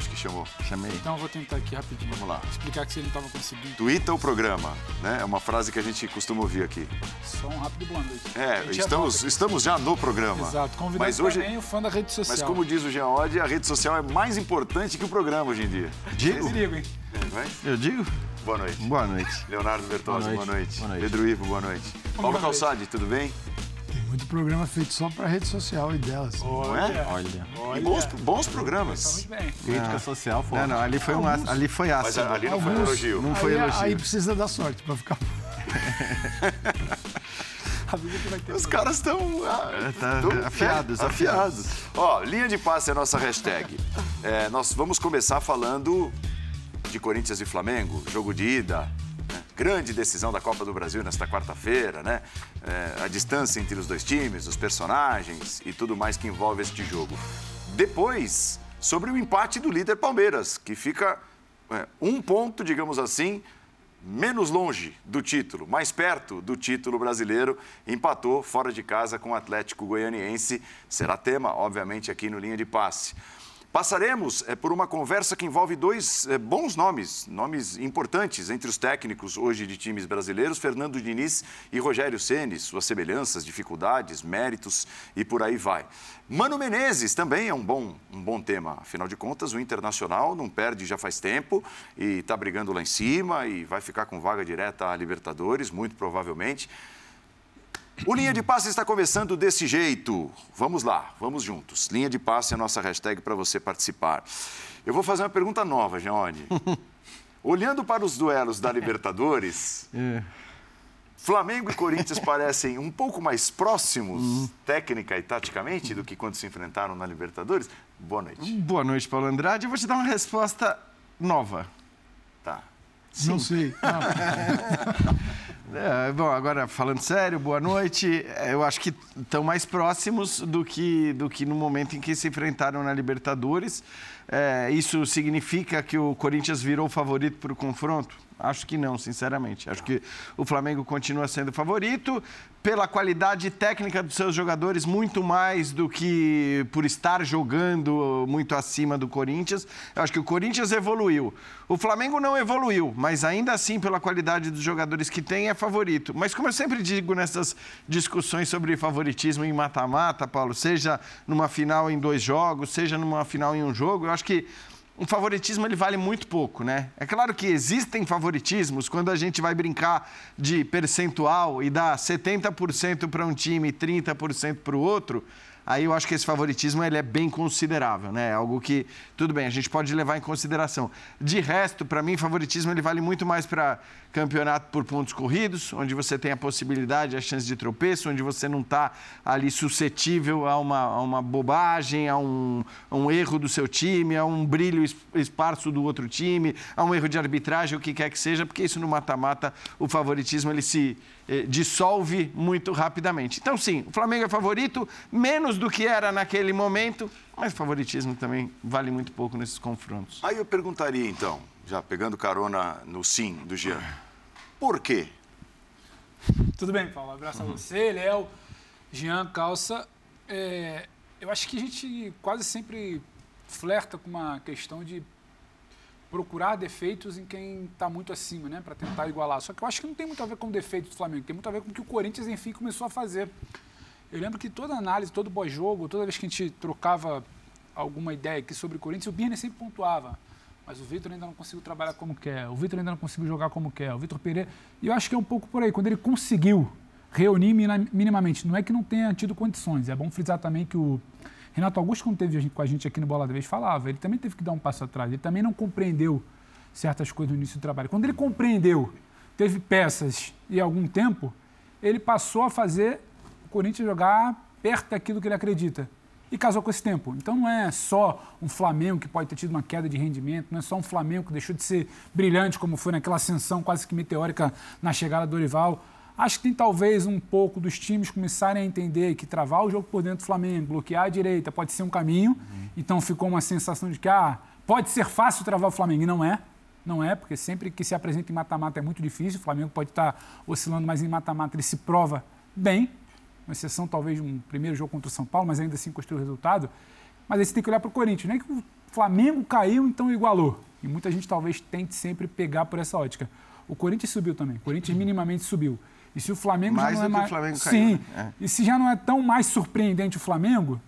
Acho que chamou. Chamei. Então eu vou tentar aqui rapidinho. Vamos lá. Explicar que se ele não estava conseguindo. Twitter o programa, né? É uma frase que a gente costuma ouvir aqui. Só um rápido boa noite. É, estamos, estamos já no programa. Exato, convidando Mas hoje, também o fã da rede social. mas como diz o Jean Oddi, a rede social é mais importante que o programa hoje em dia. Digo? Se liga, hein? Vai? Eu digo? Boa noite. Boa noite. Leonardo Bertozzi, boa Boa noite. noite. Boa noite. Pedro Ivo, boa noite. Paulo noite. Calçade, tudo bem? Muito programa feito só pra rede social e delas. Não é? Olha. E bons, bons Tá programas. muito bem. Crítica social forte. Não, não, ali foi, um, ali foi Mas ácido. ali não foi um Alguns. elogio. Não foi aí, elogio. aí precisa dar sorte pra ficar. Os caras estão Tá afiados, afiados. Ó, linha de passe é a nossa hashtag. É, nós vamos começar falando de Corinthians e Flamengo, jogo de ida. Grande decisão da Copa do Brasil nesta quarta-feira, né? É, a distância entre os dois times, os personagens e tudo mais que envolve este jogo. Depois, sobre o empate do líder Palmeiras, que fica é, um ponto, digamos assim, menos longe do título, mais perto do título brasileiro, empatou fora de casa com o Atlético Goianiense. Será tema, obviamente, aqui no Linha de Passe. Passaremos é, por uma conversa que envolve dois é, bons nomes, nomes importantes entre os técnicos hoje de times brasileiros, Fernando Diniz e Rogério Ceni, suas semelhanças, dificuldades, méritos e por aí vai. Mano Menezes também é um bom, um bom tema, afinal de contas, o Internacional não perde já faz tempo e está brigando lá em cima e vai ficar com vaga direta à Libertadores, muito provavelmente. O Linha de Passe está começando desse jeito. Vamos lá, vamos juntos. Linha de Passe é a nossa hashtag para você participar. Eu vou fazer uma pergunta nova, Geone. Olhando para os duelos da Libertadores, Flamengo e Corinthians parecem um pouco mais próximos, técnica e taticamente, do que quando se enfrentaram na Libertadores? Boa noite. Boa noite, Paulo Andrade. Eu vou te dar uma resposta nova. Tá. Não sei. Não. É, bom, agora falando sério, boa noite. É, Eu acho que estão mais próximos do que, do que no momento em que se enfrentaram na Libertadores. É, isso significa que o Corinthians virou favorito para o confronto? Acho que não, sinceramente. Acho que o Flamengo continua sendo favorito pela qualidade técnica dos seus jogadores, muito mais do que por estar jogando muito acima do Corinthians. Eu acho que o Corinthians evoluiu. O Flamengo não evoluiu, mas ainda assim, pela qualidade dos jogadores que tem, é favorito. Mas como eu sempre digo nessas discussões sobre favoritismo em mata-mata, Paulo, seja numa final em dois jogos, seja numa final em um jogo, eu acho que um favoritismo ele vale muito pouco, né? É claro que existem favoritismos quando a gente vai brincar de percentual e dá 70% para um time e 30% para o outro. Aí eu acho que esse favoritismo ele é bem considerável, né? É Algo que, tudo bem, a gente pode levar em consideração. De resto, para mim, favoritismo ele vale muito mais para campeonato por pontos corridos, onde você tem a possibilidade, a chance de tropeço, onde você não está ali suscetível a uma, a uma bobagem, a um, a um erro do seu time, a um brilho es- esparso do outro time, a um erro de arbitragem, o que quer que seja, porque isso no mata-mata, o favoritismo ele se eh, dissolve muito rapidamente. Então, sim, o Flamengo é favorito, menos do que era naquele momento, mas favoritismo também vale muito pouco nesses confrontos. Aí eu perguntaria, então, já pegando carona no sim do Jean, por quê? Tudo bem, Paulo. Abraço a você, Léo, Jean, Calça. É, eu acho que a gente quase sempre flerta com uma questão de procurar defeitos em quem está muito acima, né, para tentar igualar. Só que eu acho que não tem muito a ver com o defeito do Flamengo, tem muito a ver com o que o Corinthians, enfim, começou a fazer. Eu lembro que toda análise, todo pós-jogo, toda vez que a gente trocava alguma ideia aqui sobre o Corinthians, o Birner sempre pontuava. Mas o Vitor ainda não conseguiu trabalhar como quer, o Vitor ainda não conseguiu jogar como quer, o Vitor Pereira. E eu acho que é um pouco por aí. Quando ele conseguiu reunir minimamente, não é que não tenha tido condições, é bom frisar também que o Renato Augusto, quando teve com a gente aqui no Bola da Vez, falava, ele também teve que dar um passo atrás, ele também não compreendeu certas coisas no início do trabalho. Quando ele compreendeu, teve peças e algum tempo, ele passou a fazer Corinthians jogar perto daquilo que ele acredita. E casou com esse tempo. Então não é só um Flamengo que pode ter tido uma queda de rendimento, não é só um Flamengo que deixou de ser brilhante, como foi naquela ascensão quase que meteórica na chegada do Dorival. Acho que tem talvez um pouco dos times começarem a entender que travar o jogo por dentro do Flamengo, bloquear a direita, pode ser um caminho. Então ficou uma sensação de que ah, pode ser fácil travar o Flamengo. E não é. Não é, porque sempre que se apresenta em mata-mata é muito difícil. O Flamengo pode estar oscilando, mas em mata-mata ele se prova bem. Uma exceção talvez de um primeiro jogo contra o São Paulo, mas ainda assim construiu o resultado. Mas aí você tem que olhar para o Corinthians. Não é que o Flamengo caiu, então igualou. E muita gente talvez tente sempre pegar por essa ótica. O Corinthians subiu também. O Corinthians minimamente subiu. E se o Flamengo mais já não é mais. Flamengo caiu, Sim. né? É. E se já não é tão mais surpreendente o Flamengo,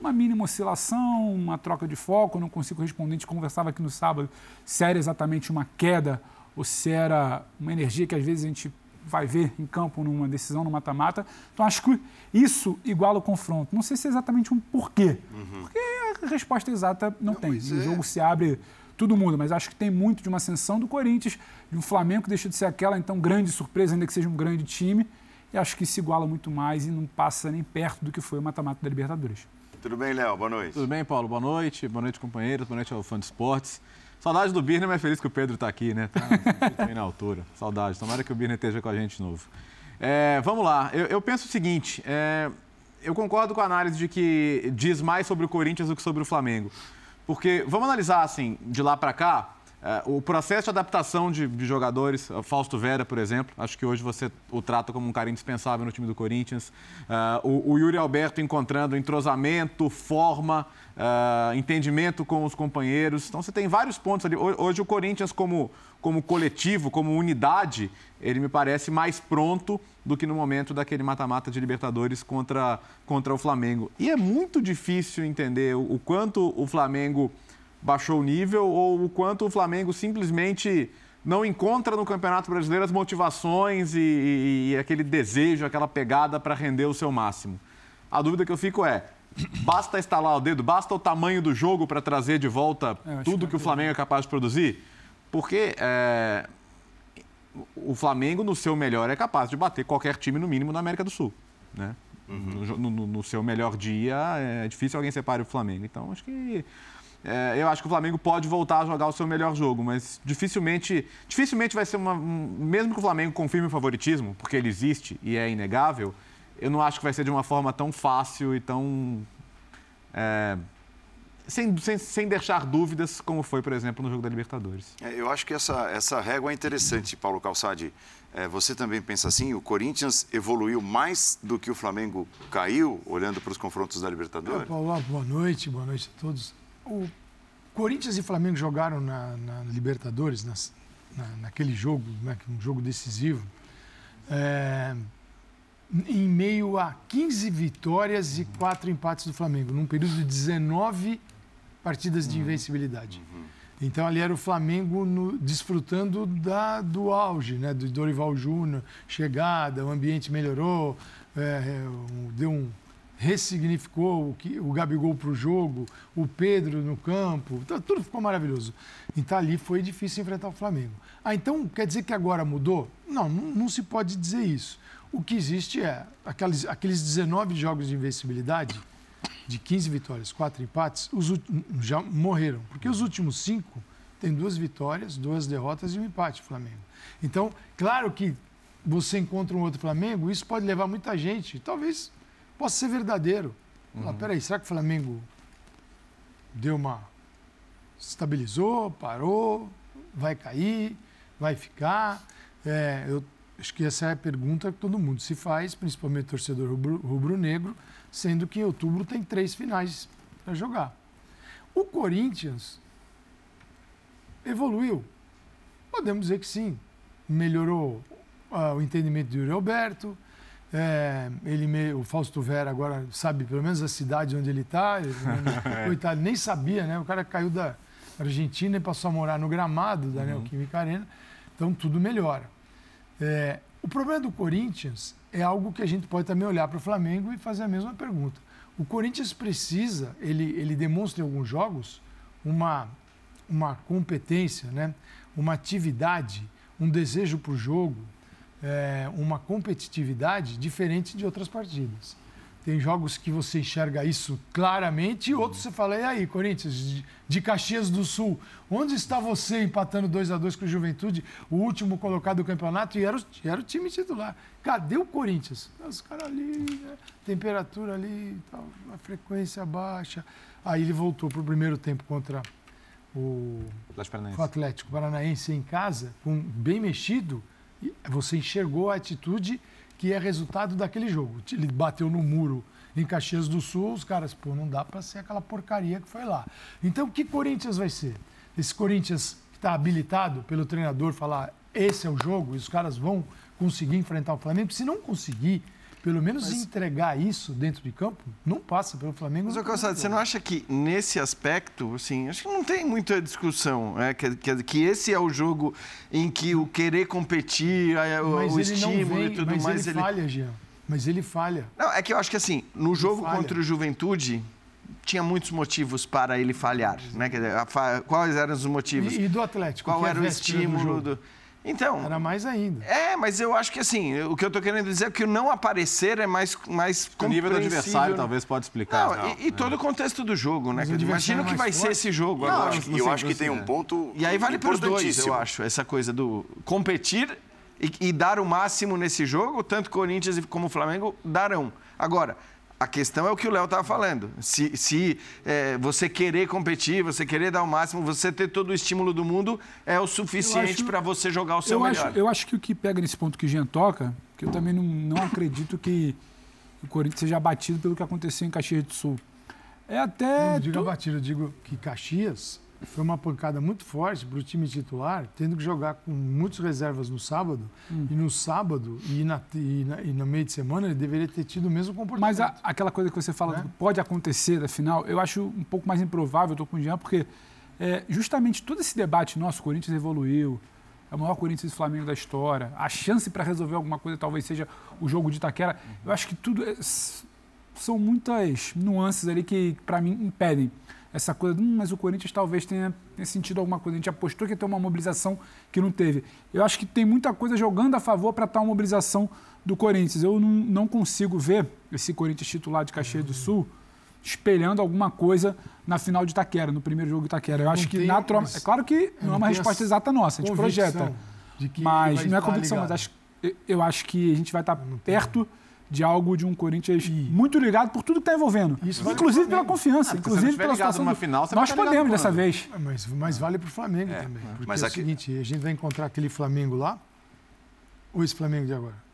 uma mínima oscilação, uma troca de foco, não consigo responder. A gente conversava aqui no sábado se era exatamente uma queda ou se era uma energia que às vezes a gente vai ver em campo numa decisão no mata-mata. Então acho que isso iguala o confronto. Não sei se é exatamente um porquê. Porque a resposta exata não, tem. mas O é. jogo se abre, tudo muda, mas acho que tem muito de uma ascensão do Corinthians, de um Flamengo que deixa de ser aquela então grande surpresa, ainda que seja um grande time. E acho que se iguala muito mais e não passa nem perto do que foi o mata-mata da Libertadores. Tudo bem, Léo? Boa noite. Tudo bem, Paulo? Boa noite. Boa noite, companheiros. Boa noite ao fã de esportes. Saudade do Birner, mas feliz que o Pedro está aqui, né? Tá tá bem na altura. Saudade. Tomara que o Birner esteja com a gente de novo. É, vamos lá. Eu, eu penso o seguinte: é, eu concordo com a análise de que diz mais sobre o Corinthians do que sobre o Flamengo. Porque, vamos analisar assim, de lá para cá, o processo de adaptação de, de jogadores, Fausto Vera, por exemplo, acho que hoje você o trata como um cara indispensável no time do Corinthians. É, o, o Yuri Alberto encontrando entrosamento, forma, é, entendimento com os companheiros. Então você tem vários pontos ali. Ho- Hoje o Corinthians, como, como coletivo, como unidade, ele me parece mais pronto do que no momento daquele mata-mata de Libertadores contra, contra o Flamengo. E é muito difícil entender o, o quanto o Flamengo baixou o nível ou o quanto o Flamengo simplesmente não encontra no Campeonato Brasileiro as motivações e, e- e aquele desejo, aquela pegada para render o seu máximo. A dúvida que eu fico é: basta estalar o dedo, basta o tamanho do jogo para trazer de volta É, tudo que que o Flamengo é capaz de produzir? Porque é, o Flamengo, no seu melhor, é capaz de bater qualquer time, no mínimo, na América do Sul. Né? No, jo- no- no seu melhor dia, é difícil alguém separe o Flamengo. Então, acho que. É, eu acho que o Flamengo pode voltar a jogar o seu melhor jogo, mas dificilmente, dificilmente vai ser uma. um- mesmo que o Flamengo confirme o favoritismo, porque ele existe e é inegável, eu não acho que vai ser de uma forma tão fácil e tão. é, sem, sem, sem deixar dúvidas, como foi, por exemplo, no jogo da Libertadores. É, Eu acho que essa, essa régua é interessante, Paulo Calçade. É, você também pensa assim? O Corinthians evoluiu mais do que o Flamengo caiu, olhando para os confrontos da Libertadores? Paulo, boa noite, boa noite a todos. O Corinthians e Flamengo jogaram na, na Libertadores, nas- na- naquele jogo, né, um jogo decisivo, é, em meio a 15 vitórias e 4 empates do Flamengo, num período de 19 partidas de invencibilidade. Então ali era o Flamengo no- desfrutando da, do auge, né? Do Dorival Júnior, chegada, o ambiente melhorou, é, é, deu um ressignificou o, que, o Gabigol para o jogo, o Pedro no campo, tá- tudo ficou maravilhoso. Então ali foi difícil enfrentar o Flamengo. Ah, então quer dizer que agora mudou? Não, não, não se pode dizer isso. O que existe é aqueles, aqueles 19 jogos de invencibilidade, de 15 vitórias, 4 empates, os já morreram. Porque os últimos cinco tem duas vitórias, duas derrotas e um empate, Flamengo. Então, claro que você encontra um outro Flamengo, isso pode levar muita gente, talvez possa ser verdadeiro. Falar, peraí, será que o Flamengo deu uma. estabilizou, parou, vai cair, vai ficar? É, eu acho que essa é a pergunta que todo mundo se faz, principalmente o torcedor rubro- rubro-negro, sendo que em outubro tem três finais para jogar. O Corinthians evoluiu. Podemos dizer que sim. Melhorou ah, o entendimento de Yuri Alberto. É, ele me- o Fausto Vera agora sabe pelo menos a cidade onde ele está. Coitado, nem sabia, né? O cara caiu da Argentina e passou a morar no gramado da Neoquímica Arena. Então tudo melhora. É, o problema do Corinthians é algo que a gente pode também olhar para o Flamengo e fazer a mesma pergunta. O Corinthians precisa, ele, ele demonstra em alguns jogos uma, uma competência, né? uma atividade, um desejo para o jogo, é, uma competitividade diferente de outras partidas. Tem jogos que você enxerga isso claramente e outros você fala, e aí, Corinthians, de, Caxias do Sul, onde está você empatando 2 a 2 com o Juventude, o último colocado do campeonato, e era o, era o time titular. Cadê o Corinthians? Os caras ali, né? temperatura ali, tal, a frequência baixa. Aí ele voltou para o primeiro tempo contra o Atlético Paranaense. o Atlético Paranaense em casa, com bem mexido, você enxergou a atitude que é resultado daquele jogo. Ele bateu no muro em Caxias do Sul, os caras, pô, não dá para ser aquela porcaria que foi lá. Então, que Corinthians vai ser? Esse Corinthians que está habilitado pelo treinador falar esse é o jogo e os caras vão conseguir enfrentar o Flamengo? Se não conseguir, pelo menos Mas... entregar isso dentro de campo, não passa pelo Flamengo. Mas, Calçado, você não acha que nesse aspecto, assim, acho que não tem muita discussão, é, que, que, que esse é o jogo em que o querer competir, o, o estímulo vem, e tudo mas mais... Ele, ele falha, Jean. Mas ele falha. Não, é que eu acho que assim, no jogo contra o Juventude, tinha muitos motivos para ele falhar, né? Quais eram os motivos? E, e do Atlético? Qual era o estímulo do... Então. Era mais ainda. É, mas eu acho que assim, o que eu estou querendo dizer é que o não aparecer é mais, mais O nível do adversário talvez pode explicar. Não, não, e, e todo o contexto do jogo, né? Imagina o que vai forte. ser esse jogo não, agora. E eu acho que tem um ponto. E aí vale para os dois, eu acho, essa coisa do competir e, e dar o máximo nesse jogo, tanto Corinthians como Flamengo darão. Agora, a questão é o que o Léo estava falando. Se, se é, você querer competir, você querer dar o máximo, você ter todo o estímulo do mundo, é o suficiente para você jogar o seu eu melhor. Acho, eu acho que o que pega nesse ponto que o Jean toca, que eu também não, não acredito que o Corinthians seja abatido pelo que aconteceu em Caxias do Sul. É até. Não digo tu... abatido, eu digo que Caxias foi uma pancada muito forte para o time titular, tendo que jogar com muitas reservas no sábado. Hum. E no sábado e, na, e, na, e, no meio de semana ele deveria ter tido o mesmo comportamento. Mas a, aquela coisa que você fala que pode acontecer, afinal, eu acho um pouco mais improvável, estou com o Jean, porque é, justamente todo esse debate nosso, Corinthians evoluiu, é o maior Corinthians e Flamengo da história, a chance para resolver alguma coisa talvez seja o jogo de Itaquera. Eu acho que tudo é, são muitas nuances ali que, para mim, impedem essa coisa, hum, mas o Corinthians talvez tenha, tenha, sentido alguma coisa. A gente apostou que ia ter uma mobilização que não teve. Eu acho que tem muita coisa jogando a favor para tal mobilização do Corinthians. Eu não, não, consigo ver esse Corinthians titular de Caxias do Sul espelhando alguma coisa na final de Itaquera, no primeiro jogo de Itaquera. Eu acho que naturalmente. É claro que não é uma resposta exata nossa, a gente projeta. mas não é convicção, ligado. mas acho, eu acho que a gente vai estar perto de algo de um Corinthians muito ligado por tudo que está envolvendo. Isso inclusive vale pela confiança, ah, inclusive pela situação. Numa final, Nós podemos dessa vez. É, mas, mas vale para o Flamengo é, também. Porque mas é aqui... o seguinte, a gente vai encontrar aquele Flamengo lá, ou esse Flamengo de agora?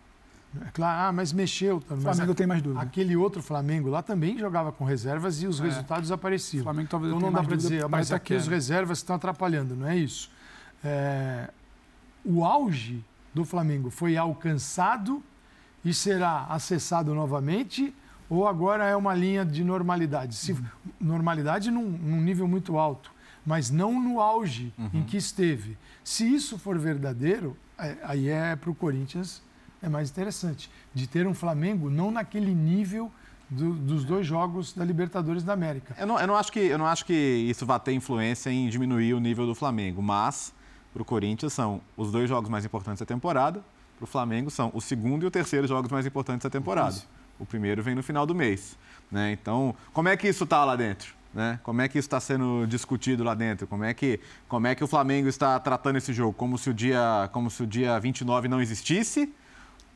É claro, ah, mas mexeu. O Flamengo a, tem mais dúvida. Aquele outro Flamengo lá também jogava com reservas e os é. resultados apareciam. O Flamengo talvez então não dá para dizer, mas aqui os reservas estão atrapalhando, não é isso. É, o auge do Flamengo foi alcançado e será acessado novamente ou agora é uma linha de normalidade? Se, uhum. Normalidade num, num, nível muito alto, mas não no auge uhum. em que esteve. Se isso for verdadeiro, é, aí é para o Corinthians é mais interessante. De ter um Flamengo não naquele nível do, dos dois jogos da Libertadores da América. Eu não, eu, não acho que, eu não acho que isso vai ter influência em diminuir o nível do Flamengo, mas para o Corinthians são os dois jogos mais importantes da temporada, para o Flamengo são o segundo e o terceiro jogos mais importantes da temporada. O primeiro vem no final do mês. Né? Então, como é que isso está lá dentro? Né? Como é que isso está sendo discutido lá dentro? Como é, que, como é que o Flamengo está tratando esse jogo? Como se o dia, como se o dia 29 não existisse?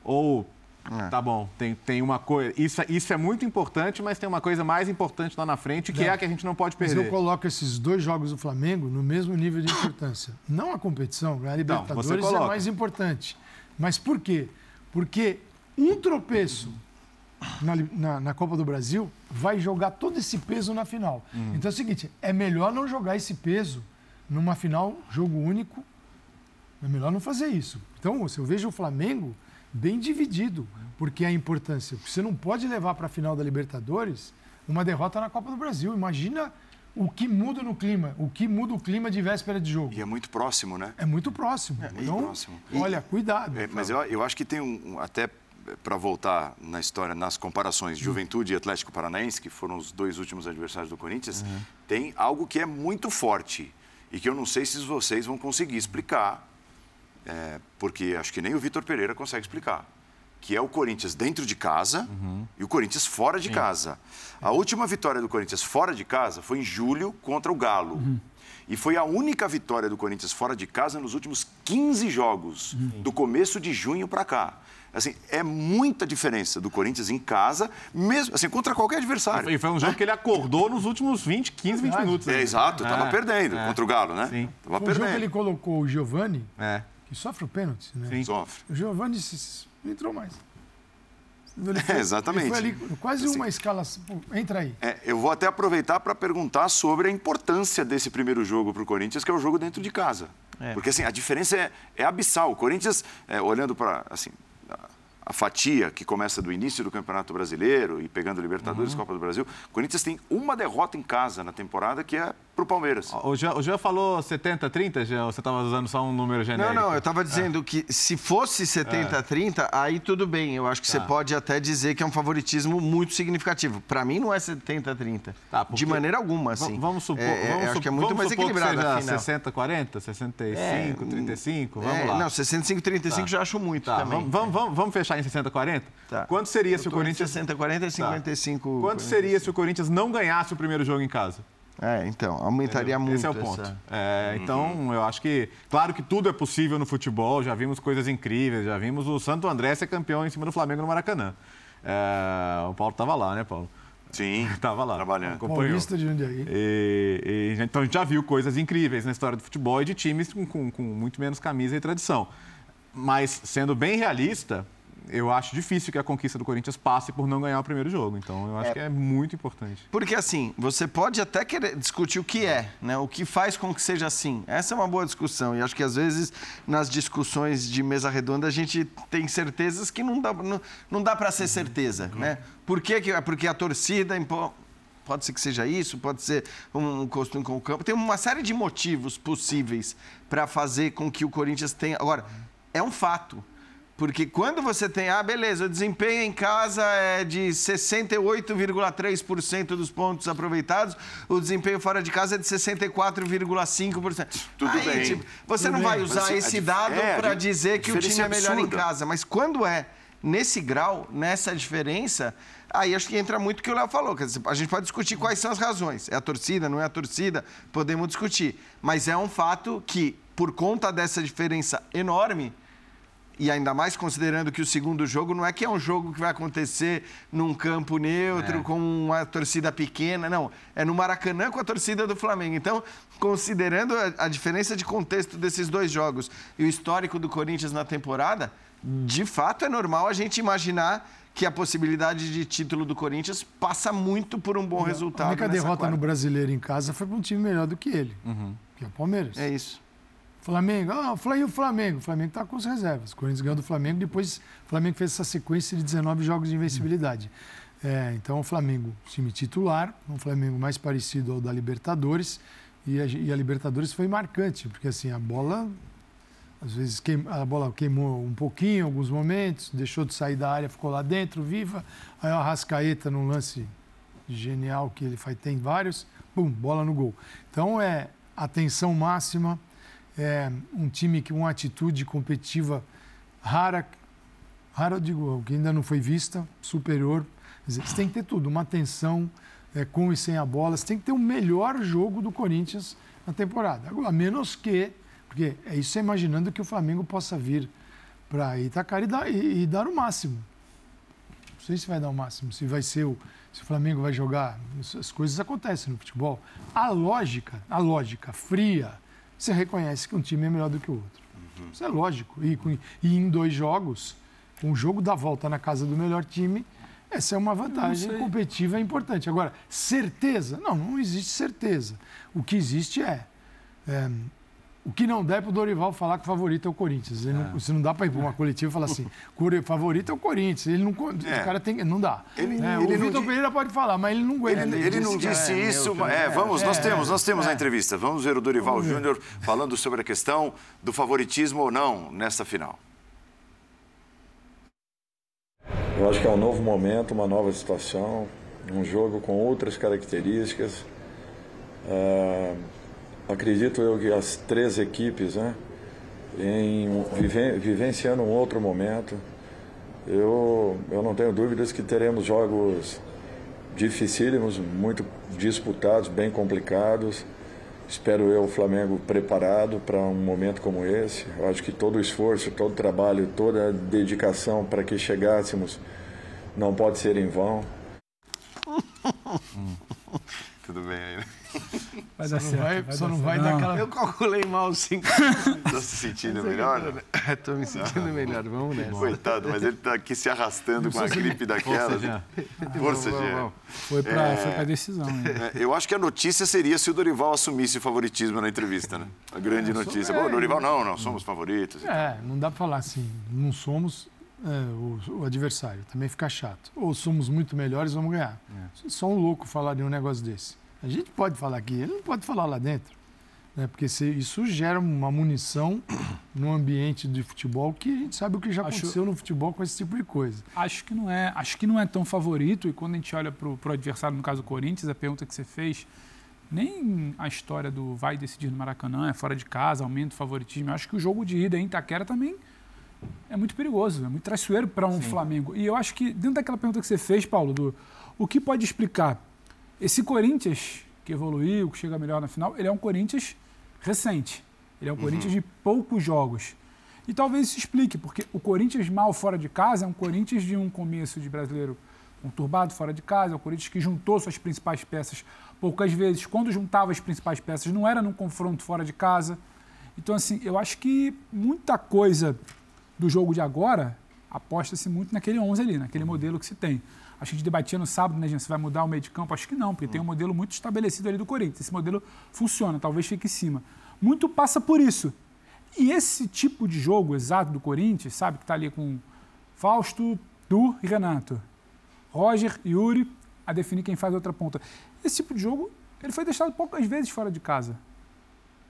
Ou é. Tá bom, tem, tem uma coisa. Isso, isso é muito importante, mas tem uma coisa mais importante lá na frente, que é, é a que a gente não pode perder. Mas eu coloco esses dois jogos do Flamengo no mesmo nível de importância. Não a competição, a Libertadores não, é mais importante. Mas por quê? Porque um tropeço na, na, na, Copa do Brasil vai jogar todo esse peso na final. Uhum. Então é o seguinte: é melhor não jogar esse peso numa final, jogo único. É melhor não fazer isso. Então, se eu vejo o Flamengo bem dividido, porque a importância. Você não pode levar para a final da Libertadores uma derrota na Copa do Brasil. Imagina o que muda no clima, o que muda o clima de véspera de jogo. E é muito próximo, né? É muito próximo. É muito então, próximo. Olha, cuidado. É, mas eu, eu acho que tem um, até para voltar na história, nas comparações Juventude e Atlético Paranaense, que foram os dois últimos adversários do Corinthians, uhum. tem algo que é muito forte e que eu não sei se vocês vão conseguir explicar, é, porque acho que nem o Vitor Pereira consegue explicar que é o Corinthians dentro de casa uhum. e o Corinthians fora de Sim. casa. A última vitória do Corinthians fora de casa foi em julho contra o Galo. Uhum. E foi a única vitória do Corinthians fora de casa nos últimos 15 jogos, uhum. do começo de junho para cá. Assim, é muita diferença do Corinthians em casa, mesmo assim, contra qualquer adversário. E foi um jogo que ele acordou nos últimos 20, 15, 20 minutos. É, exato, estava é, perdendo é. contra o Galo, né? Sim. Tava o perdendo. jogo que ele colocou o Giovani, é. que sofre o pênalti, né? Sim. Sofre. O Giovani entrou mais. Ele foi, É, exatamente. Ele foi ali, quase uma escala. pô, Entra aí. É, eu vou até aproveitar para perguntar sobre a importância desse primeiro jogo para o Corinthians, que é o jogo dentro de casa. É. Porque assim, a diferença é, é abissal. O Corinthians, é, olhando para assim, a, a fatia que começa do início do Campeonato Brasileiro e pegando Libertadores, Uhum. Copa do Brasil, o Corinthians tem uma derrota em casa na temporada, que é para o Palmeiras. O Jean, o Jean falou 70, 30, Jean? Ou você estava usando só um número Não, genérico? não, eu estava dizendo que se fosse 70-30, aí tudo bem. Eu acho que você Tá. pode até dizer que é um favoritismo muito significativo. Para mim, não é 70-30. Tá, porque- de maneira alguma, assim. Vamos supor, É, é, vamos acho que é muito mais equilibrado que seja final. 60, 40, 65, É, 35, vamos É, lá. Não, 65-35 Tá. já acho muito Tá, também. vamos, vamos, vamos, fechar em 60, 40? Tá. Quanto seria Eu se o Corinthians... 60-40 e Tá. 55. Quanto seria se o Corinthians não ganhasse o primeiro jogo em casa? É, então, aumentaria Entendeu? muito. Esse é o ponto. essa- É, então, eu acho que, claro que tudo é possível no futebol, já vimos coisas incríveis, já vimos o Santo André ser campeão em cima do Flamengo no Maracanã. É, o Paulo estava lá, né, Paulo? Sim, Tava lá. trabalhando. Acompanhou. Paulista de Jundiaí. E, e, então a gente já viu coisas incríveis na história do futebol e de times com, com- com muito menos camisa e tradição. Mas, sendo bem realista, eu acho difícil que a conquista do Corinthians passe por não ganhar o primeiro jogo. Então eu acho que é muito importante. Porque assim, você pode até querer discutir o que é, né? O que faz com que seja assim. Essa é uma boa discussão. E acho que às vezes nas discussões de mesa redonda a gente tem certezas que não dá, não, não dá para ser certeza, né? Por que que- Porque a torcida impõe. Pode ser que seja isso, pode ser um costume com o campo. Tem uma série de motivos possíveis para fazer com que o Corinthians tenha. Agora, é um fato. Porque quando você tem, ah, beleza, o desempenho em casa é de 68,3% dos pontos aproveitados, o desempenho fora de casa é de 64,5%. Tudo Aí, bem. tipo, você Tudo não bem. vai usar Mas, esse dado é, para di- dizer que o time diferença é melhor em casa. Mas quando é nesse grau, nessa diferença, aí acho que entra muito o que o Léo falou. A gente pode discutir quais são as razões. É a torcida, não é a torcida? Podemos discutir. Mas é um fato que, por conta dessa diferença enorme, e ainda mais considerando que o segundo jogo não é que é um jogo que vai acontecer num campo neutro, É. com uma torcida pequena, não. É no Maracanã com a torcida do Flamengo. Então, considerando a, a diferença de contexto desses dois jogos e o histórico do Corinthians na temporada, de fato é normal a gente imaginar que a possibilidade de título do Corinthians passa muito por um bom resultado. A única derrota quarta. no brasileiro em casa foi para um time melhor do que ele, que é o Palmeiras. É isso. Flamengo, ah, e o Flamengo? O Flamengo está com as reservas. O Corinthians ganhou do Flamengo, depois o Flamengo fez essa sequência de 19 jogos de invencibilidade. É, então, o Flamengo, time titular, um Flamengo mais parecido ao da Libertadores, e a, e a Libertadores foi marcante, porque assim, a bola, às vezes, queim, a bola queimou um pouquinho em alguns momentos, deixou de sair da área, ficou lá dentro, viva. Aí o Arrascaeta, num lance genial que ele faz, tem vários, pum, bola no gol. Então, é atenção máxima, é um time que uma atitude competitiva rara, rara digo, que ainda não foi vista, superior. Você tem que ter tudo, uma atenção é, com e sem a bola, você tem que ter o melhor jogo do Corinthians na temporada. Agora, a menos que, porque é isso imaginando que o Flamengo possa vir para Itacara e dar, e, e dar o máximo. Não sei se vai dar o máximo, se vai ser o. Se o Flamengo vai jogar. As coisas acontecem no futebol. A lógica, a lógica fria, você reconhece que um time é melhor do que o outro. Isso é lógico. E, com- e em dois jogos, um jogo da volta na casa do melhor time, essa é uma vantagem competitiva importante. Agora, certeza? Não, não existe certeza. O que existe é. é, o que não dá é pro Dorival falar que o favorito é o Corinthians. Ele não, você não dá para ir para uma coletiva e falar assim, "Core- favorito é o Corinthians. Ele não, É. o cara tem, não dá. Ele- É, ele o Vitor Pereira pode falar, mas ele não aguenta. Ele, ele não disse disse é isso. neutro, é, né? vamos, nós É, temos, nós temos é. a entrevista. Vamos ver o Dorival. Júnior falando sobre a questão do favoritismo ou não nessa final. Eu acho que é um novo momento, uma nova situação, um jogo com outras características. Acredito eu que as três equipes, né, em, viven- vivenciando um outro momento, eu, eu não tenho dúvidas que teremos jogos dificílimos, muito disputados, bem complicados. Espero eu o Flamengo preparado para um momento como esse. Eu acho que todo o esforço, todo o trabalho, toda a dedicação para que chegássemos não pode ser em vão. tudo bem aí. né? Vai dar Só não certo. vai, vai só dar não certo. vai dar aquela. Eu calculei mal os cinco. Tá se sentindo melhor? Estou me sentindo melhor. Vamos nessa. Coitado, mas ele tá aqui se arrastando com a gripe daquela. Força, Jean. Força, Vamos, Jean. Foi pra, foi pra decisão. hein? É, Eu acho que a notícia seria se o Dorival assumisse o favoritismo na entrevista, né? A grande notícia. Bom, Dorival, não, não, somos favoritos. É, não dá pra falar assim, não somos é, o, o adversário, também fica chato. Ou somos muito melhores, vamos ganhar. Só um louco falaria um negócio desse. A gente pode falar aqui, ele não pode falar lá dentro. Né? Porque se- isso gera uma munição no ambiente de futebol que a gente sabe o que já Acho- aconteceu no futebol com esse tipo de coisa. Acho que não é, acho que não é tão favorito. E quando a gente olha pro, pro adversário, no caso o Corinthians, a pergunta que você fez, nem a história do vai decidir no Maracanã, é fora de casa, aumenta o favoritismo. Eu acho que o jogo de ida em Itaquera também é muito perigoso, é muito traiçoeiro para um Flamengo. E eu acho que, dentro daquela pergunta que você fez, Paulo, do o que pode explicar esse Corinthians que evoluiu, que chega melhor na final, ele é um Corinthians recente. Ele é um Corinthians de poucos jogos. E talvez isso explique, porque o Corinthians mal fora de casa é um Corinthians de um começo de brasileiro conturbado fora de casa, é o Corinthians que juntou suas principais peças poucas vezes. Quando juntava as principais peças, não era num confronto fora de casa. Então, assim, eu acho que muita coisa do jogo de agora aposta-se muito naquele 11 ali, naquele modelo que se tem. A gente debatia no sábado, né, gente, se vai mudar o meio de campo? Acho que não, porque tem um modelo muito estabelecido ali do Corinthians. Esse modelo funciona, talvez fique em cima. Muito passa por isso. E esse tipo de jogo exato do Corinthians, sabe, que está ali com Fausto, Du e Renato, Roger, Yuri, a definir quem faz a outra ponta. Esse tipo de jogo, ele foi testado poucas vezes fora de casa.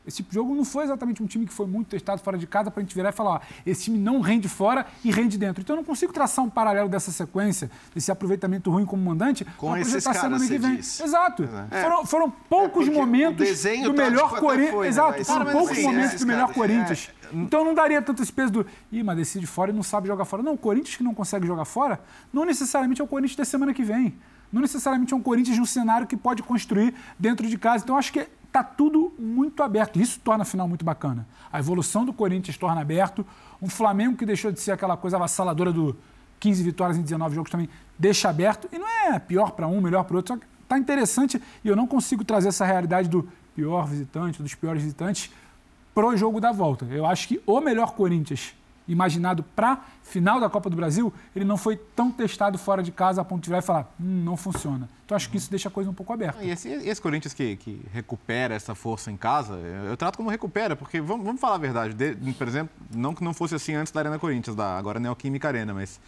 Esse tipo de jogo não foi exatamente um time que foi muito testado fora de casa para a gente virar e falar, ó, esse time não rende fora e rende dentro. Então eu não consigo traçar um paralelo dessa sequência, desse aproveitamento ruim como mandante, Com esses caras, semana que vem. diz. Exato. Foram, foram poucos o momentos do melhor até Corinthians. né? Exato, foram mas poucos assim, momentos do melhor Corinthians. é. Então não daria tanto esse peso do. Ih, mas decide fora e não sabe jogar fora. Não, o Corinthians que não consegue jogar fora, não necessariamente é o Corinthians da semana que vem. Não necessariamente é um Corinthians de um cenário que pode construir dentro de casa. Então acho que está tudo muito aberto. Isso torna a final muito bacana. A evolução do Corinthians torna aberto. Um Flamengo que deixou de ser aquela coisa avassaladora do 15 vitórias em 19 jogos também deixa aberto. E não é pior para um, melhor para outro. Só que tá interessante e eu não consigo trazer essa realidade do pior visitante, dos piores visitantes, pro jogo da volta. Eu acho que o melhor Corinthians imaginado para final da Copa do Brasil, ele não foi tão testado fora de casa a ponto de virar e falar, hum, não funciona. Então acho que isso deixa a coisa um pouco aberta. E esse, esse Corinthians que, que recupera essa força em casa, eu, eu trato como recupera, porque vamos, vamos falar a verdade. De- por exemplo, não que não fosse assim antes da Arena Corinthians, da agora Neoquímica Arena, mas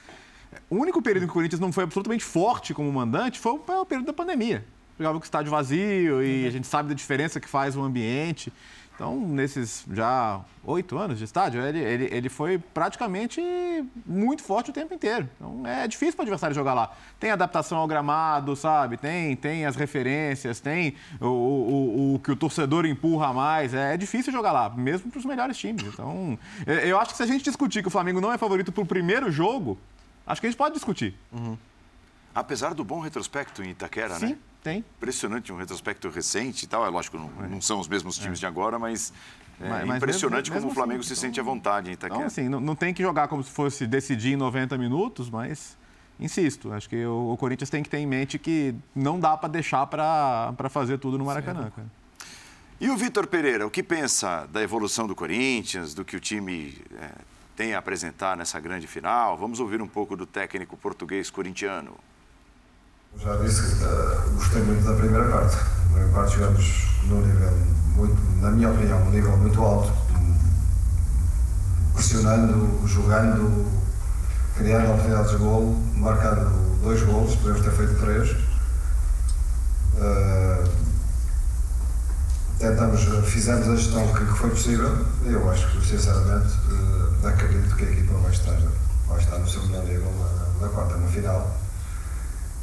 o único período em que o Corinthians não foi absolutamente forte como mandante foi o, período da pandemia. Jogava com o estádio vazio e a gente sabe da diferença que faz o ambiente. Então, nesses já oito anos de estádio, ele, ele, ele foi praticamente muito forte o tempo inteiro. Então, é difícil para o adversário jogar lá. Tem adaptação ao gramado, sabe? Tem, tem as referências, tem o, o, o- o que o torcedor empurra mais. É, difícil jogar lá, mesmo para os melhores times. Então, eu- eu acho que se a gente discutir que o Flamengo não é favorito para o primeiro jogo, acho que a gente pode discutir. Apesar do bom retrospecto em Itaquera, né? Tem. Impressionante, um retrospecto recente e tal. É lógico, não, não são os mesmos times de agora, mas é Mas- mas impressionante mesmo- como mesmo o Flamengo assim, se então- sente à vontade em Itaquera. Então, assim, não, não tem que jogar como se fosse decidir em 90 minutos, mas insisto, acho que o, o Corinthians tem que ter em mente que não dá para deixar para fazer tudo no Maracanã. Cara. E o Vitor Pereira, o que pensa da evolução do Corinthians, do que o time é, tem a apresentar nessa grande final? Vamos ouvir um pouco do técnico português corintiano. Já disse que eh, gostei muito da primeira parte. Na primeira parte jogamos num nível muito, na minha opinião, um nível muito alto. Pressionando, jogando, criando oportunidades de golo, marcando dois golos, podemos ter feito três. Eh, tentamos, fizemos a gestão que, que foi possível e eu acho que, sinceramente, eh, acredito que a equipa vai estar, vai estar no seu melhor nível na, na quarta, na final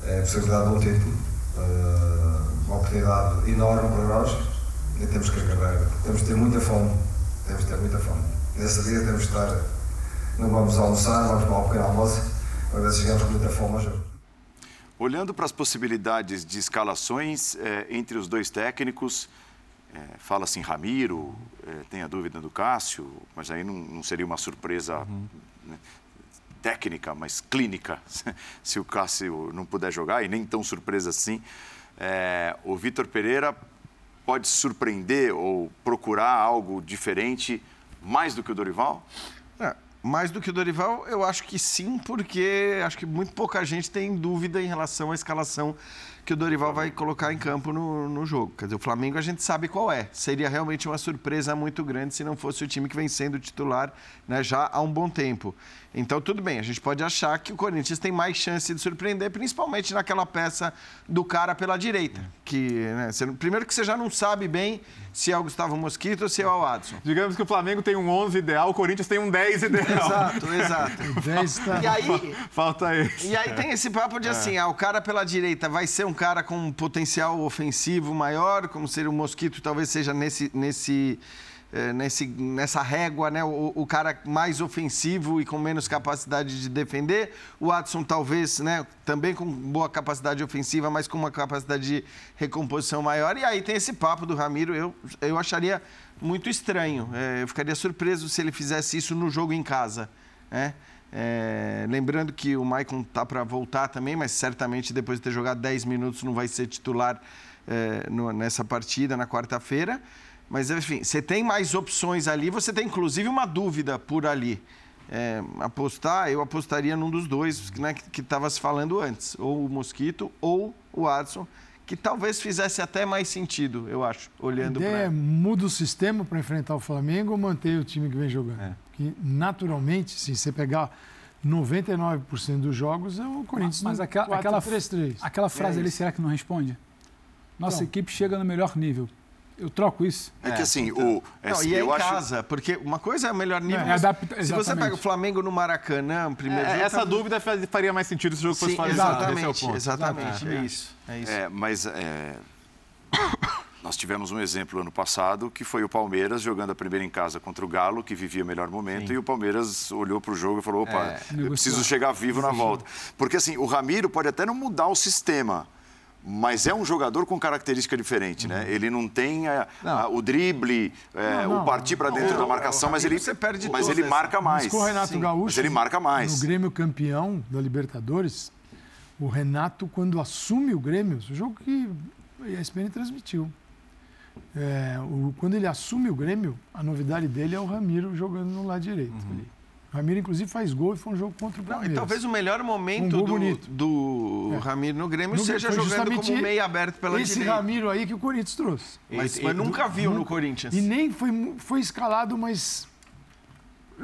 é a possibilidade de um título, eh, uma oportunidade enorme para nós e temos que agarrar, temos de ter muita fome, temos de ter muita fome. Nesse dia temos de estar, não vamos almoçar, vamos para um pequeno almoço, para ver se chegamos com muita fome ao jogo. Olhando para as possibilidades de escalações eh, entre os dois técnicos, eh, fala-se em Ramiro, eh, tem a dúvida do Cássio, mas aí não, não seria uma surpresa né, técnica, mas clínica, se o Cássio não puder jogar, e nem tão surpresa assim. É, o Vitor Pereira pode surpreender ou procurar algo diferente mais do que o Dorival? É, mais do que o Dorival, eu acho que sim, porque acho que muito pouca gente tem dúvida em relação à escalação que o Dorival vai colocar em campo no, no jogo. Quer dizer, o Flamengo a gente sabe qual é. Seria realmente uma surpresa muito grande se não fosse o time que vem sendo titular né, já há um bom tempo. Então, tudo bem, a gente pode achar que o Corinthians tem mais chance de surpreender, principalmente naquela peça do cara pela direita. Que, né, você, primeiro que você já não sabe bem se é o Gustavo Mosquito ou se é o Adson. Digamos que o Flamengo tem um 11 ideal, o Corinthians tem um 10 ideal. Exato, exato. O 10 tá... E aí, Falta esse. e aí tem esse papo de assim, ah, o cara pela direita vai ser um cara com um potencial ofensivo maior, como ser o Mosquito talvez seja nesse, nesse, nesse, nessa régua, né? O, o cara mais ofensivo e com menos capacidade de defender. O Adson talvez, né? Também com boa capacidade ofensiva, mas com uma capacidade de recomposição maior. E aí tem esse papo do Ramiro, eu, eu acharia muito estranho. Eh, eu ficaria surpreso se ele fizesse isso no jogo em casa, né? É, lembrando que o Maicon tá para voltar também, mas certamente depois de ter jogado 10 minutos não vai ser titular é, no- nessa partida na quarta-feira. Mas enfim, você tem mais opções ali, você tem inclusive uma dúvida por ali. É, apostar, eu apostaria num dos dois né, que estava se falando antes, ou o Mosquito ou o Adson, que talvez fizesse até mais sentido, eu acho, olhando ideia é para. muda o sistema para enfrentar o Flamengo ou manter o time que vem jogando? É. Que naturalmente, se você pegar 99% dos jogos, é o Corinthians Mas no aquela, aquela, 4-3-3. aquela frase É ali, será que não responde? Nossa Não. equipe chega no melhor nível. Eu troco isso. É, que assim, o, é, Não, e é eu em acho, casa, porque uma coisa é o melhor nível. É, mas adapta- se você pega o Flamengo no Maracanã, primeiro É, jogo, essa tá- dúvida faria mais sentido se o jogo fosse Sim, casa. Esse é o exatamente, ponto. exatamente, é É. isso, é isso. É, mas é, nós tivemos um exemplo ano passado que foi o Palmeiras jogando a primeira em casa contra o Galo, que vivia o melhor momento, e o Palmeiras olhou para o jogo e falou: opa, É. eu preciso chegar vivo na volta. Porque assim, o Ramiro pode até não mudar o sistema. Mas é um jogador com característica diferente, né? Ele não tem a- Não. a- o drible, é, Não, não. o partir para dentro da marcação, o mas ele, você perde mas ele marca mais. Mas com o Renato Sim, Gaúcho, mas ele marca mais. no Grêmio campeão da Libertadores, o Renato, quando assume o Grêmio, o jogo que a ESPN transmitiu, é, o- quando ele assume o Grêmio, a novidade dele é o Ramiro jogando no lado direito. ali. Ramiro, inclusive, faz gol e foi um jogo contra o Não, e Palmeiras. talvez o melhor momento Um do, do É. Ramiro no Grêmio No- seja jogando como meio aberto pela Esse direita. Ramiro aí que o Corinthians trouxe. Mas, mas nunca viu nu- no Corinthians. E nem foi, foi escalado, mas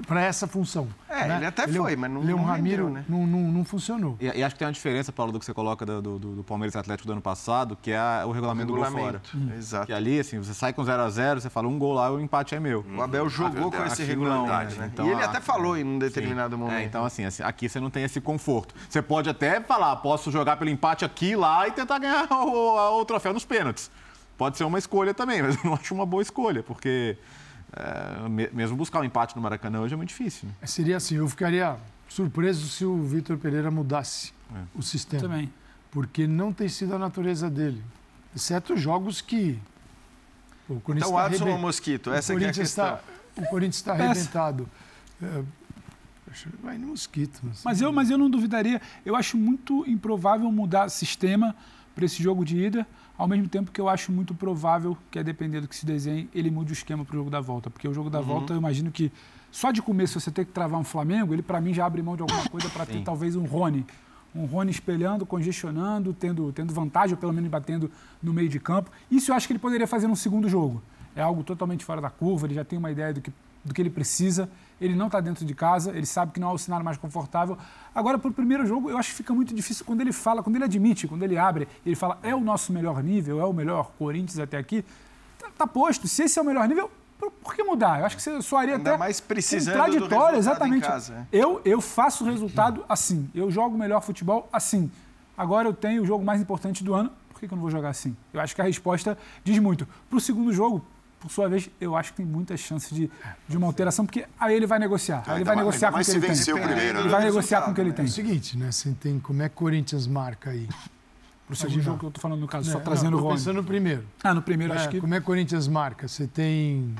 para essa função. É, né? ele até é um- foi, mas não- ele é um não Ramiro, rendeu, né? não, não, não funcionou. E, e acho que tem uma diferença, Paulo, do que você coloca do, do, do Palmeiras e Atlético do ano passado, que é a- o regulamento, do gol fora. Regulamento. Exato. Que ali, assim, você sai com 0 a 0 você fala um gol lá, o empate é meu. O Abel jogou com esse regulamento. né? então e ele a- até falou em um determinado Sim. momento. É, então, assim, assim, aqui você não tem esse conforto. Você pode até falar, posso jogar pelo empate aqui lá e tentar ganhar o, a- o troféu nos pênaltis. Pode ser uma escolha também, mas eu não acho uma boa escolha, porque é, me- mesmo buscar um empate no Maracanã hoje é muito difícil. Né? Seria assim, eu ficaria surpreso se o Vitor Pereira mudasse É. o sistema. Também. Porque não tem sido a natureza dele. Exceto jogos que. O Corinthians Então, o tá Adson ou arreben- o Mosquito? o Essa que é a Corinthians questão. tá- O Corinthians está arrebentado. É, poxa, vai no mosquito. Mas eu, mas eu não duvidaria. Eu acho muito improvável mudar sistema para esse jogo de ida, ao mesmo tempo que eu acho muito provável que, a depender do que se desenhe, ele mude o esquema para o jogo da volta. Porque o jogo da volta, eu imagino que só de começo você ter que travar um Flamengo, ele para mim já abre mão de alguma coisa para ter talvez um Rony. Um Rony espelhando, congestionando, tendo, tendo vantagem, ou pelo menos batendo no meio de campo. Isso eu acho que ele poderia fazer no segundo jogo. É algo totalmente fora da curva, ele já tem uma ideia do que, do que ele precisa. Ele não está dentro de casa, ele sabe que não é o cenário mais confortável. Agora, para o primeiro jogo, eu acho que fica muito difícil quando ele fala, quando ele admite, quando ele abre, ele fala, é o nosso melhor nível, é o melhor Corinthians até aqui. Tá, tá posto. Se esse é o melhor nível, por, que mudar? Eu acho que você soaria Ainda até mais precisando do contraditório, exatamente. casa, é. Eu, eu faço o resultado assim. Eu jogo o melhor futebol assim. Agora eu tenho o jogo mais importante do ano. Por que, que eu não vou jogar assim? Eu acho que a resposta diz muito. Para o segundo jogo, por sua vez, eu acho que tem muitas chances de, de uma alteração, porque aí ele vai negociar. Aí ele Ainda vai mais- negociar com o que ele tem. primeiro, Ele né? vai negociar com o que ele tem. É o seguinte, né? Você tem como é que Corinthians marca aí. Para o segundo Imagina. jogo que eu estou falando, no caso, só Né? trazendo Não, o tô Rony. pensando no primeiro. Ah, no primeiro, acho É, que. Como é que Corinthians marca? Você tem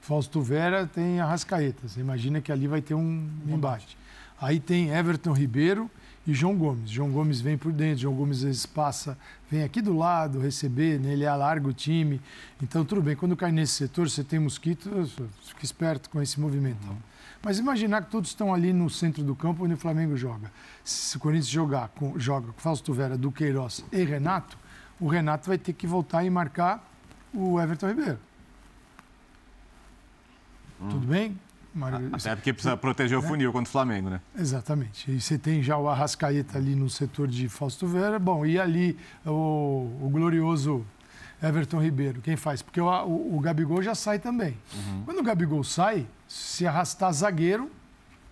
Fausto Vera, tem Arrascaeta. Você imagina que ali vai ter um embate. Aí tem Everton Ribeiro e João Gomes. João Gomes vem por dentro, João Gomes às vezes passa, vem aqui do lado receber, né? ele alarga o time. Então, tudo bem, quando cai nesse setor, você tem mosquito, fica esperto com esse movimento. Uhum. Mas imaginar que todos estão ali no centro do campo onde o Flamengo joga. Se o Corinthians jogar com, joga com Fausto Vera, Duqueiroz e Renato, o Renato vai ter que voltar e marcar o Everton Ribeiro. Hum. Tudo bem? Mário... Até porque precisa proteger o funil contra o Flamengo, né? Exatamente. E você tem já o Arrascaeta ali no setor de Fausto Vera. Bom, e ali o, o glorioso Everton Ribeiro, quem faz? Porque o, o, o Gabigol já sai também. Uhum. Quando o Gabigol sai, se arrastar zagueiro,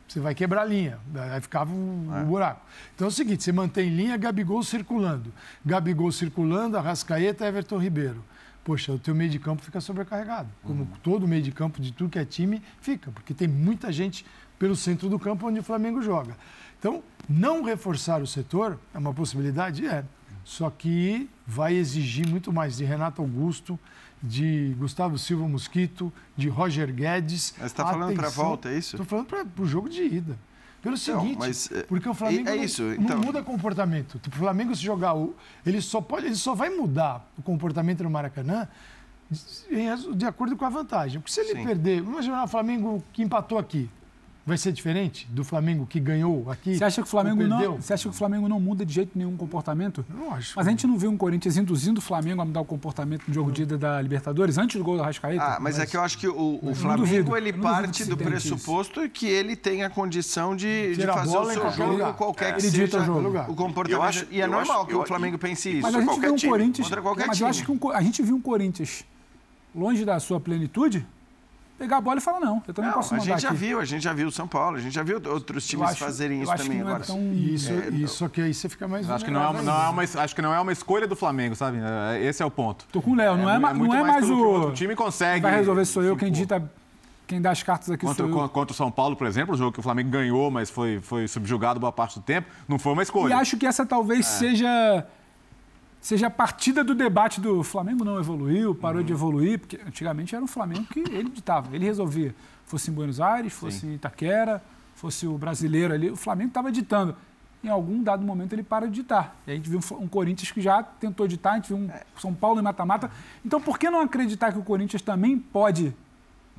você vai quebrar a linha, vai ficar um, é. buraco. Então é o seguinte, você mantém linha, Gabigol circulando. Gabigol circulando, Arrascaeta, Everton Ribeiro poxa, o teu meio de campo fica sobrecarregado. Como uhum. todo meio de campo de tudo que é time fica, porque tem muita gente pelo centro do campo onde o Flamengo joga. Então, não reforçar o setor é uma possibilidade? É. Só que vai exigir muito mais de Renato Augusto, de Gustavo Silva Mosquito, de Roger Guedes. Mas está falando para a volta, é isso? Estou falando para o jogo de ida. Pelo então, seguinte, mas, é, porque o Flamengo é isso, não, então... não, muda comportamento. Tipo, o Flamengo se jogar, ele só pode, ele só vai mudar o comportamento no Maracanã de acordo com a vantagem. Porque se ele Sim. perder, imagina o Flamengo que empatou aqui vai ser diferente do Flamengo que ganhou aqui? Você acha que o Flamengo não, você acha que o Flamengo não muda de jeito nenhum o comportamento? Não acho. Mas a gente não viu um Corinthians induzindo o Flamengo a mudar o comportamento no jogo de ida da Libertadores antes do gol do Rascaeta? Ah, mas, mas, é que eu acho que o, o Flamengo duvido, ele parte do pressuposto isso. que ele tem a condição de, de fazer o seu jogo lugar. qualquer é. que ele seja o, jogo. o comportamento. Acho, e é normal que o Flamengo pense isso. Mas a gente viu um Corinthians, mas eu acho que a gente viu um Corinthians longe da sua plenitude pegar a bola e falar, não, eu também não, posso mandar A gente já aqui. viu, a gente já viu o São Paulo, a gente já viu outros times acho, fazerem isso também agora. É tão... Isso, é, isso que aí você fica mais acho que não é, uma, não é uma, Acho que não é uma escolha do Flamengo, sabe? É, esse é o ponto. Tô com o Léo, não é, é, não é mais, mais o... o time consegue. Vai resolver sou eu, quem dita quem dá as cartas aqui contra, sou eu. Contra o São Paulo, por exemplo, o jogo que o Flamengo ganhou, mas foi, foi subjugado boa parte do tempo, não foi uma escolha. E acho que essa talvez é. seja seja a partida do debate do Flamengo não evoluiu, parou uhum. de evoluir, porque antigamente era um Flamengo que ele ditava, ele resolvia fosse em Buenos Aires, fosse Sim. em Itaquera, fosse o brasileiro ali, o Flamengo estava ditando. Em algum dado momento ele para de ditar. E a gente viu um Corinthians que já tentou ditar, a gente viu um São Paulo em mata-mata. Então por que não acreditar que o Corinthians também pode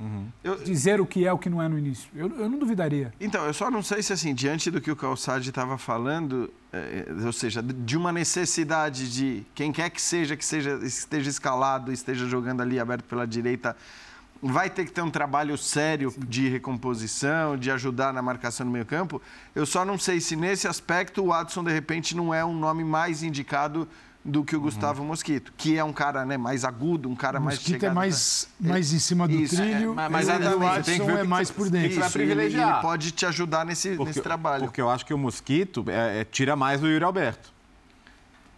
Uhum. Eu, dizer o que é o que não é no início. Eu, eu, não duvidaria. Então, eu só não sei se, assim, diante do que o Calçade estava falando, é, ou seja, de uma necessidade de quem quer que seja, que seja, esteja escalado, esteja jogando ali aberto pela direita, vai ter que ter um trabalho sério de recomposição, de ajudar na marcação no meio campo. Eu só não sei se nesse aspecto o Adson, de repente, não é um nome mais indicado do que o Gustavo uhum. Mosquito, que é um cara né, mais agudo, um cara o mais Mosquito é mais, pra... mais em cima do Isso, trilho, é, mas, mas o Adson é mais por dentro. Isso, ele, ele, pode te ajudar nesse, porque, nesse trabalho. Porque eu acho que o Mosquito é, é, tira mais do Yuri Alberto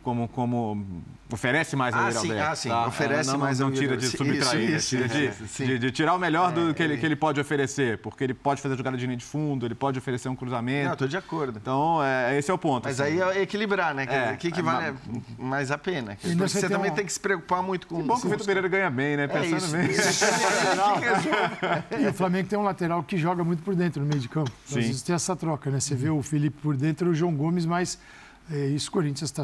como, como oferece mais ao ah, sim, Ah, sim, tá? oferece não, mais não, não tira de subtrair, né? tira de, de, de, tirar o melhor é, do que ele, que ele pode oferecer, porque ele pode fazer jogada de linha de fundo, ele pode oferecer um cruzamento. Não, estou de acordo. Então, é, esse é o ponto. Mas assim. aí é equilibrar, né? O que, que é, vale mais a pena? Porque você também um... tem que se preocupar muito com... Que bom que o Vitor Pereira ganha bem, né? É Pensando isso, bem. Isso. e o Flamengo tem um lateral que joga muito por dentro no meio de campo. Então, às vezes tem essa troca, né? Você vê o Felipe por dentro e o João Gomes, mas é, isso o Corinthians está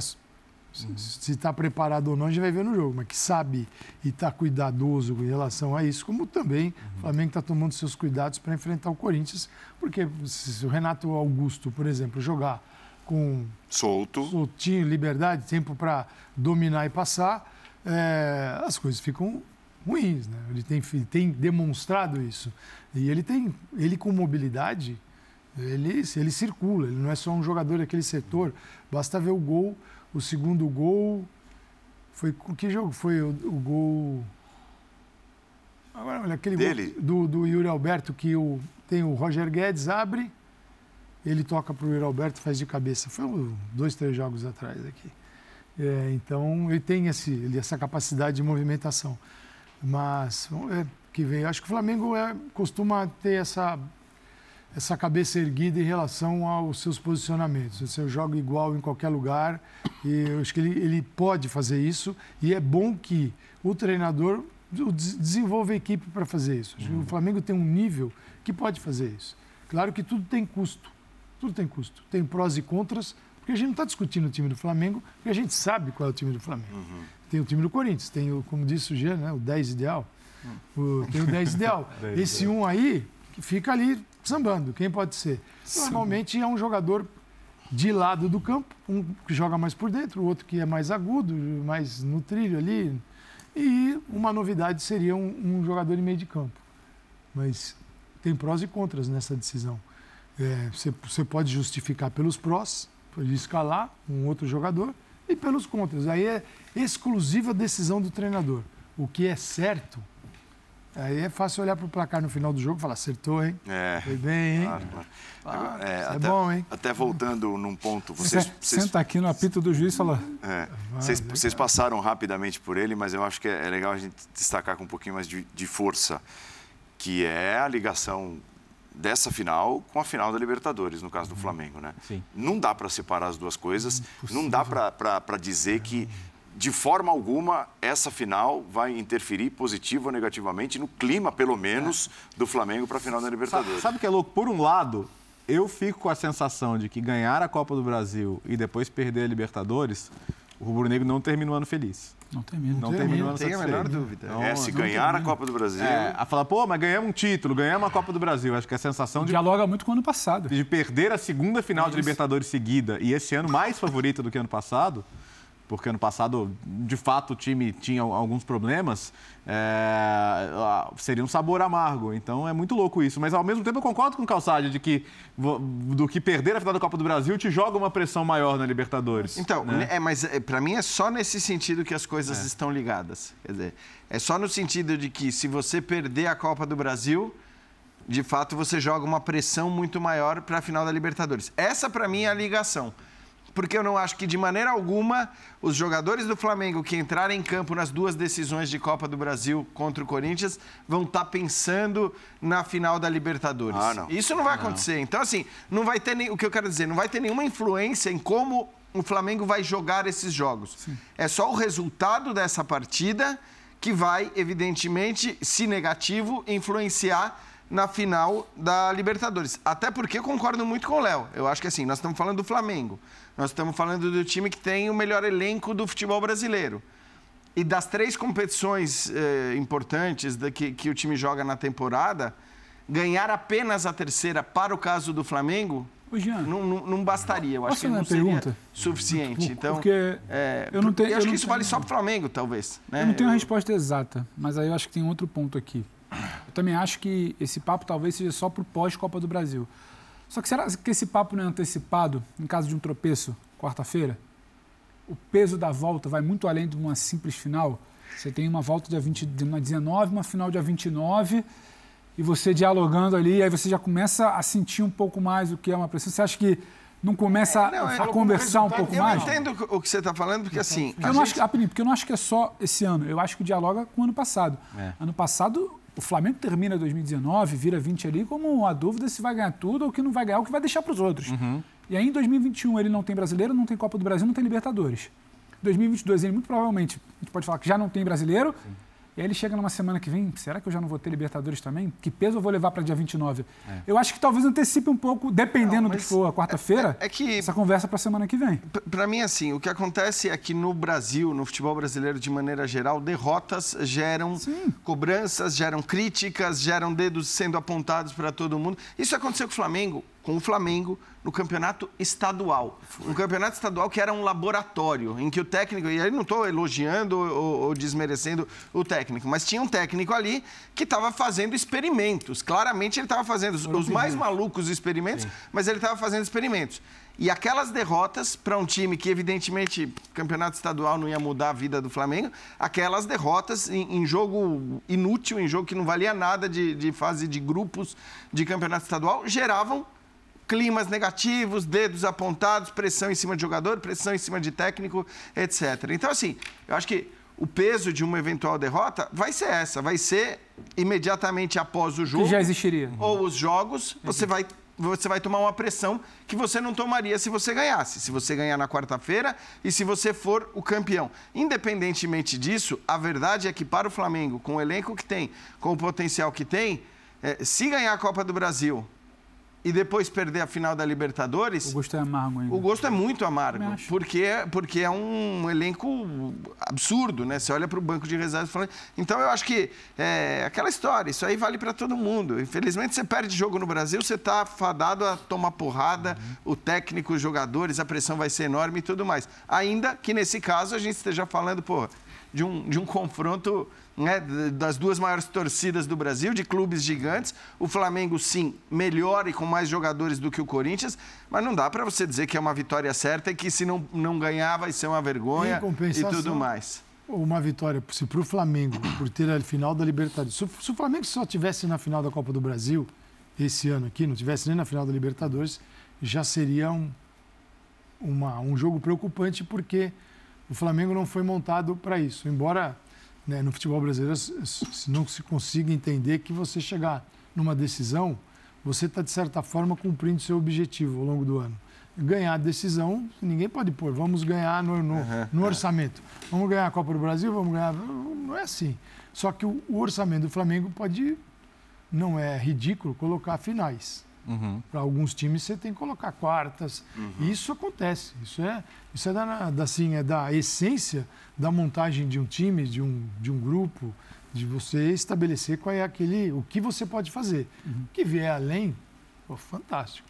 se está preparado ou não, a gente vai ver no jogo, mas que sabe e está cuidadoso em relação a isso, como também uhum. o Flamengo está tomando seus cuidados para enfrentar o Corinthians, porque se o Renato Augusto, por exemplo, jogar com solto, soltinho, liberdade, tempo para dominar e passar, é, as coisas ficam ruins, né? Ele tem, tem demonstrado isso e ele tem, ele com mobilidade, ele, ele circula, ele não é só um jogador daquele setor, basta ver o gol o segundo gol foi que jogo foi o, o gol? Agora, olha, aquele Dele? gol do, do Yuri Alberto que o, tem o Roger Guedes abre, ele toca para o Yuri Alberto faz de cabeça. Foi um, dois, três jogos atrás aqui. É, então ele tem esse, essa capacidade de movimentação. Mas que vem. Acho que o Flamengo é, costuma ter essa essa cabeça erguida em relação aos seus posicionamentos. Você joga igual em qualquer lugar e eu acho que ele, ele pode fazer isso e é bom que o treinador desenvolva a equipe para fazer isso. Que o Flamengo tem um nível que pode fazer isso. Claro que tudo tem custo. Tudo tem custo. Tem prós e contras, porque a gente não está discutindo o time do Flamengo, porque a gente sabe qual é o time do Flamengo. Uhum. Tem o time do Corinthians, tem, o, como disse o Jean, né, o 10 ideal. O, tem o 10 ideal. Esse um aí que fica ali sambando. Quem pode ser? Normalmente é um jogador de lado do campo, um que joga mais por dentro, o outro que é mais agudo, mais no trilho ali. E uma novidade seria um, um jogador em meio de campo. Mas tem prós e contras nessa decisão. É, você, você pode justificar pelos prós, pode escalar um outro jogador, e pelos contras. Aí é exclusiva decisão do treinador. O que é certo, aí é fácil olhar para o placar no final do jogo e falar, acertou, hein? É. Foi bem, hein? Claro, claro. Ah, É, é até, bom, hein? até voltando num ponto, vocês, Senta, vocês, senta aqui no apito do juiz e fala. é, vocês, vocês passaram rapidamente por ele, mas eu acho que é, é legal a gente destacar com um pouquinho mais de, de força, que é a ligação dessa final com a final da Libertadores, no caso do Flamengo, né? Sim. Não dá para separar as duas coisas, não dá para dizer que de forma alguma essa final vai interferir positivo ou negativamente no clima, pelo menos, do Flamengo para a final da Libertadores. sabe o que é louco? Por um lado, eu fico com a sensação de que ganhar a Copa do Brasil e depois perder a Libertadores, o Rubro Negro não termina o ano feliz. Não termina. Não termina, termina o Não ano tem a menor dúvida. Então, É, se não ganhar a. Copa do Brasil, É, a falar, pô, mas ganhamos um título, ganhamos a Copa do Brasil. Acho que a sensação de, Dialoga muito com o ano passado. de perder a segunda final de Libertadores seguida e esse ano mais favorito do que ano passado, porque ano passado, de fato, o time tinha alguns problemas, é, seria um sabor amargo. Então é muito louco isso. Mas ao mesmo tempo eu concordo com o Calçade de que do que perder a final da Copa do Brasil te joga uma pressão maior na Libertadores. Então, né? é, mas para mim é só nesse sentido que as coisas estão ligadas. Quer dizer, é só no sentido de que se você perder a Copa do Brasil, de fato você joga uma pressão muito maior para a final da Libertadores. Essa para mim é a ligação. Porque eu não acho que de maneira alguma os jogadores do Flamengo que entrarem em campo nas duas decisões de Copa do Brasil contra o Corinthians vão estar pensando na final da Libertadores. Ah, não. Isso não vai acontecer. Então, assim, não vai ter nem, o que eu quero dizer, não vai ter nenhuma influência em como o Flamengo vai jogar esses jogos. É só o resultado dessa partida que vai, evidentemente, se negativo, influenciar na final da Libertadores. Até porque eu concordo muito com o Léo. Eu acho que assim, nós estamos falando do Flamengo. Nós estamos falando do time que tem o melhor elenco do futebol brasileiro. E das três competições eh, importantes da que, que o time joga na temporada, ganhar apenas a terceira para o caso do Flamengo não, não, não bastaria. Eu acho que não seria pergunta? suficiente. Então, porque é, eu não tenho- eu acho que isso vale tenho- só para o Flamengo, talvez. né? Eu não tenho a resposta exata, mas aí eu acho que tem outro ponto aqui. Eu também acho que esse papo talvez seja só para o pós-Copa do Brasil. Só que será que esse papo não é antecipado em caso de um tropeço quarta-feira? O peso da volta vai muito além de uma simples final. Você tem uma volta dia 20, de uma 19, uma final dia 29, e você dialogando ali, aí você já começa a sentir um pouco mais o que é uma pressão. Você acha que não começa não, a, eu a conversar um pouco Eu mais? entendo o que você está falando, porque assim. Porque a eu, não acho, gente- que- rapidinho, porque eu não acho que é só esse ano. Eu acho que dialoga com o ano passado. É. Ano passado, o Flamengo termina 2019, vira 20 ali, como a dúvida se vai ganhar tudo ou que não vai ganhar, ou que vai deixar para os outros. E aí, em 2021, ele não tem brasileiro, não tem Copa do Brasil, não tem Libertadores. 2022, ele muito provavelmente, a gente pode falar que já não tem brasileiro. E aí ele chega numa semana que vem, será que eu já não vou ter Libertadores também? Que peso eu vou levar para dia 29? Eu acho que talvez antecipe um pouco, dependendo Não, do que for a quarta-feira, é- é que- essa conversa para a semana que vem. Para mim, assim, o que acontece é que no Brasil, no futebol brasileiro de maneira geral, derrotas geram cobranças, geram críticas, geram dedos sendo apontados para todo mundo. Isso aconteceu com o Flamengo, com o Flamengo no campeonato estadual. Um campeonato estadual que era um laboratório, em que o técnico, e aí não estou elogiando ou, ou desmerecendo o técnico, mas tinha um técnico ali que estava fazendo experimentos. Claramente ele estava fazendo os, os mais malucos experimentos, mas ele estava fazendo experimentos. E aquelas derrotas para um time que, evidentemente, campeonato estadual não ia mudar a vida do Flamengo, aquelas derrotas em, em jogo inútil, em jogo que não valia nada de, de fase de grupos de campeonato estadual, geravam climas negativos, dedos apontados, pressão em cima de jogador, pressão em cima de técnico, etc. Então, assim, eu acho que o peso de uma eventual derrota vai ser essa, vai ser imediatamente após o jogo Que já existiria. ou os jogos, você vai, você vai tomar uma pressão que você não tomaria se você ganhasse. Se você ganhar na quarta-feira e se você for o campeão. Independentemente disso, a verdade é que para o Flamengo, com o elenco que tem, com o potencial que tem, eh, se ganhar a Copa do Brasil e depois perder a final da Libertadores, O gosto é amargo ainda. o gosto é muito amargo, porque, é- porque é um elenco absurdo, né? Você olha para o banco de reservas e fala... Então, eu acho que é aquela história, isso aí vale para todo mundo. Infelizmente, você perde jogo no Brasil, você está fadado a tomar porrada, o técnico, os jogadores, a pressão vai ser enorme e tudo mais. Ainda que, nesse caso, a gente esteja falando, pô, de um, de um confronto né, das duas maiores torcidas do Brasil, de clubes gigantes. O Flamengo, sim, melhor e com mais jogadores do que o Corinthians, mas não dá para você dizer que é uma vitória certa e que se não, não ganhar vai ser uma vergonha e tudo mais. Uma vitória, se para o Flamengo, por ter a final da Libertadores. Se, o- se o Flamengo só tivesse na final da Copa do Brasil, esse ano aqui, não tivesse nem na final da Libertadores, já seria um, uma- um jogo preocupante, porque o Flamengo não foi montado para isso. Embora né, no futebol brasileiro s- s- não se consiga entender que você chegar numa decisão, você está, de certa forma, cumprindo seu objetivo ao longo do ano. Ganhar a decisão, ninguém pode pôr, vamos ganhar no, no- no orçamento. Vamos ganhar a Copa do Brasil, vamos ganhar. Não é assim. Só que o, o orçamento do Flamengo pode. Não é ridículo colocar finais. Para alguns times você tem que colocar quartas. E isso acontece. Isso é, isso é, da, da, assim, é da essência da montagem de um time, de um, de um grupo, de você estabelecer qual é aquele, o que você pode fazer. O que vier além, pô, fantástico.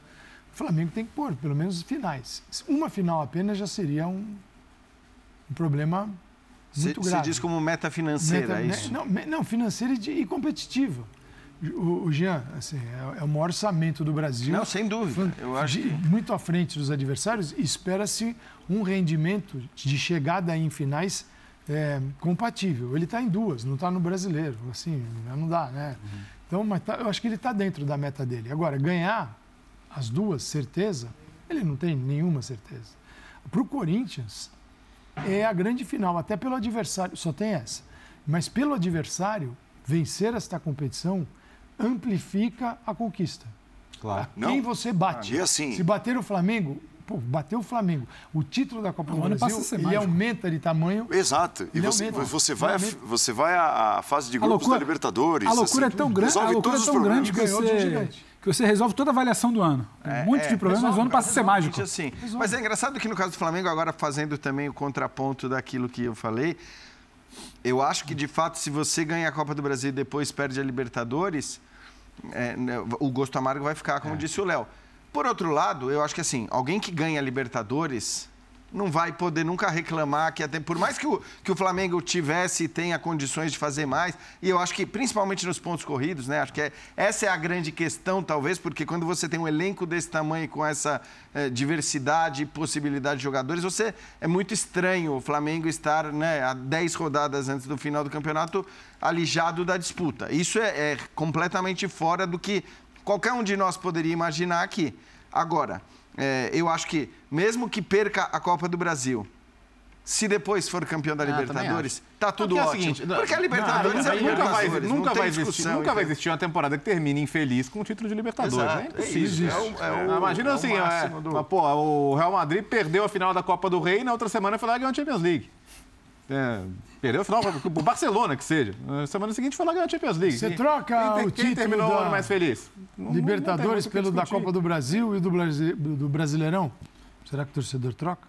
O Flamengo tem que pôr, pelo menos finais. Uma final apenas já seria um, um problema muito grave. diz como meta financeira, Meta- é né, isso? Não, não, financeira e, de- e competitiva. O, o Jean, assim, é, é o maior orçamento do Brasil. Não, sem dúvida. Eu acho De- que... Muito à frente dos adversários, espera-se um rendimento de chegada em finais é, compatível. Ele está em duas, não está no brasileiro. Assim, não dá, né? Uhum. Então, mas tá- eu acho que ele está dentro da meta dele. Agora, ganhar as duas, certeza, ele não tem nenhuma certeza. Para o Corinthians, é a grande final, até pelo adversário, só tem essa. Mas pelo adversário, vencer esta competição amplifica a conquista. Claro. A Quem Não. você bate. E assim- Se bater o Flamengo, pô, bateu o Flamengo. O título da Copa do Brasil, passa a ser ele mágico. aumenta de tamanho. Exato. E você, aumenta. você vai, aumenta. você vai à, fase de grupos loucura, da Libertadores. a loucura assim, é tão grande, a resolve loucura é tão grande que Ganhou de você, gigante. que você resolve toda a avaliação do ano. Tem um monte de problemas, mas o ano passa a ser mágico. Assim. Mas é engraçado que no caso do Flamengo, agora fazendo também o contraponto daquilo que eu falei, eu acho que de fato, se você ganha a Copa do Brasil e depois perde a Libertadores, é, né, o gosto amargo vai ficar, como disse o Léo. Por outro lado, eu acho que assim, alguém que ganha Libertadores não vai poder nunca reclamar que até por mais que o, que o Flamengo tivesse e tenha condições de fazer mais, e eu acho que principalmente nos pontos corridos, né? Acho que é- essa é a grande questão, talvez, porque quando você tem um elenco desse tamanho com essa eh, diversidade e possibilidade de jogadores, você é muito estranho o Flamengo estar né, a 10 rodadas antes do final do campeonato alijado da disputa. Isso é, é completamente fora do que qualquer um de nós poderia imaginar aqui. Agora, é, eu acho que, mesmo que perca a Copa do Brasil, se depois for campeão da Ah, Libertadores, tá tudo Porque é ótimo. seguinte, porque a Libertadores Não, é aí nunca vai, Libertadores, nunca vai existir, nunca vai existir uma temporada que termine infeliz com o título de Libertadores. Exato, é é impossível. É é Ah, Imagina é assim, é, do- pô, o Real Madrid perdeu a final da Copa do Rei e na outra semana foi lá e ganhou a Champions League. É, perdeu a final o Barcelona, que seja. Na semana seguinte foi lá ganhou a Champions League. Você troca quem, o quem título terminou o ano mais feliz? Não- Libertadores não pelo da. Copa do Brasil e do, Brasi- do Brasileirão? Será que o torcedor troca?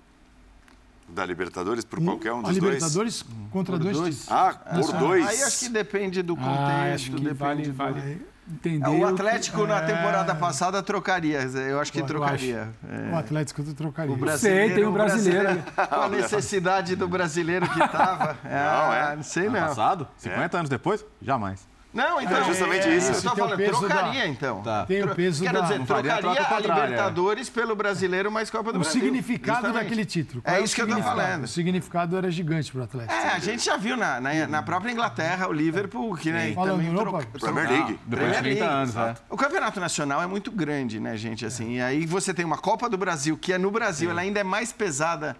Da Libertadores por qualquer um a dos dois. Libertadores contra dois, times. Ah, por dois. Aí acho que depende do contexto, Ah, acho que depende vale, do... vale entender. O que- Atlético na temporada passada trocaria, eu acho que trocaria. É. O Atlético trocaria. O brasileiro, Sei, tem o brasileiro. Com a necessidade do brasileiro que estava. Não, é. Não sei não. passado? 50 anos depois? Jamais. Não, então. É justamente é, isso. Eu tô o falando, trocaria da- então. Tá. Tem o peso Quero da... dizer, a trocaria troca a contrária, Libertadores pelo brasileiro mais Copa do O Brasil. significado Justamente. daquele título. É Qual isso que eu tô falando. O significado era gigante para o Atlético. É, a gente já viu na, na, na própria Inglaterra, o Liverpool, que né, Falando também troca- Premier League. Depois de Premier 30 League, anos, é. O campeonato nacional é muito grande, né, gente? Assim, E aí você tem uma Copa do Brasil, que é no Brasil, ela ainda é mais pesada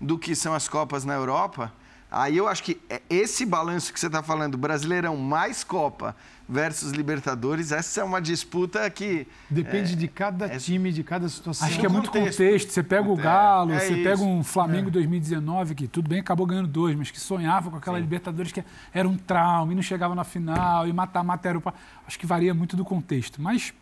do que são as Copas na Europa. Aí eu acho que é esse balanço que você está falando, Brasileirão mais Copa versus Libertadores, essa é uma disputa que. Depende de cada time, de cada situação. Acho que é muito contexto. contexto. Você pega o Galo, É você isso. pega um Flamengo 2019, que tudo bem, acabou ganhando dois, mas que sonhava com aquela Libertadores que era um trauma e não chegava na final, e mata-mata era o. Acho que varia muito do contexto. Mas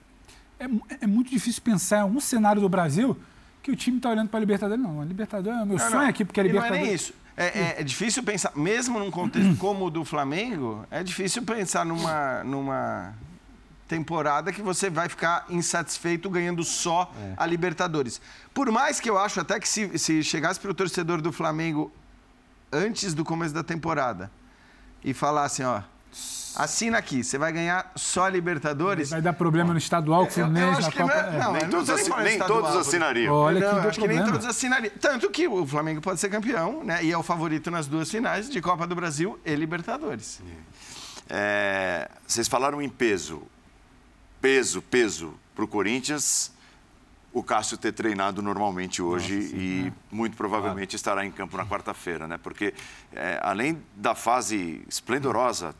é, é muito difícil pensar em um cenário do Brasil que o time está olhando para a Libertadores. Não, a Libertadores é o meu Não, sonho não. aqui, porque a E Libertadores. Não é nem isso. É, é- é difícil pensar, mesmo num contexto como o do Flamengo, é difícil pensar numa, numa temporada que você vai ficar insatisfeito ganhando só a Libertadores. Por mais que eu acho até que se, se chegasse para o torcedor do Flamengo antes do começo da temporada e falassem, ó, assina aqui, você vai ganhar só Libertadores. Vai dar problema no estadual, eu Fluminense, na que Copa. não é- não, Nem todos, tô nem todos assinariam. Olha não, que eu deu acho que nem problema. todos assinariam. Tanto que o Flamengo pode ser campeão, né? E é o favorito nas duas finais de Copa do Brasil e Libertadores. É, vocês falaram em peso. Peso, peso para o Corinthians. O Cássio ter treinado normalmente hoje e muito provavelmente estará em campo na quarta-feira, né? Porque é, além da fase esplendorosa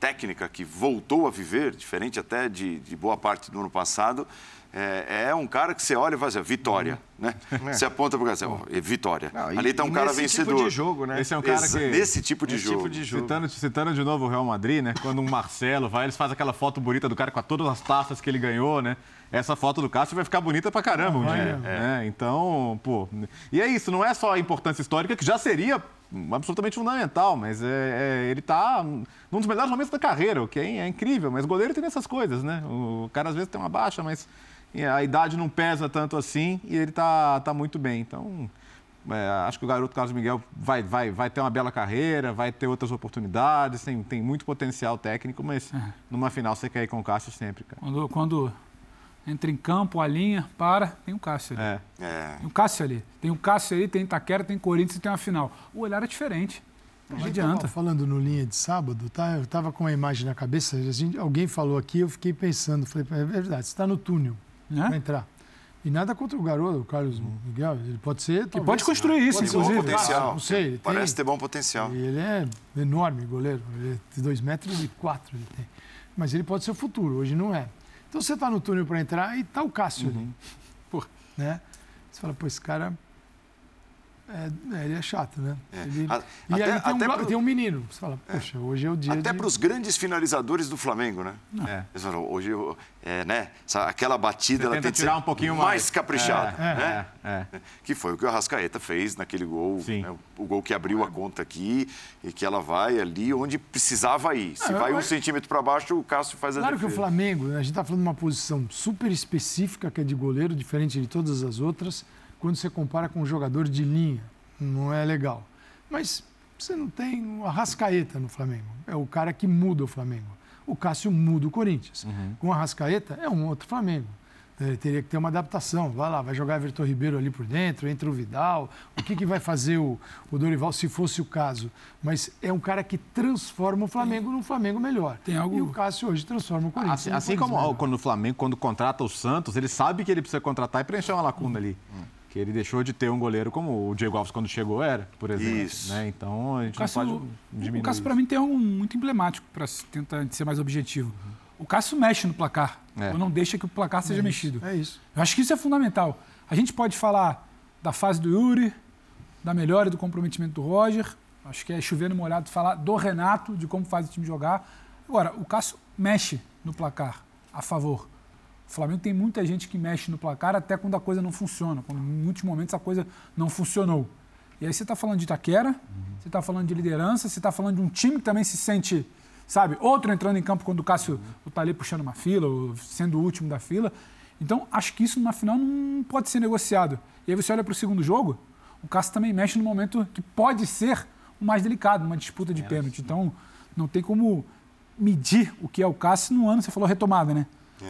técnica que voltou a viver, diferente até de, de boa parte do ano passado, é, é um cara que você olha e faz assim, vitória, né? Você aponta para o cara, assim, é vitória. Não, Ali está um cara nesse vencedor. tipo de jogo, né? Esse é um cara Exa- que... Nesse tipo de Esse jogo. tipo de jogo. Citando, citando de novo o Real Madrid, né? Quando um Marcelo vai, eles fazem aquela foto bonita do cara com todas as taças que ele ganhou, né? Essa foto do Cássio vai ficar bonita pra caramba um dia. né? Então, pô. E é isso, não é só a importância histórica, que já seria absolutamente fundamental, mas é, é- ele tá num dos melhores momentos da carreira, o que é, é incrível. Mas goleiro tem essas coisas, né? O cara às vezes tem uma baixa, mas a idade não pesa tanto assim e ele tá, tá muito bem. Então. É, acho que o garoto Carlos Miguel vai, vai, vai ter uma bela carreira, vai ter outras oportunidades, tem, tem muito potencial técnico, mas numa final você quer ir com o Cássio sempre, cara. Quando, quando entra em campo, a linha, para, tem o Cássio ali. É. É. Tem o Cássio ali. Tem o Cássio ali, tem Itaquera, tem Corinthians e tem uma final. O olhar é diferente. Não A gente adianta. tava falando no linha de sábado, tá? Eu tava com uma imagem na cabeça, a gente- alguém falou aqui, eu fiquei pensando, falei, é verdade, você está no túnel para Né? entrar. E nada contra o garoto, o Carlos Miguel, ele pode ser. Que talvez, pode construir isso, pode Tem bom inclusive. potencial. Não sei, ele Parece tem- ter bom potencial. E ele é enorme, goleiro. Ele é de 2 metros e 4 ele tem. Mas ele pode ser o futuro, hoje não é. Então você está no túnel para entrar e tá o Cássio ali. Pô, né? Você fala, pô, esse cara. É, é, ele é chato, né? É. Ele- A- e até- aí tem um, pro- tem um menino. Você fala, poxa, hoje é o dia Até de... para os grandes finalizadores do Flamengo, né? É. Eles falam, hoje, eu- é, né? essa- aquela batida ela tem que tirar ser um pouquinho mais mais. caprichada, É, né? é, é. Que foi o que o Arrascaeta fez naquele gol, Sim. né? o gol que abriu a conta aqui e que ela vai ali onde precisava ir. Se vai um centímetro para baixo, o Cássio faz a Claro que o defesa. Flamengo, né, a gente está falando de uma posição super específica, que é de goleiro, diferente de todas as outras, quando você compara com um jogador de linha. Não é legal. Mas você não tem o Arrascaeta no Flamengo. É o cara que muda o Flamengo. O Cássio muda o Corinthians. Com o Arrascaeta é um outro Flamengo. Ele teria que ter uma adaptação. Vai lá, vai jogar Everton Ribeiro ali por dentro, entra o Vidal. O que, que vai fazer o, o Dorival, se fosse o caso? Mas é um cara que transforma o Flamengo num Flamengo melhor. Tem algo- E o Cássio hoje transforma o Corinthians. Assim, assim como melhor. quando o Flamengo, quando contrata o Santos, ele sabe que ele precisa contratar e preencher uma lacuna ali. Que ele deixou de ter um goleiro como o Diego Alves quando chegou era, por exemplo. Isso. né? Então a gente Cássio, não pode diminuir. o Cássio para mim, tem algo muito emblemático para tentar ser mais objetivo. O Cássio mexe no placar. É. Ou não deixa que o placar seja mexido. É isso. Eu acho que isso é fundamental. A gente pode falar da fase do Yuri, da melhora e do comprometimento do Roger. Acho que é chovendo molhado falar do Renato, de como faz o time jogar. Agora, o Cássio mexe no placar a favor. O Flamengo tem muita gente que mexe no placar até quando a coisa não funciona, quando em muitos momentos a coisa não funcionou. E aí você está falando de Itaquera, você está falando de liderança, você está falando de um time que também se sente, sabe, outro entrando em campo quando o Cássio está ali puxando uma fila, ou sendo o último da fila. Então, acho que isso numa final não pode ser negociado. E aí você olha para o segundo jogo, o Cássio também mexe no momento que pode ser o mais delicado, uma disputa de pênalti. Então, não tem como medir o que é o Cássio no ano, você falou retomada, né?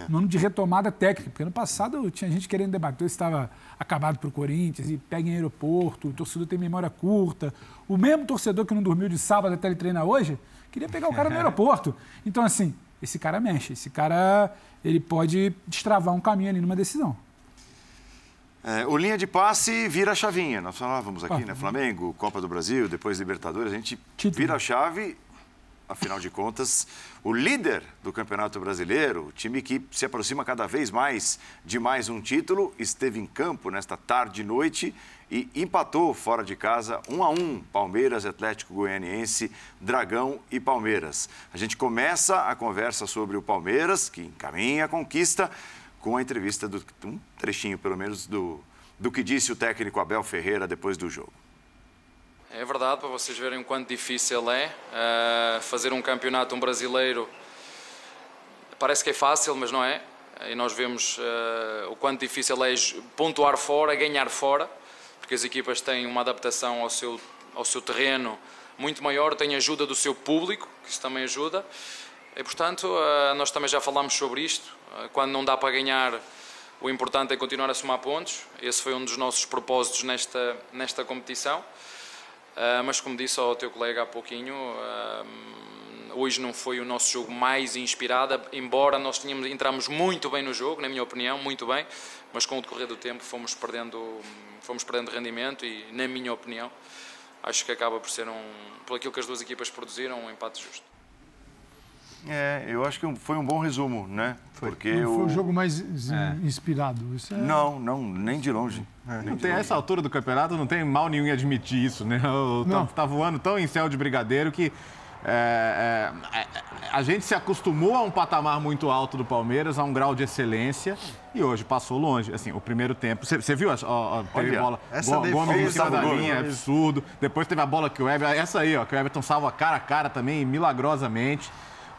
No ano de retomada técnica, porque ano passado tinha gente querendo debater se estava acabado para o Corinthians e pega em aeroporto, o torcedor tem memória curta. O mesmo torcedor que não dormiu de sábado até ele treinar hoje, queria pegar o cara no aeroporto. Então, assim, esse cara mexe, esse cara ele pode destravar um caminho ali numa decisão. É, o linha de passe vira a chavinha. Nós falávamos aqui, né? Flamengo, Copa do Brasil, depois Libertadores. A gente Título. vira a chave. Afinal de contas, o líder do Campeonato Brasileiro, o time que se aproxima cada vez mais de mais um título, esteve em campo nesta tarde e noite e empatou fora de casa, um a um, Palmeiras, Atlético Goianiense, Dragão e Palmeiras. A gente começa a conversa sobre o Palmeiras, que encaminha a conquista, com a entrevista, do, um trechinho pelo menos, do, do que disse o técnico Abel Ferreira depois do jogo. É verdade, para vocês verem o quanto difícil é uh, fazer um campeonato, um brasileiro. Parece que é fácil, mas não é. E nós vemos uh, o quanto difícil é pontuar fora, ganhar fora, porque as equipas têm uma adaptação ao seu, ao seu terreno muito maior, têm ajuda do seu público, que isso também ajuda. E, portanto, uh, nós também já falámos sobre isto. quando não dá para ganhar, o importante é continuar a somar pontos. Esse foi um dos nossos propósitos nesta, nesta competição. Uh, mas como disse ao teu colega há pouquinho, uh, hoje não foi o nosso jogo mais inspirado, embora nós tínhamos, entramos muito bem no jogo, na minha opinião, muito bem, mas com o decorrer do tempo fomos perdendo, fomos perdendo rendimento e, na minha opinião, acho que acaba por ser um, por aquilo que as duas equipas produziram, um empate justo. É, eu acho que foi um bom resumo, né? Porque não foi o jogo mais é. inspirado. É... Não, não, nem de longe. É. Não tem essa altura do campeonato, não tem mal nenhum em admitir isso, né? O, tá, tá, voando tão em céu de brigadeiro que é, é, a gente se acostumou a um patamar muito alto do Palmeiras, a um grau de excelência, e hoje passou longe. Assim, o primeiro tempo. Você viu? Ó, teve Olha, bola. Essa Gomes em cima da linha, é absurdo. Depois teve a bola que o Everton. Essa aí, ó, que o Everton salva cara a cara também, milagrosamente.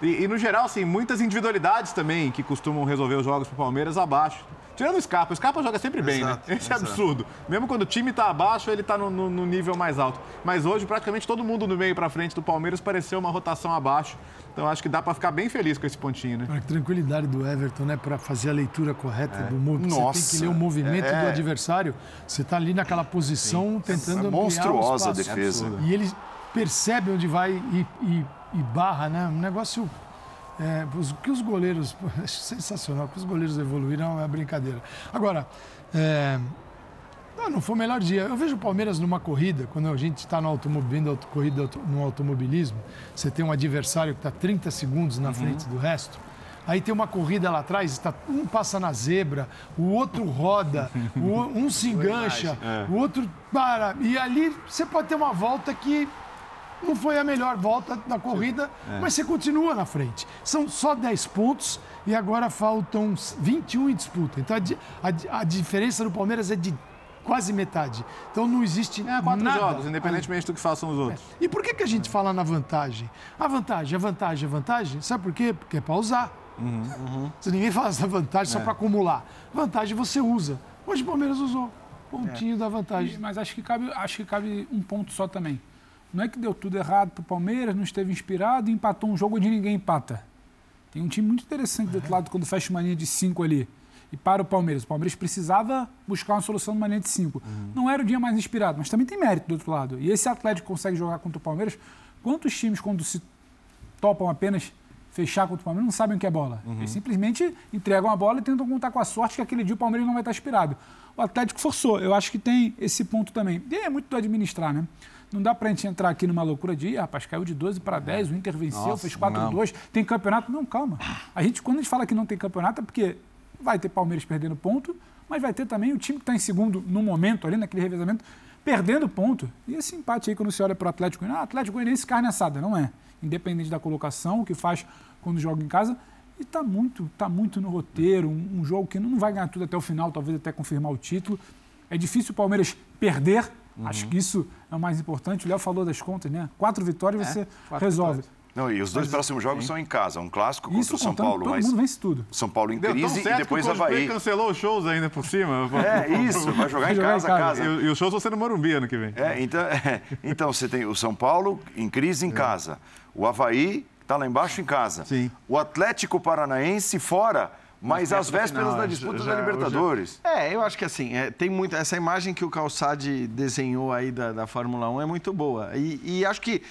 E, e, no geral, assim, muitas individualidades também que costumam resolver os jogos pro Palmeiras abaixo. Tirando o Scarpa, o Scarpa joga sempre bem, né? exato, né? Esse é absurdo. Mesmo quando o time está abaixo, ele está no, no, no, nível mais alto. Mas hoje, praticamente todo mundo no meio para frente do Palmeiras pareceu uma rotação abaixo. Então acho que dá para ficar bem feliz com esse pontinho, né? A tranquilidade do Everton, né? Para fazer a leitura correta é. do movimento. Você tem que ler o movimento é. do adversário. Você está ali naquela posição Sim. tentando é monstruosa a defesa. E ele percebe onde vai e, e e barra, né? Um negócio. É, os, que os goleiros. É sensacional, que os goleiros evoluíram é uma brincadeira. Agora, é, não foi o melhor dia. Eu vejo o Palmeiras numa corrida, quando a gente está no automobilismo, corrida no automobilismo, você tem um adversário que está 30 segundos na uhum. frente do resto. Aí tem uma corrida lá atrás, está, um passa na zebra, o outro roda, o, um se engancha, é. o outro para. E ali você pode ter uma volta que não foi a melhor volta da corrida, é. mas você continua na frente. São só 10 pontos e agora faltam 21 em disputa. Então a, a, a diferença do Palmeiras é de quase metade. Então não existe é, quatro nada. jogos, independentemente do que façam os outros. É. E por que, que a gente fala na vantagem? A vantagem, a vantagem, a vantagem, sabe por quê? Porque é para usar. Uhum, uhum. Se ninguém fala essa vantagem só é. para acumular. Vantagem você usa. Hoje o Palmeiras usou. Pontinho é. da vantagem. Mas acho que, cabe, acho que cabe um ponto só também. Não é que deu tudo errado para o Palmeiras, não esteve inspirado e empatou um jogo onde ninguém empata. Tem um time muito interessante do outro lado quando fecha uma linha de cinco ali. E para o Palmeiras. O Palmeiras precisava buscar uma solução numa linha de cinco. Uhum. Não era o dia mais inspirado, mas também tem mérito do outro lado. E esse Atlético consegue jogar contra o Palmeiras. Quantos times, quando se topam apenas fechar contra o Palmeiras, não sabem o que é bola? Uhum. Eles simplesmente entregam a bola e tentam contar com a sorte que aquele dia o Palmeiras não vai estar inspirado. O Atlético forçou. Eu acho que tem esse ponto também. E é muito do administrar, né? Não dá para a gente entrar aqui numa loucura de, ah, rapaz, caiu de 12 para 10, o Inter venceu, Nossa, fez 4-2, tem campeonato. Não, calma. A gente, quando a gente fala que não tem campeonato, é porque vai ter Palmeiras perdendo ponto, mas vai ter também o time que está em segundo no momento, ali naquele revezamento, perdendo ponto. E esse empate aí, quando você olha para o Atlético ah, Atlético Goianiense carne assada, não é. Independente da colocação, o que faz quando joga em casa. E está muito, tá muito no roteiro, um, um jogo que não vai ganhar tudo até o final, talvez até confirmar o título. É difícil o Palmeiras perder Uhum. Acho que isso é o mais importante. O Léo falou das contas, né? Quatro vitórias é, você resolve. Vitórias. Não, e os dois mas, próximos jogos sim. são em casa. Um clássico contra Isso, o São Paulo. Todo mas mundo vence tudo. São Paulo em Deu crise e depois o Havaí. cancelou os shows ainda por cima. É, isso. Vai jogar, vai em, jogar casa, em casa. E, e, os shows vão ser no Morumbi ano que vem. É, então, é, então você tem o São Paulo em crise em é. casa. O Havaí está lá embaixo em casa. Sim. O Atlético Paranaense fora mas às vésperas final, da disputa já, da Libertadores. Já... É, eu acho que assim, é, tem muito. Essa imagem que o Calçade desenhou aí da, da Fórmula 1 é muito boa. E, e, acho que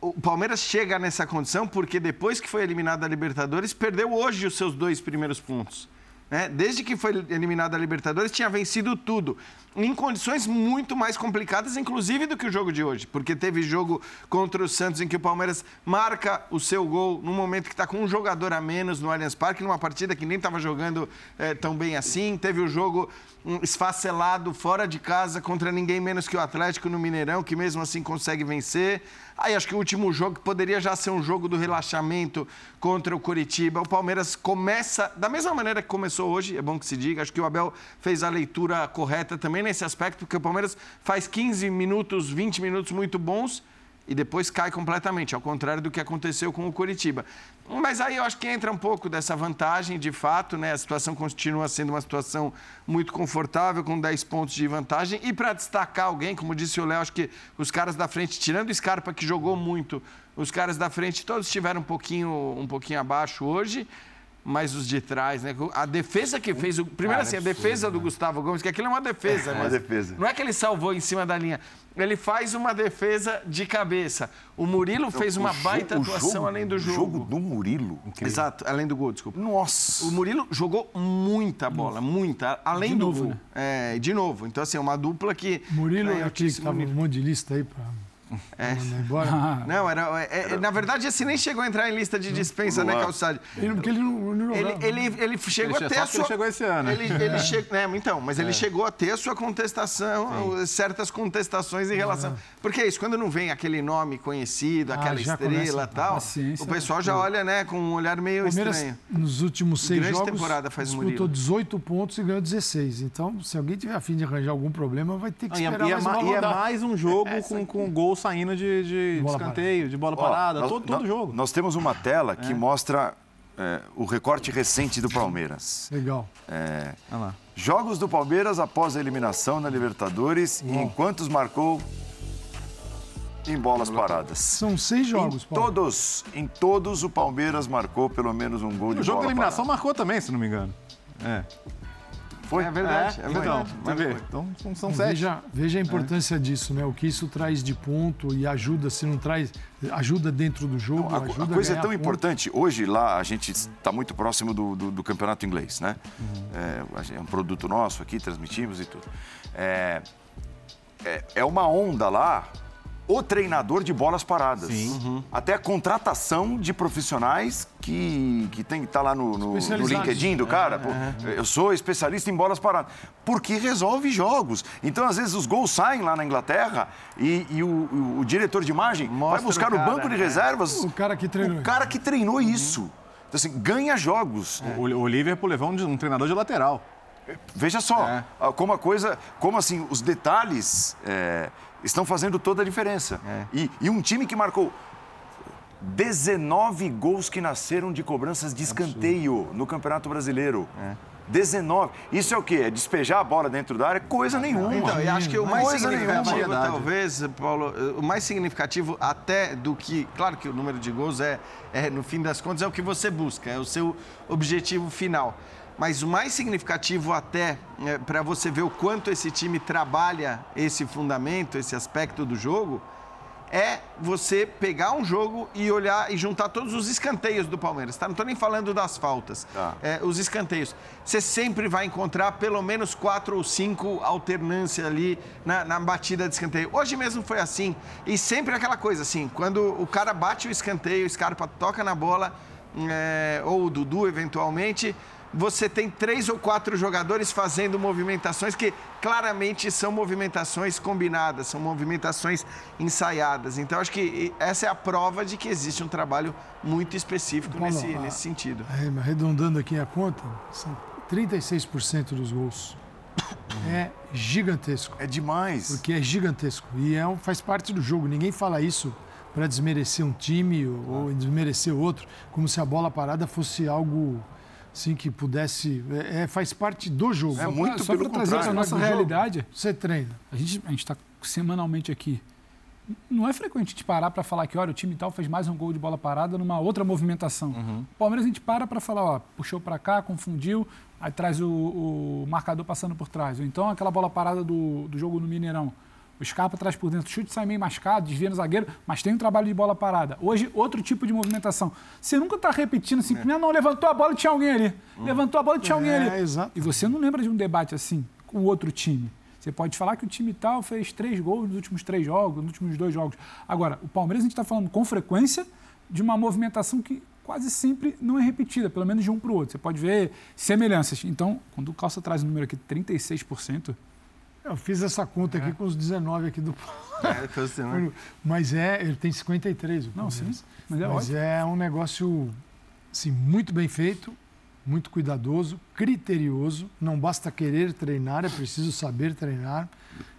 o Palmeiras chega nessa condição porque depois que foi eliminado da Libertadores, perdeu hoje os seus dois primeiros pontos. Né? Desde que foi eliminado da Libertadores, tinha vencido tudo. Em condições muito mais complicadas, inclusive, do que o jogo de hoje. Porque teve jogo contra o Santos em que o Palmeiras marca o seu gol no momento que está com um jogador a menos no Allianz Parque, numa partida que nem estava jogando é, tão bem assim. Teve o jogo um, esfacelado fora de casa contra ninguém menos que o Atlético no Mineirão, que mesmo assim consegue vencer. Aí acho que o último jogo poderia já ser um jogo do relaxamento contra o Curitiba. O Palmeiras começa da mesma maneira que começou hoje, é bom que se diga. Acho que o Abel fez a leitura correta também nesse aspecto, porque o Palmeiras faz 15 minutos, 20 minutos muito bons e depois cai completamente, ao contrário do que aconteceu com o Curitiba. Mas aí eu acho que entra um pouco dessa vantagem, de fato, né? A situação continua sendo uma situação muito confortável, com 10 pontos de vantagem. E para destacar alguém, como disse o Léo, acho que os caras da frente, tirando o Scarpa, que jogou muito, os caras da frente todos estiveram um pouquinho, um pouquinho abaixo hoje mas os de trás, né? A defesa que fez. O... Primeiro, assim, a defesa do Gustavo Gomes, que aquilo é uma defesa, né? uma defesa. Não é que ele salvou em cima da linha. Ele faz uma defesa de cabeça. O Murilo fez uma baita atuação jogo, além do jogo. O jogo do Murilo. Incrível. Exato, além do gol, desculpa. Nossa! O Murilo jogou muita bola, muita, além de do novo, gol. Né? É, de novo. Então, assim, uma dupla que. Murilo, é aqui que tava um monte de lista aí para é. Embora. Não, era, é, era, Na verdade, esse nem chegou a entrar em lista de dispensa, né, Calçade? Ele, porque ele não, não ele, ele, ele chegou ele a ter a sua. Ele chegou esse ano. Ele, ele che... é, então, mas ele chegou a ter a sua contestação, Sim. certas contestações em relação. Porque é isso, quando não vem aquele nome conhecido, ah, aquela estrela e tal, o pessoal já olha, né, com um olhar meio Palmeiras, estranho. Nos últimos seis Grande jogos, temporada faz disputou 18 pontos e ganhou 16. Então, se alguém tiver afim de arranjar algum problema, vai ter que esperar e, mais é, uma e é mais um jogo É, com, com gol saindo de, de de, de escanteio, parada. de bola parada, Ó, todo, nós, todo jogo. Nós temos uma tela que é. mostra é, o recorte recente do Palmeiras. Legal. É, jogos do Palmeiras após a eliminação na Libertadores e em quantos marcou em bolas paradas. São seis jogos, em Paulo. Todos, em todos o Palmeiras marcou pelo menos um gol de bola O jogo da eliminação parada. marcou também, se não me engano. É. Foi? É verdade. É, é verdade. Então, ver. então são, são sete. Veja, veja a importância é. disso, né? O que isso traz de ponto e ajuda, se não traz, ajuda dentro do jogo. Não, a, ajuda a coisa a é tão ponto. importante. Hoje lá a gente está muito próximo do, do, do, campeonato inglês, né? Uhum. É, é, um produto nosso aqui, transmitimos e tudo. É, é, é uma onda lá o treinador de bolas paradas. Uhum. Até a contratação de profissionais que, que tem que estar tá lá no, no, no, LinkedIn do cara. Pô, eu sou especialista em bolas paradas. Porque resolve jogos. Então, às vezes, os gols saem lá na Inglaterra e, e o, o, o, diretor de imagem Mostra vai buscar no banco de reservas. O cara que treinou. O cara que treinou isso. Então, assim, ganha jogos. O, o Liverpool levou um, um treinador de lateral. Veja só, é. como a coisa, como assim, os detalhes é, estão fazendo toda a diferença. É. E, e, um time que marcou 19 gols que nasceram de cobranças de escanteio no Campeonato Brasileiro. 19. Isso é o quê? É despejar a bola dentro da área? Coisa nenhuma. Então, eu acho que o mais Coisa significativo, nenhuma. talvez, Paulo, o mais significativo até do que. Claro que o número de gols é, é, no fim das contas, é o que você busca, é o seu objetivo final. Mas o mais significativo até é, para você ver o quanto esse time trabalha esse fundamento, esse aspecto do jogo, é você pegar um jogo e olhar e juntar todos os escanteios do Palmeiras. Tá? Não estou nem falando das faltas. Tá. É, os escanteios. Você sempre vai encontrar pelo menos quatro ou cinco alternâncias ali na, na, batida de escanteio. Hoje mesmo foi assim. E sempre aquela coisa assim, quando o cara bate o escanteio, o Scarpa toca na bola, é, ou o Dudu eventualmente você tem três ou quatro jogadores fazendo movimentações que claramente são movimentações combinadas, são movimentações ensaiadas. Então, acho que essa é a prova de que existe um trabalho muito específico Paulo, nesse, a, nesse sentido. Arredondando aqui a conta, são 36% dos gols. É gigantesco. É demais. Porque é gigantesco. E é um, faz parte do jogo. Ninguém fala isso para desmerecer um time ou, ou desmerecer outro, como se a bola parada fosse algo sim que pudesse. É, é, faz parte do jogo. É muito Só para trazer para a nossa realidade. Jogo, você treina. A gente a está semanalmente aqui. Não é frequente a gente parar para falar que, olha, o time tal fez mais um gol de bola parada numa outra movimentação. Uhum. O Palmeiras a gente para para falar, ó, puxou para cá, confundiu, aí traz o, o, marcador passando por trás. Ou então aquela bola parada do, do jogo no Mineirão. O Scarpa traz por dentro, o chute sai meio mascado, desvia no zagueiro, mas tem um trabalho de bola parada. Hoje, outro tipo de movimentação. Você nunca está repetindo assim, é. não, levantou a bola e tinha alguém ali. Hum. Levantou a bola e tinha alguém é, ali. Exato. E você não lembra de um debate assim com outro time. Você pode falar que o time tal fez três gols nos últimos três jogos, nos últimos dois jogos. Agora, o Palmeiras a gente está falando com frequência de uma movimentação que quase sempre não é repetida, pelo menos de um para o outro. Você pode ver semelhanças. Então, quando o Calça traz o número aqui, 36%, Eu fiz essa conta aqui com os 19 aqui do. É, assim, né? Mas é, ele tem 53. O Não, sim. Mas é Mas é um negócio assim, muito bem feito, muito cuidadoso, criterioso. Não basta querer treinar, é preciso saber treinar.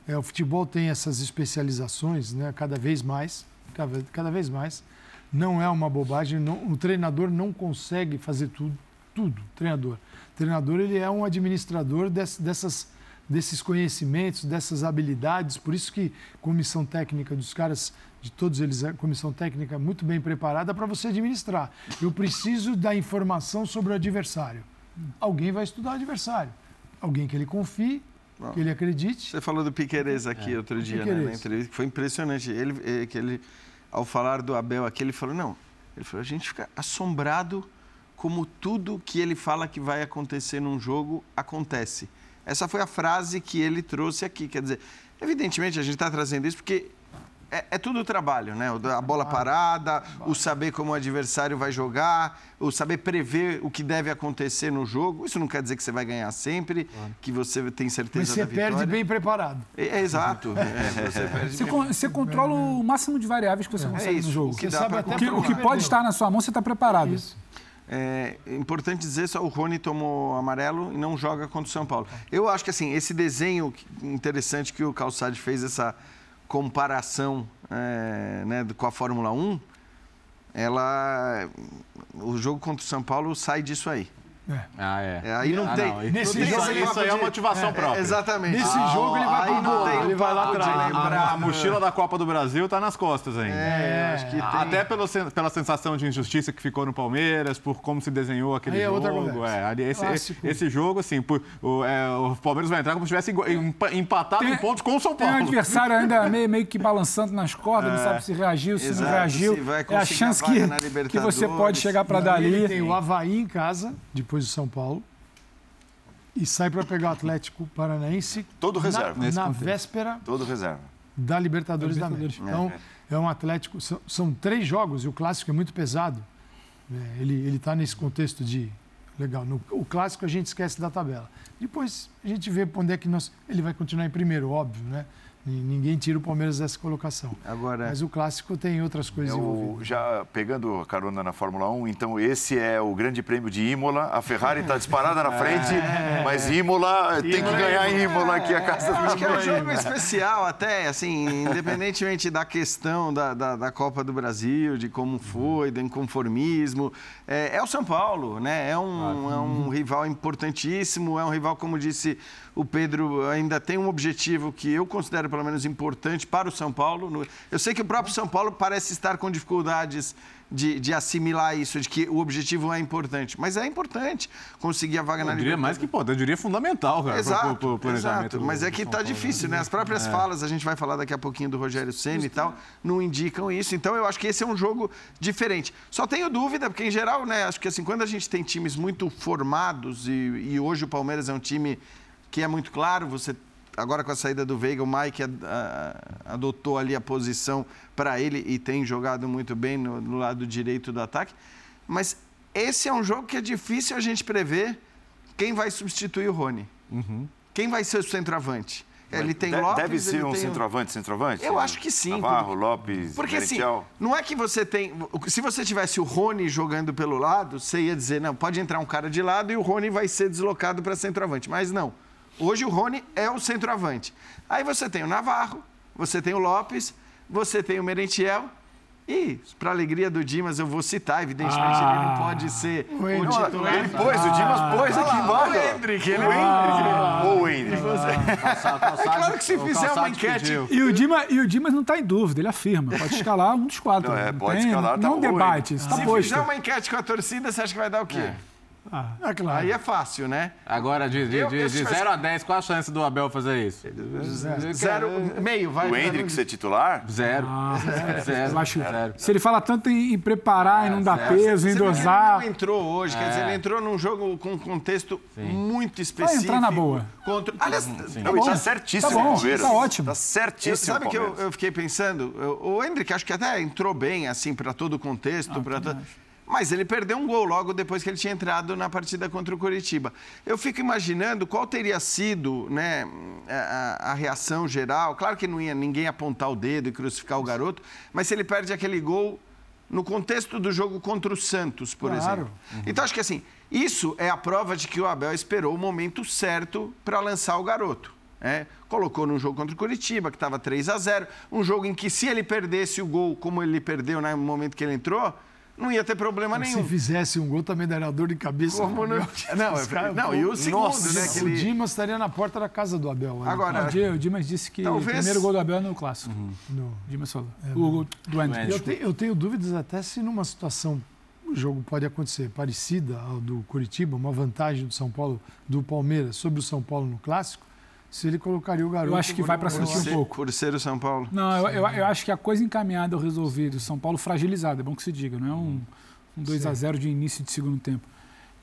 É, o futebol tem essas especializações, né, cada vez mais, cada, cada vez mais. Não é uma bobagem. não- o treinador não consegue fazer tudo, tudo. Treinador. O treinador ele é um administrador des- dessas desses conhecimentos, dessas habilidades. Por isso que comissão técnica dos caras, de todos eles, a comissão técnica muito bem preparada para você administrar. Eu preciso da informação sobre o adversário. Alguém vai estudar o adversário. Alguém que ele confie, que ele acredite. Você falou do Piquerez aqui outro dia, né, na entrevista, que foi impressionante. Ele, eh, que ele, ao falar do Abel aqui, ele falou, não, ele falou, a gente fica assombrado como tudo que ele fala que vai acontecer num jogo acontece. Essa foi a frase que ele trouxe aqui. Quer dizer, evidentemente a gente está trazendo isso porque é, é tudo trabalho, né? A bola parada, o saber como o adversário vai jogar, o saber prever o que deve acontecer no jogo. Isso não quer dizer que você vai ganhar sempre, que você tem certeza Mas você da vitória. perde bem preparado. É, é exato. É, você perde Você, bem. con- você controla o máximo de variáveis que você consegue isso, no jogo. o que Você sabe até O que, o que pode estar na sua mão, você está preparado. Isso. É importante dizer só, o Rony tomou amarelo e não joga contra o São Paulo. Eu acho que assim, esse desenho interessante que o Calçade fez, essa comparação é, né, com a Fórmula 1, ela. O jogo contra o São Paulo sai disso aí. Ah, é. É, aí não Ah, tem. não, não Nesse tem jogo ele Isso aí é motivação própria. Exatamente. Nesse Ah, jogo ele vai não bola, tem ele vai lá atrás. A, a mochila da Copa do Brasil tá nas costas ainda. É, acho que tem. Até pelo, pela sensação de injustiça que ficou no Palmeiras, por como se desenhou aquele Aí é outra jogo. É, ali esse, Clássico. esse jogo, assim, por- o, é, o Palmeiras vai entrar como se tivesse empatado Tem- em pontos com o São Tem um Paulo. adversário ainda meio, meio que balançando nas cordas, não sabe se reagiu, se Exato, não reagiu. se vai é a chance que, que você pode chegar para Daí Ele tem dali. o Havaí em casa, depois do São Paulo. E sai para pegar o Atlético Paranaense. Todo reserva. Na, na véspera Todo reserva. da Libertadores, da Libertadores. América. Então, é um Atlético. São, são três jogos e o clássico é muito pesado. É, ele está nesse contexto de. Legal. No, o clássico a gente esquece da tabela. Depois a gente vê pra onde é que nós. Ele vai continuar em primeiro, óbvio, né? Ni- Ninguém tira o Palmeiras dessa colocação. Agora, Mas o clássico tem outras coisas É o- envolvidas. já pegando a carona na Fórmula 1, então esse é o grande prêmio de Imola. A Ferrari está disparada na frente, mas Imola tem que ganhar em Imola aqui a casa do Acho que é um jogo especial até, assim, independentemente da questão da, da, da Copa do Brasil, de como foi, do inconformismo. É, é o São Paulo, né? É um, é um rival importantíssimo, é um rival, como disse o Pedro, ainda tem um objetivo que eu considero pelo menos importante para o São Paulo. Eu sei que o próprio São Paulo parece estar com dificuldades de, de assimilar isso, de que o objetivo é importante. Mas é importante conseguir a vaga na Eu diria Libertadores. mais que importante, eu diria fundamental, cara, Exato, pro, pro, planejamento exato. do- mas é que São tá Paulo, difícil, né? né? As próprias falas, a gente vai falar daqui a pouquinho do Rogério Senna e tal, não indicam isso. Então eu acho que esse é um jogo diferente. Só tenho dúvida, porque em geral, né, acho que assim, quando a gente tem times muito formados e, e hoje o Palmeiras é um time que é muito claro, você agora com a saída do Veiga, o Mike adotou ali a posição para ele e tem jogado muito bem no, no lado direito do ataque. Mas esse é um jogo que é difícil a gente prever quem vai substituir o Rony. Quem vai ser o centroavante? Ele tem De- Lopes, Deve ser um centroavante, centroavante? Eu acho que sim, Navarro, porque- Lopes, Porque assim, não é que você tem. Se você tivesse o Rony jogando pelo lado, você ia dizer, não, pode entrar um cara de lado e o Rony vai ser deslocado para centroavante. Mas não. Hoje o Rony é o centroavante. Aí você tem o Navarro, você tem o Lopes, você tem o Merentiel. E, para alegria do Dimas, eu vou citar, evidentemente, ele não pode ser o, Hendrick. titular. Ele pôs, o Dimas pôs aqui embaixo. O Hendrick, ele O Hendrick. O Hendrick. É claro que se fizer uma enquete. E o, Dima, e o Dimas não está em dúvida, ele afirma. Pode escalar um dos quatro. Não, é, pode tem- escalar, tá Não bom, debate, hein? isso está Se posto. fizer uma enquete com a torcida, você acha que vai dar o quê? Ah, claro. Aí é fácil, né? Agora, de, de, Eu- de, eu de tivesse- 0 a 10, qual a chance do Abel fazer isso? Zero, meio, vai. O Hendrick ser titular? Zero. Zero. Eu acho- Zero. Se ele fala tanto em, em preparar, em não dar zero. peso, em dosar. Ele não entrou hoje, quer dizer, ele entrou num jogo com um contexto muito específico. entrar na boa. Contra... Aliás, Não, tá bom. certíssimo Tá bom, o Palmeiras. tá ótimo. Tá eu, certíssimo sabe o que eu, eu fiquei pensando? Eu- o Hendrick acho que até entrou bem, assim, para todo o contexto. pra to- Mas ele perdeu um gol logo depois que ele tinha entrado na partida contra o Curitiba. Eu fico imaginando qual teria sido né, a, a, reação geral. Claro que não ia ninguém apontar o dedo e crucificar o garoto, mas se ele perde aquele gol no contexto do jogo contra o Santos, por Claro. exemplo. Então, acho que assim, isso é a prova de que o Abel esperou o momento certo para lançar o garoto. né? colocou num jogo contra o Curitiba, que estava 3 a 0 um jogo em que se ele perdesse o gol como ele perdeu né, no momento que ele entrou, não ia ter problema Se nenhum. fizesse um gol, também daria dor de cabeça. Como não? Não, caras, não, e o segundo, nossa, né, que O Dimas estaria na porta da casa do Abel. olha. Agora, Ah, o Di- o Dimas disse que Talvez- o primeiro gol do Abel é no clássico. No- O Dimas falou. o gol do Andy. Eu, te- eu tenho dúvidas até se numa situação, o jogo pode acontecer parecida ao do Curitiba, uma vantagem do São Paulo, do Palmeiras sobre o São Paulo no clássico, se ele colocaria o garoto. Eu acho que vai por sentir um ser, pouco. por ser o São Paulo. Não, eu, eu, eu acho que a coisa encaminhada ou resolvida, o São Paulo fragilizado, é bom que se diga, não é um, um 2 a 0 de início de segundo tempo.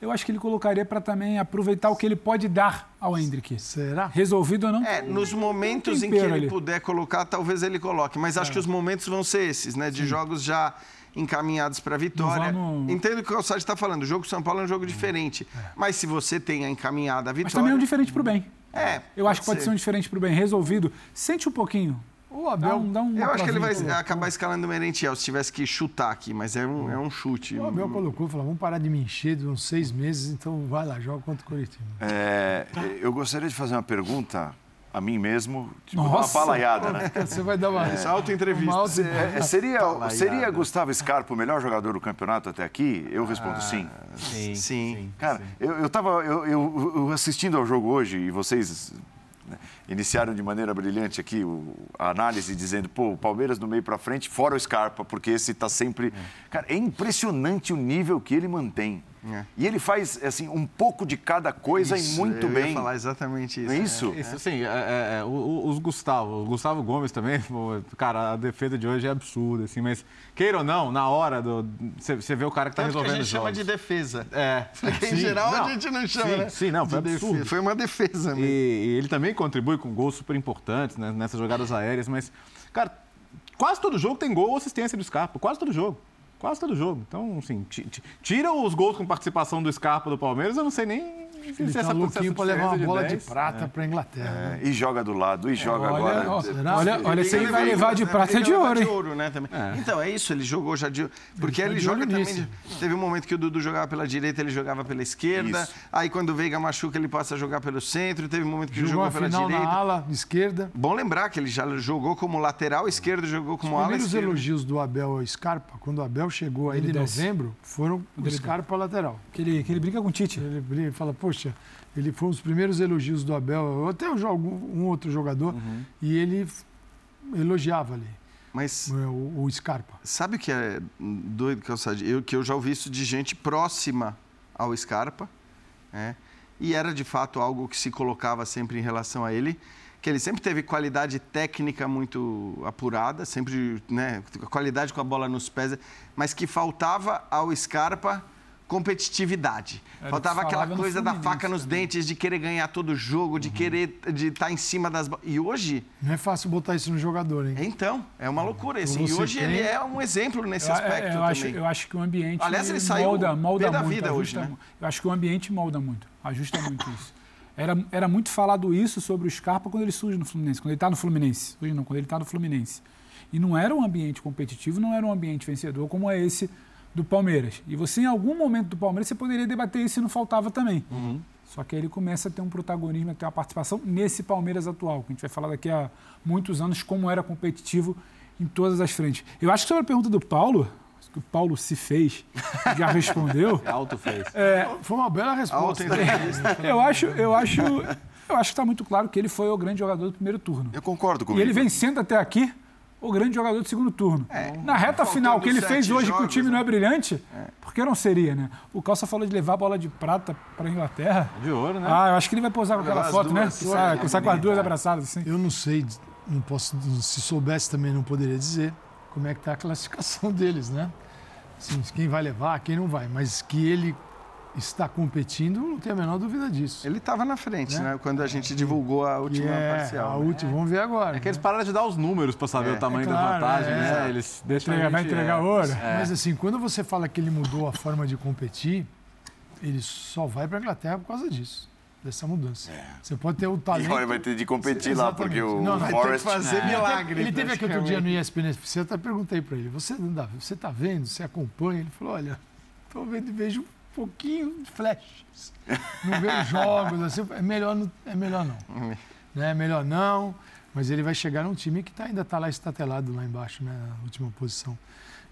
Eu acho que ele colocaria para também aproveitar o que ele pode dar ao Hendrick. Será? Resolvido ou não? É, nos momentos em que ele ali. puder colocar, talvez ele coloque. Mas acho que os momentos vão ser esses, né? De jogos já encaminhados para a vitória. Vamos- Entendo o que o Calçade está falando. O jogo São Paulo é um jogo diferente. Mas se você tem a encaminhada a Mas vitória... também é um diferente para o bem. É, Eu acho que pode ser um diferente para o bem. Resolvido, sente um pouquinho. O Dá Abel, um, dá uma Eu acho que ele vai acabar escalando o Merentiel, se tivesse que chutar aqui, mas é um, é um chute. o Abel colocou, falou, vamos parar de me encher de uns seis meses, então vai lá, joga contra o Curitiba. É, eu gostaria de fazer uma pergunta a mim mesmo, tipo, uma Nossa! palaiada, né? Você vai dar uma... Isso, autoentrevista. uma auto- É, seria, seria Gustavo Scarpa o melhor jogador do campeonato até aqui? Eu respondo sim. Sim. Sim. Cara, eu, eu tava eu, eu- eu assistindo ao jogo hoje e vocês né, iniciaram de maneira brilhante aqui o- a análise dizendo, pô, o Palmeiras no meio pra frente, fora o Scarpa, porque esse tá sempre... Cara, é impressionante o nível que ele mantém. É. E ele faz, assim, um pouco de cada coisa Isso, e muito eu ia bem. falar exatamente isso. Não é isso? Isso, sim, é, é, é, os Gustavo, o Gustavo Gomes também, cara, a defesa de hoje é absurda, assim, mas queira ou não, na hora do. Você vê o cara que tá Tanto que a resolvendo gente chama de defesa. É. Porque, em Sim, geral, não, a gente não chama, sim, né? Sim, não, foi de absurdo. defesa. Foi uma defesa E, mesmo. e ele também contribui com gols super importantes né, nessas jogadas aéreas, mas, cara, quase todo jogo tem gol ou assistência do Scarpa, quase todo jogo. Quase todo jogo. Então, assim, ti- ti- tira os gols com participação do Scarpa do Palmeiras, eu não sei nem Ele essa- tá louquinho para levar uma bola de 10, prata para a Inglaterra. né? É, e joga do lado, e joga Olha, agora. Será? olha, olha se ele vai levar de né? prata Ele de ouro, hein? de ouro, né, também. Então, é isso, ele jogou já de Porque tá ele, de joga também. nisso. de- Teve um momento que o Dudu jogava pela direita, ele jogava pela esquerda. Isso. Aí quando o Veiga machuca, ele passa a jogar pelo centro. Teve um momento que ele Jogou jogou a pela final direita. na ala esquerda. Bom lembrar que ele já jogou como lateral esquerdo, jogou como Os ala primeiros esquerda. elogios do Abel ao Scarpa, quando o Abel chegou ainda Ele em novembro, foram o ele Scarpa lateral. Que ele, que ele brinca com o Tite. Ele, ele fala, poxa, ele foi um dos primeiros elogios do Abel, até eu jogo um outro jogador, e ele elogiava ali Mas é, o, o Scarpa. sabe o que é doido, Calçade? Eu, que eu já ouvi isso de gente próxima ao Scarpa, né? e era de fato algo que se colocava sempre em relação a ele, que ele sempre teve qualidade técnica muito apurada, sempre né, qualidade com a bola nos pés, mas que faltava ao Scarpa competitividade. Era Faltava que aquela coisa da faca nos também. dentes, de querer ganhar todo jogo, de querer de estar em cima das. E hoje Não é fácil botar isso no jogador, hein? então, é uma loucura. Assim, e hoje tem- ele é um exemplo nesse Eu, aspecto é, eu, também. acho, eu acho que o ambiente Aliás, ele saiu molda, molda da muito. vida hoje, ajusta né? Eu acho que o ambiente molda muito, ajusta muito isso. Era, era muito falado isso sobre o Scarpa quando ele surge no Fluminense, quando ele está no Fluminense. Hoje não, quando ele está no Fluminense. E não era um ambiente competitivo, não era um ambiente vencedor como é esse do Palmeiras. E você, em algum momento do Palmeiras, você poderia debater isso e não faltava também. Uhum. Só que aí ele começa a ter um protagonismo, a ter uma participação nesse Palmeiras atual, que a gente vai falar daqui a muitos anos como era competitivo em todas as frentes. Eu acho que sobre a pergunta do Paulo, que o Paulo se fez, já respondeu. Alto fez. Foi uma bela resposta. Autoentrevista. Eu acho, eu acho, eu acho que está muito claro que ele foi o grande jogador do primeiro turno. Eu concordo E comigo. ele vem sendo até aqui o grande jogador do segundo turno. Na reta final, o que ele fez hoje que o jogos, time né? não é brilhante, por que não seria, né? O Calça falou de levar a bola de prata para a Inglaterra. De ouro, né? Ah, eu acho que ele vai posar com aquela foto, né? duas, Que sai, que sai com as duas abraçadas, assim. Eu não sei, não posso, se soubesse também não poderia dizer como é que está a classificação deles, né? Assim, quem vai levar, quem não vai. Mas que ele está competindo, não tem a menor dúvida disso. Ele estava na frente, Né? né? Quando a gente divulgou a Que última é parcial. a né? última, vamos ver agora. É que eles né? pararam de dar os números para saber É. o tamanho É das claro, vantagens, é, né? Eles deixam a Entrega- vai entregar é, ouro. é. Mas assim, quando você fala que ele mudou a forma de competir, ele só vai para a Inglaterra por causa disso, dessa mudança. Você pode ter o E talento. agora vai ter de competir lá, Exatamente. porque o Não, não, Vai ter que Forrest... fazer Ele milagre. teve- Ele teve aqui outro dia no. ESPN FC, eu até perguntei para ele, você, Davi, você tá vendo, você acompanha? Ele falou, olha, tô vendo e vejo um pouquinho de flashes. Não vejo jogos, assim, é melhor, não- é melhor não. né? É melhor não, mas ele vai chegar num time que tá, ainda está lá estatelado lá embaixo, né, na última posição.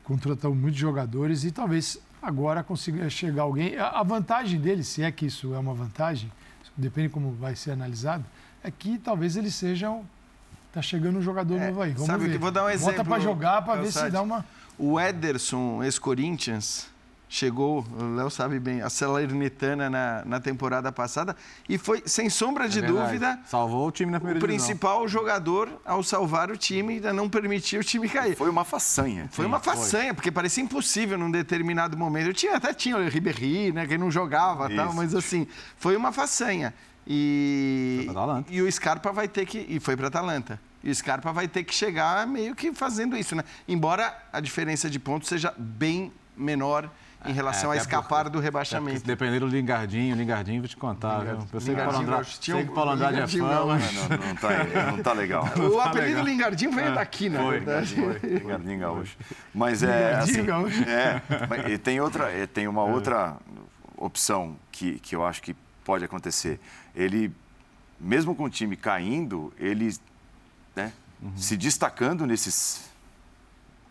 Contratou muitos jogadores e talvez agora consiga chegar alguém. A vantagem dele, se é que isso é uma vantagem, depende como vai ser analisado, é que talvez ele seja um, Tá chegando um jogador É, novo aí. Vamos sabe o ver. que- vou dar um Bota exemplo, pra jogar pra ver se Calçade. dá uma. O Ederson, ex-Corinthians, chegou, o Léo sabe bem, a Salernitana na, na temporada passada e foi, sem sombra de É dúvida, Salvou o time na o primeira divisão. principal jogador ao salvar o time e a não permitir o time cair. Foi uma façanha. Foi uma façanha, porque parecia impossível num determinado momento. Eu tinha, até tinha o Ribéry, né, que não jogava e tal, Isso. mas assim, foi uma façanha. E, Foi e o Scarpa vai ter que. E foi para Atalanta. E o Scarpa vai ter que chegar meio que fazendo isso, né? Embora a diferença de pontos seja bem menor em relação a até escapar porque- do É, rebaixamento. se depender do Lingardinho, o Lingardinho, vou te contar, viu? Eu sei que o Paulo Lingardinho, Andrade, eu tinha sei que o Paulo Andrade é fã, não, mas... Não, não, tá, não tá legal. O apelido legal. Lingardinho veio daqui, na Foi, verdade. Lingardinho Gaúcho. Mas é assim, Lingardinho Gaúcho. é, mas e tem outra, e tem uma outra opção que, que eu acho que pode acontecer. Ele, mesmo com o time caindo, ele né, se destacando nesses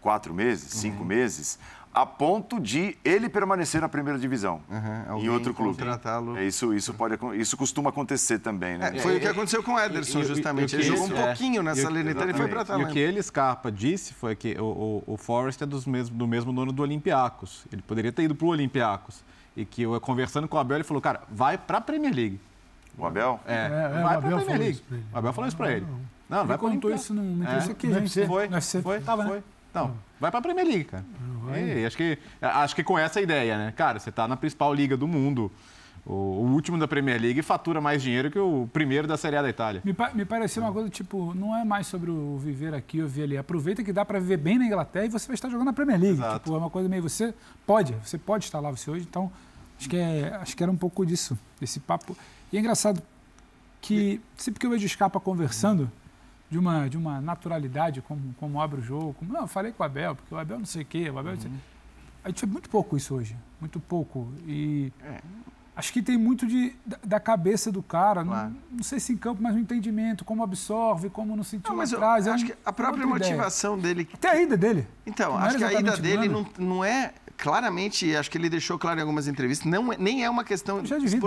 quatro meses, cinco meses, a ponto de ele permanecer na primeira divisão Aham, em outro clube. É, isso, isso, pode, isso costuma acontecer também, né? É, foi o que aconteceu com o Ederson, E- e- justamente. e o Ele jogou um isso- é. pouquinho nessa E Salernitana e foi para E o que ele, Scarpa, disse foi que o, o, o Forrest é dos mesmo, do mesmo dono do Olympiacos. Ele poderia ter ido para o Olympiacos. E que eu, conversando com o Abel, ele falou, cara, vai para a Premier League. O Abel? É, É, é, o vai Abel para a Premier falou League. isso pra ele. O Abel falou isso para ele. Não, Ele vai para contou isso aqui, no gente. UFC. Foi, UFC. foi, Tava, né? foi. Não, vai para a Premier League, cara. E, acho, que, acho que com essa ideia, né? Cara, você está na principal liga do mundo. O, o último da Premier League fatura mais dinheiro que o primeiro da Série A da Itália. Me, pa- me pareceu uma coisa tipo, não é mais sobre o viver aqui ou viver ali. Aproveita que dá para viver bem na Inglaterra e você vai estar jogando na Premier League. Exato. Tipo, é uma coisa meio você pode, você pode estar lá você hoje. Então acho que é, acho que era um pouco disso, esse papo. E é engraçado que sempre que eu vejo o Scarpa conversando de uma de uma naturalidade como como abre o jogo, como, não, eu falei com o Abel porque o Abel não sei o quê, o Abel não sei- a gente vê muito pouco isso hoje, muito pouco e Acho que tem muito de, da, da cabeça do cara, não, Claro. não sei se em campo, mas no entendimento, como absorve, como não sentiu Não, mas eu atrás. é acho um- que a própria outra ideia. motivação dele Até a ida dele. Então, Não acho que a ida dele não, não é. Claramente, acho que ele deixou claro em algumas entrevistas, não, é- nem é uma questão Já de vida.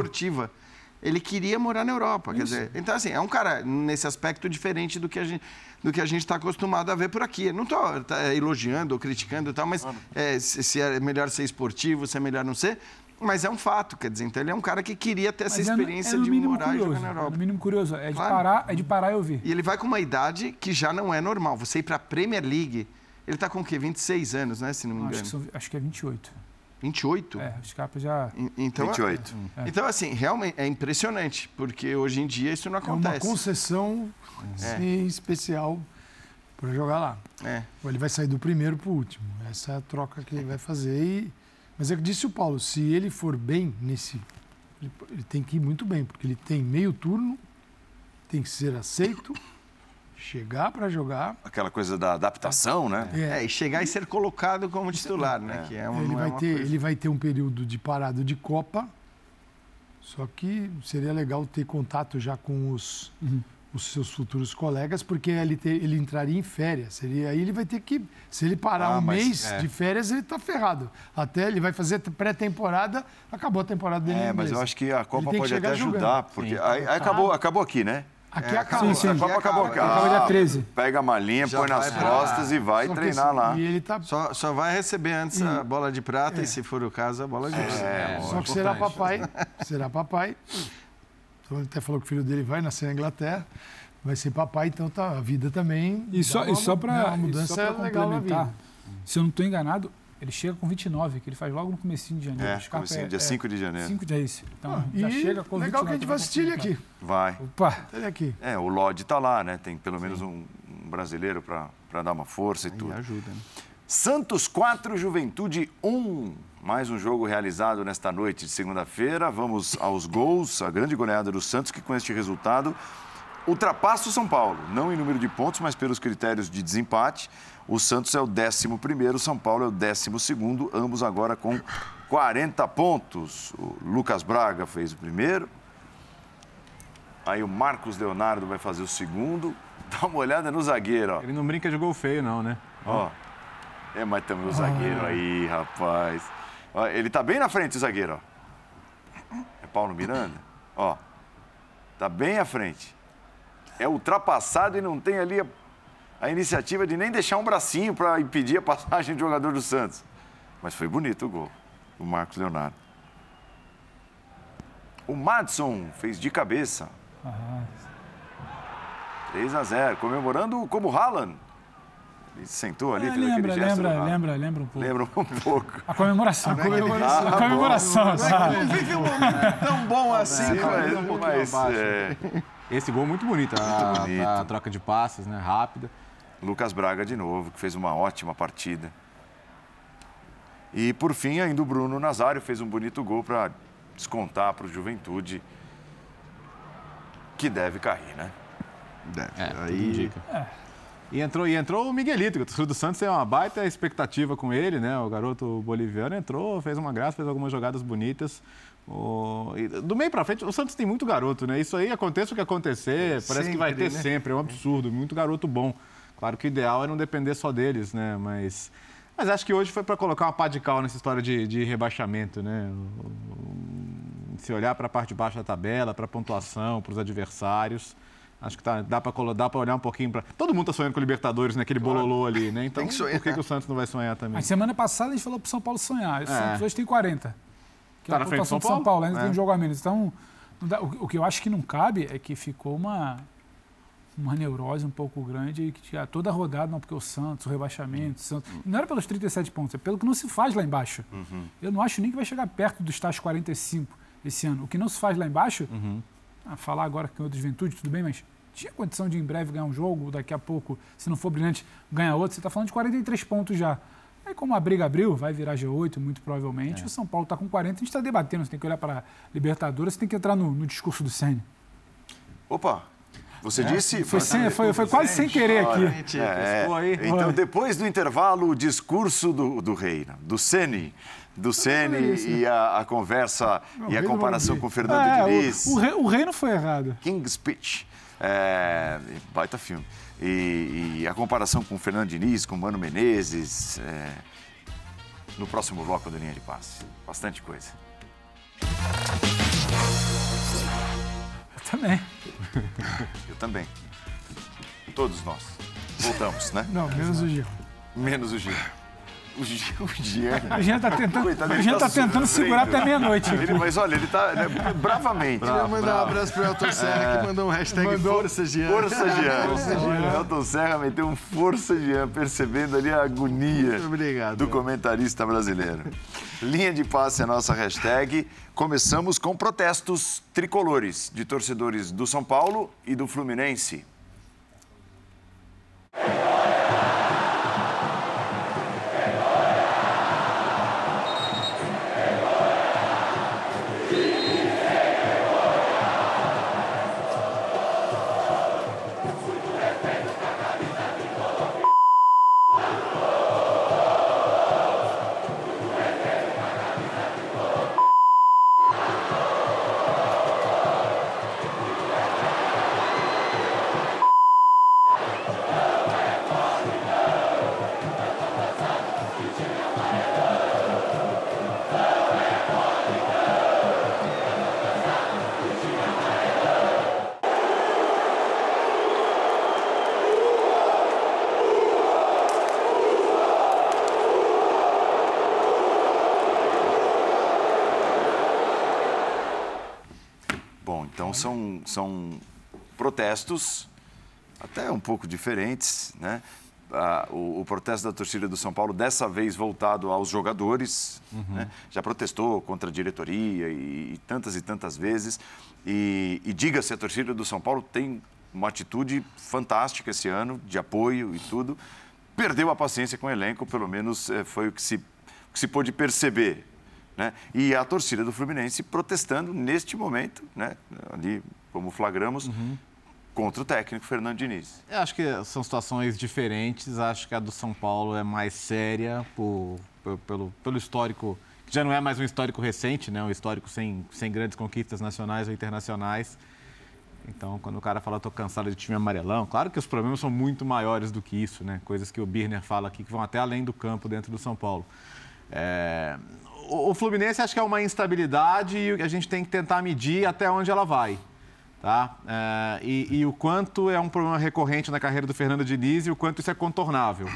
Ele queria morar na Europa, quer dizer. Então, assim, é um cara nesse aspecto diferente do que a gente do que a gente está acostumado a ver por aqui. Eu não estou elogiando ou criticando e tal, mas é, se, se é melhor ser esportivo, se é melhor não ser. Mas é um fato, quer dizer. Então, ele é um cara que queria ter essa Mas é no- experiência é no de morar e curioso, jogar na é Europa. No mínimo curioso. É de, Claro. parar, é de parar e ouvir. E ele vai com uma idade que já não é normal. Você ir para a Premier League, ele está com o quê? 26 anos, né? Se não me Acho engano. que, são- acho que é 28. 28? É, os capas já. En- Então, 28. Então, assim, realmente é impressionante, porque hoje em dia isso não É uma acontece. concessão assim, especial para jogar lá. É. Ele vai sair do primeiro para o último. Essa é a troca que ele vai fazer. E... Mas é o que disse o Paulo, se ele for bem nesse. Ele tem que ir muito bem, porque ele tem meio turno, tem que ser aceito, chegar para jogar. Aquela coisa da adaptação, né? É, e chegar e ser colocado como titular, né? Que é um, ele, não é vai uma ter, coisa. ele vai ter um período de parado de Copa, só que seria legal ter contato já com os, Uhum. os seus futuros colegas, porque ele, ter- ele entraria em férias. Seria, aí ele vai ter que. Se ele parar Ah, um mês é. de férias, ele está ferrado. Até ele vai fazer pré-temporada, acabou a temporada dele. É, mas eu acho que a Copa pode até ajudar, jogando. porque aí, aí acabou, acabou aqui, né? Aqui É, acaba. sim, sim. A Copa acabou. Acaba dia Ah, 13. Pega a malinha, Já põe nas pra- costas e vai Só treinar lá. E ele tá. Só, só vai receber antes a bola de prata É. e, se for o caso, a bola de ouro. É, Só que será papai. Será papai. Então ele até falou que o filho dele vai nascer na Inglaterra. Vai ser papai, então tá, a vida também. E só, dá e uma- só para uma complementar, se eu não estou enganado, Ele chega com 29, que ele faz logo no comecinho de janeiro. É, comecinho, dia 5 de janeiro. 5 de é isso. Então, Ah, já e chega com legal 29. que a gente vai assistir ele aqui. Vai. Opa, Ele aqui. É, o Lodge tá lá, né? Tem pelo menos um, um brasileiro para dar uma força e Aí tudo. ajuda, né? Santos 4, Juventude 1. Mais um jogo realizado nesta noite de segunda-feira. Vamos aos gols. A grande goleada do Santos, que com este resultado ultrapassa o São Paulo. Não em número de pontos, mas pelos critérios de desempate. O Santos é o 11, o São Paulo é o 12, ambos agora com 40 pontos. O Lucas Braga fez o primeiro. Aí o Marcos Leonardo vai fazer o segundo. Dá uma olhada no zagueiro, ó. Ele não brinca de gol feio, não, né? Ó. É, mas temos o zagueiro aí, rapaz. Ó, ele tá bem na frente, o zagueiro, ó. É Paulo Miranda? Ó. Tá bem à frente. É ultrapassado e não tem ali a, a iniciativa de nem deixar um bracinho para impedir a passagem do jogador do Santos. Mas foi bonito o gol, o Marcos Leonardo. O Madson fez de cabeça. 3 a 0, comemorando como Haaland. Ele sentou ali, É, fez lembra, aquele gesto. lembra, do lembra, lembra um pouco. Lembra um pouco. A comemoração. A comemoração. A comemoração, Não sabe? vive um momento tão bom assim, cara. Mas, um pouquinho mas, abaixo. é, Esse gol muito bonito. A, Muito bonito. a troca de passes, né? Rápida. Lucas Braga de novo, que fez uma ótima partida. E por fim, ainda o Bruno Nazário fez um bonito gol para descontar para o Juventude, que deve cair, né? Deve. É, tudo Aí, indica. E entrou, e entrou o Miguelito, que o torcedor do Santos tem uma baita expectativa com ele, né? O garoto boliviano entrou, fez uma graça, fez algumas jogadas bonitas. O- e do meio pra frente, o Santos tem muito garoto, né? Isso aí aconteça o que acontecer, parece que vai Sempre, ter né? sempre, é um absurdo, muito garoto bom. Claro que o ideal é não depender só deles, né? Mas, mas acho que hoje foi para colocar uma pá de cal nessa história de, de rebaixamento, né? O- o- Se olhar para a parte de baixo da tabela, para a pontuação, para os adversários. Acho que tá, dá para olhar um pouquinho para. Todo mundo tá sonhando com o Libertadores, naquele bololô ali, né? Então, Tem que sonhar. por que, que o Santos não vai sonhar também? Mas semana passada a gente falou pro São Paulo sonhar. O É. Santos hoje tem 40. Que Tá é a na frente do São do São Paulo, ainda É. tem um jogo a menos. Então, o, o que eu acho que não cabe é que ficou uma, uma neurose um pouco grande e que tinha toda a rodada, não, porque o Santos, o rebaixamento, o Santos. Não era pelos 37 pontos, é pelo que não se faz lá embaixo. Eu não acho nem que vai chegar perto dos tais 45 esse ano. O que não se faz lá embaixo, ah, falar agora que é outra juventude, tudo bem, mas tinha condição de em breve ganhar um jogo, daqui a pouco, se não for brilhante, ganhar outro. Você está falando de 43 pontos já. Aí, como a briga abriu, vai virar G8, muito provavelmente. O São Paulo está com 40, a gente está debatendo. Você tem que olhar para a Libertadores, você tem que entrar no, no discurso do Senna. Opa, você disse. Foi, sem- foi, foi quase sem querer aqui. É, aí. Então, Oi. depois do intervalo, o discurso do, do rei, né? do Sene, do Sene e a, a conversa e a comparação com o Fernando É, Diniz. o, o, rei, o rei não foi errado. King's Speech. É, baita filme. E, e a comparação com o Fernando Diniz, com o Mano Menezes. é, no próximo bloco do Linha de Passe. Bastante coisa. Eu também. Eu também. Todos nós. Voltamos, né? Não, menos o Gil. Menos o Gil. O Gil. O Jean. A gente está tentando, Coitado, gente tá tá tentando segurar até meia-noite. Ele, mas olha, ele tá né, bravamente. Queria mandar um abraço pro Elton Serra, que mandou um hashtag Força Jean. Força Jean. Elton Serra meteu um Força Jean, percebendo ali a agonia obrigado. do comentarista brasileiro. Linha de passe é a nossa hashtag. Começamos com protestos tricolores de torcedores do São Paulo e do Fluminense. São, são protestos até um pouco diferentes, né? a, o, o, protesto da torcida do São Paulo, dessa vez voltado aos jogadores. Uhum. Né? Já protestou contra a diretoria e, e tantas e tantas vezes. E, e diga-se, a torcida do São Paulo tem uma atitude fantástica esse ano, de apoio e tudo. Perdeu a paciência com o elenco, pelo menos é, foi o que se, o que se pôde perceber. Né? E a torcida do Fluminense protestando neste momento, né? ali como flagramos, uhum. contra o técnico Fernando Diniz. Eu acho que são situações diferentes. Acho que a do São Paulo é mais séria por, por, pelo, pelo histórico, que já não é mais um histórico recente, né? um histórico sem, sem grandes conquistas nacionais ou internacionais. Então, quando o cara fala, estou cansado de time amarelão, claro que os problemas são muito maiores do que isso, né? Coisas que o Birner fala aqui que vão até além do campo dentro do São Paulo. É... O Fluminense acho que é uma instabilidade e a gente tem que tentar medir até onde ela vai. Tá? É... E, e, o quanto é um problema recorrente na carreira do Fernando Diniz e o quanto isso é contornável.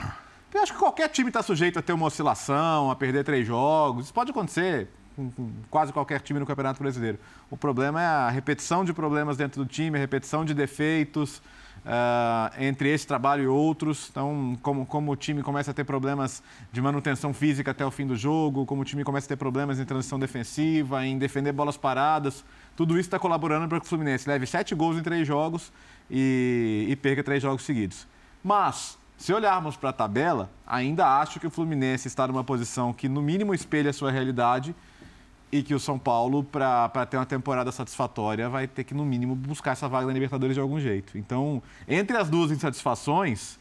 Eu acho que qualquer time está sujeito a ter uma oscilação, a perder três jogos. Isso pode acontecer com, com, quase qualquer time no Campeonato Brasileiro. O problema é a repetição de problemas dentro do time, a repetição de defeitos uh, entre esse trabalho e outros. Então, como, como o time começa a ter problemas de manutenção física até o fim do jogo, como o time começa a ter problemas em transição defensiva, em defender bolas paradas, tudo isso está colaborando para que o Fluminense leve sete gols em três jogos e, e perca três jogos seguidos. Mas, se olharmos para a tabela, ainda acho que o Fluminense está numa posição que, no mínimo, espelha a sua realidade e que o São Paulo, para ter uma temporada satisfatória, vai ter que, no mínimo, buscar essa vaga na Libertadores de algum jeito. Então, entre as duas insatisfações,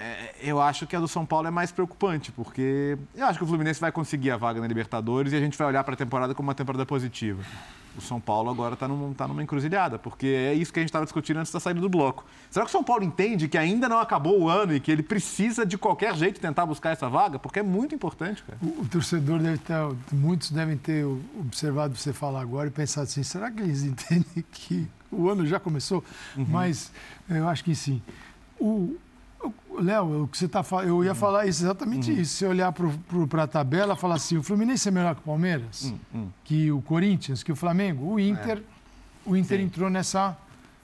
é, eu acho que a do São Paulo é mais preocupante, porque eu acho que o Fluminense vai conseguir a vaga na Libertadores e a gente vai olhar para a temporada como uma temporada positiva o São Paulo agora está num, tá numa encruzilhada, porque é isso que a gente estava discutindo antes da saída do bloco. Será que o São Paulo entende que ainda não acabou o ano e que ele precisa de qualquer jeito tentar buscar essa vaga? Porque é muito importante, cara. O, o torcedor deve ter, muitos devem ter observado você falar agora e pensado assim, será que eles entendem que o ano já começou? Uhum. Mas eu acho que sim. O, Léo, o que você falando, eu ia uhum. falar isso, exatamente uhum. isso. Se olhar para a tabela, falar assim, o Fluminense é melhor que o Palmeiras, uhum. uhum. que o Corinthians, que o Flamengo, o Inter, é. o Inter Sim. entrou nessa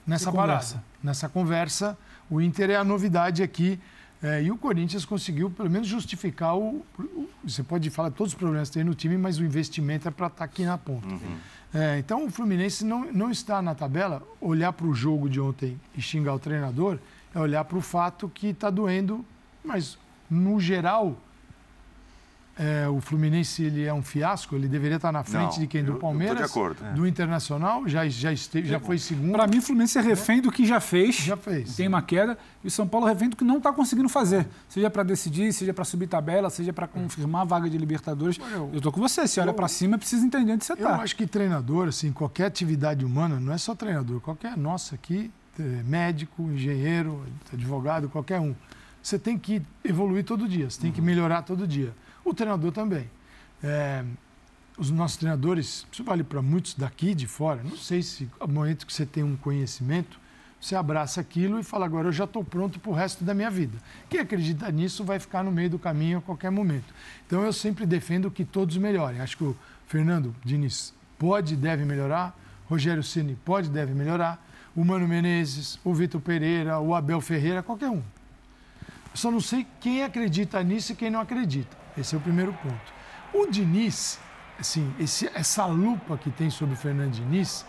nessa conversa. nessa conversa. O Inter é a novidade aqui. É, e o Corinthians conseguiu, pelo menos, justificar o, o, Você pode falar todos os problemas que tem no time, mas o investimento é para estar tá aqui na ponta. Uhum. É, então, o Fluminense não, não está na tabela. Olhar para o jogo de ontem e xingar o treinador é olhar para o fato que está doendo, mas no geral é, o Fluminense ele é um fiasco, ele deveria estar na frente Não, de quem? Do Palmeiras? de acordo. Do Internacional, já, já, esteve, já foi segundo. Para mim, o Fluminense é refém do que já fez. Já fez. Tem uma queda. E o São Paulo é refém do que não está conseguindo fazer. Seja para decidir, seja para subir tabela, seja para confirmar a vaga de Libertadores. Eu estou com você. Se olha para cima, precisa entender onde você está. Eu acho que treinador, assim, qualquer atividade humana, não é só treinador, qualquer nossa aqui, médico, engenheiro, advogado, qualquer um. Você tem que evoluir todo dia, você tem que uhum. melhorar todo dia. O treinador também. É, os nossos treinadores, isso vale para muitos daqui de fora, não sei se no momento que você tem um conhecimento, você abraça aquilo e fala, agora eu já estou pronto para o resto da minha vida. Quem acredita nisso vai ficar no meio do caminho a qualquer momento. Então eu sempre defendo que todos melhorem. Acho que o Fernando Diniz pode e deve melhorar, Rogério Ceni pode e deve melhorar, o Mano Menezes, o Vitor Pereira, o Abel Ferreira, qualquer um. Só não sei quem acredita nisso e quem não acredita. Esse é o primeiro ponto. O Diniz, assim, esse, essa lupa que tem sobre o Fernando Diniz,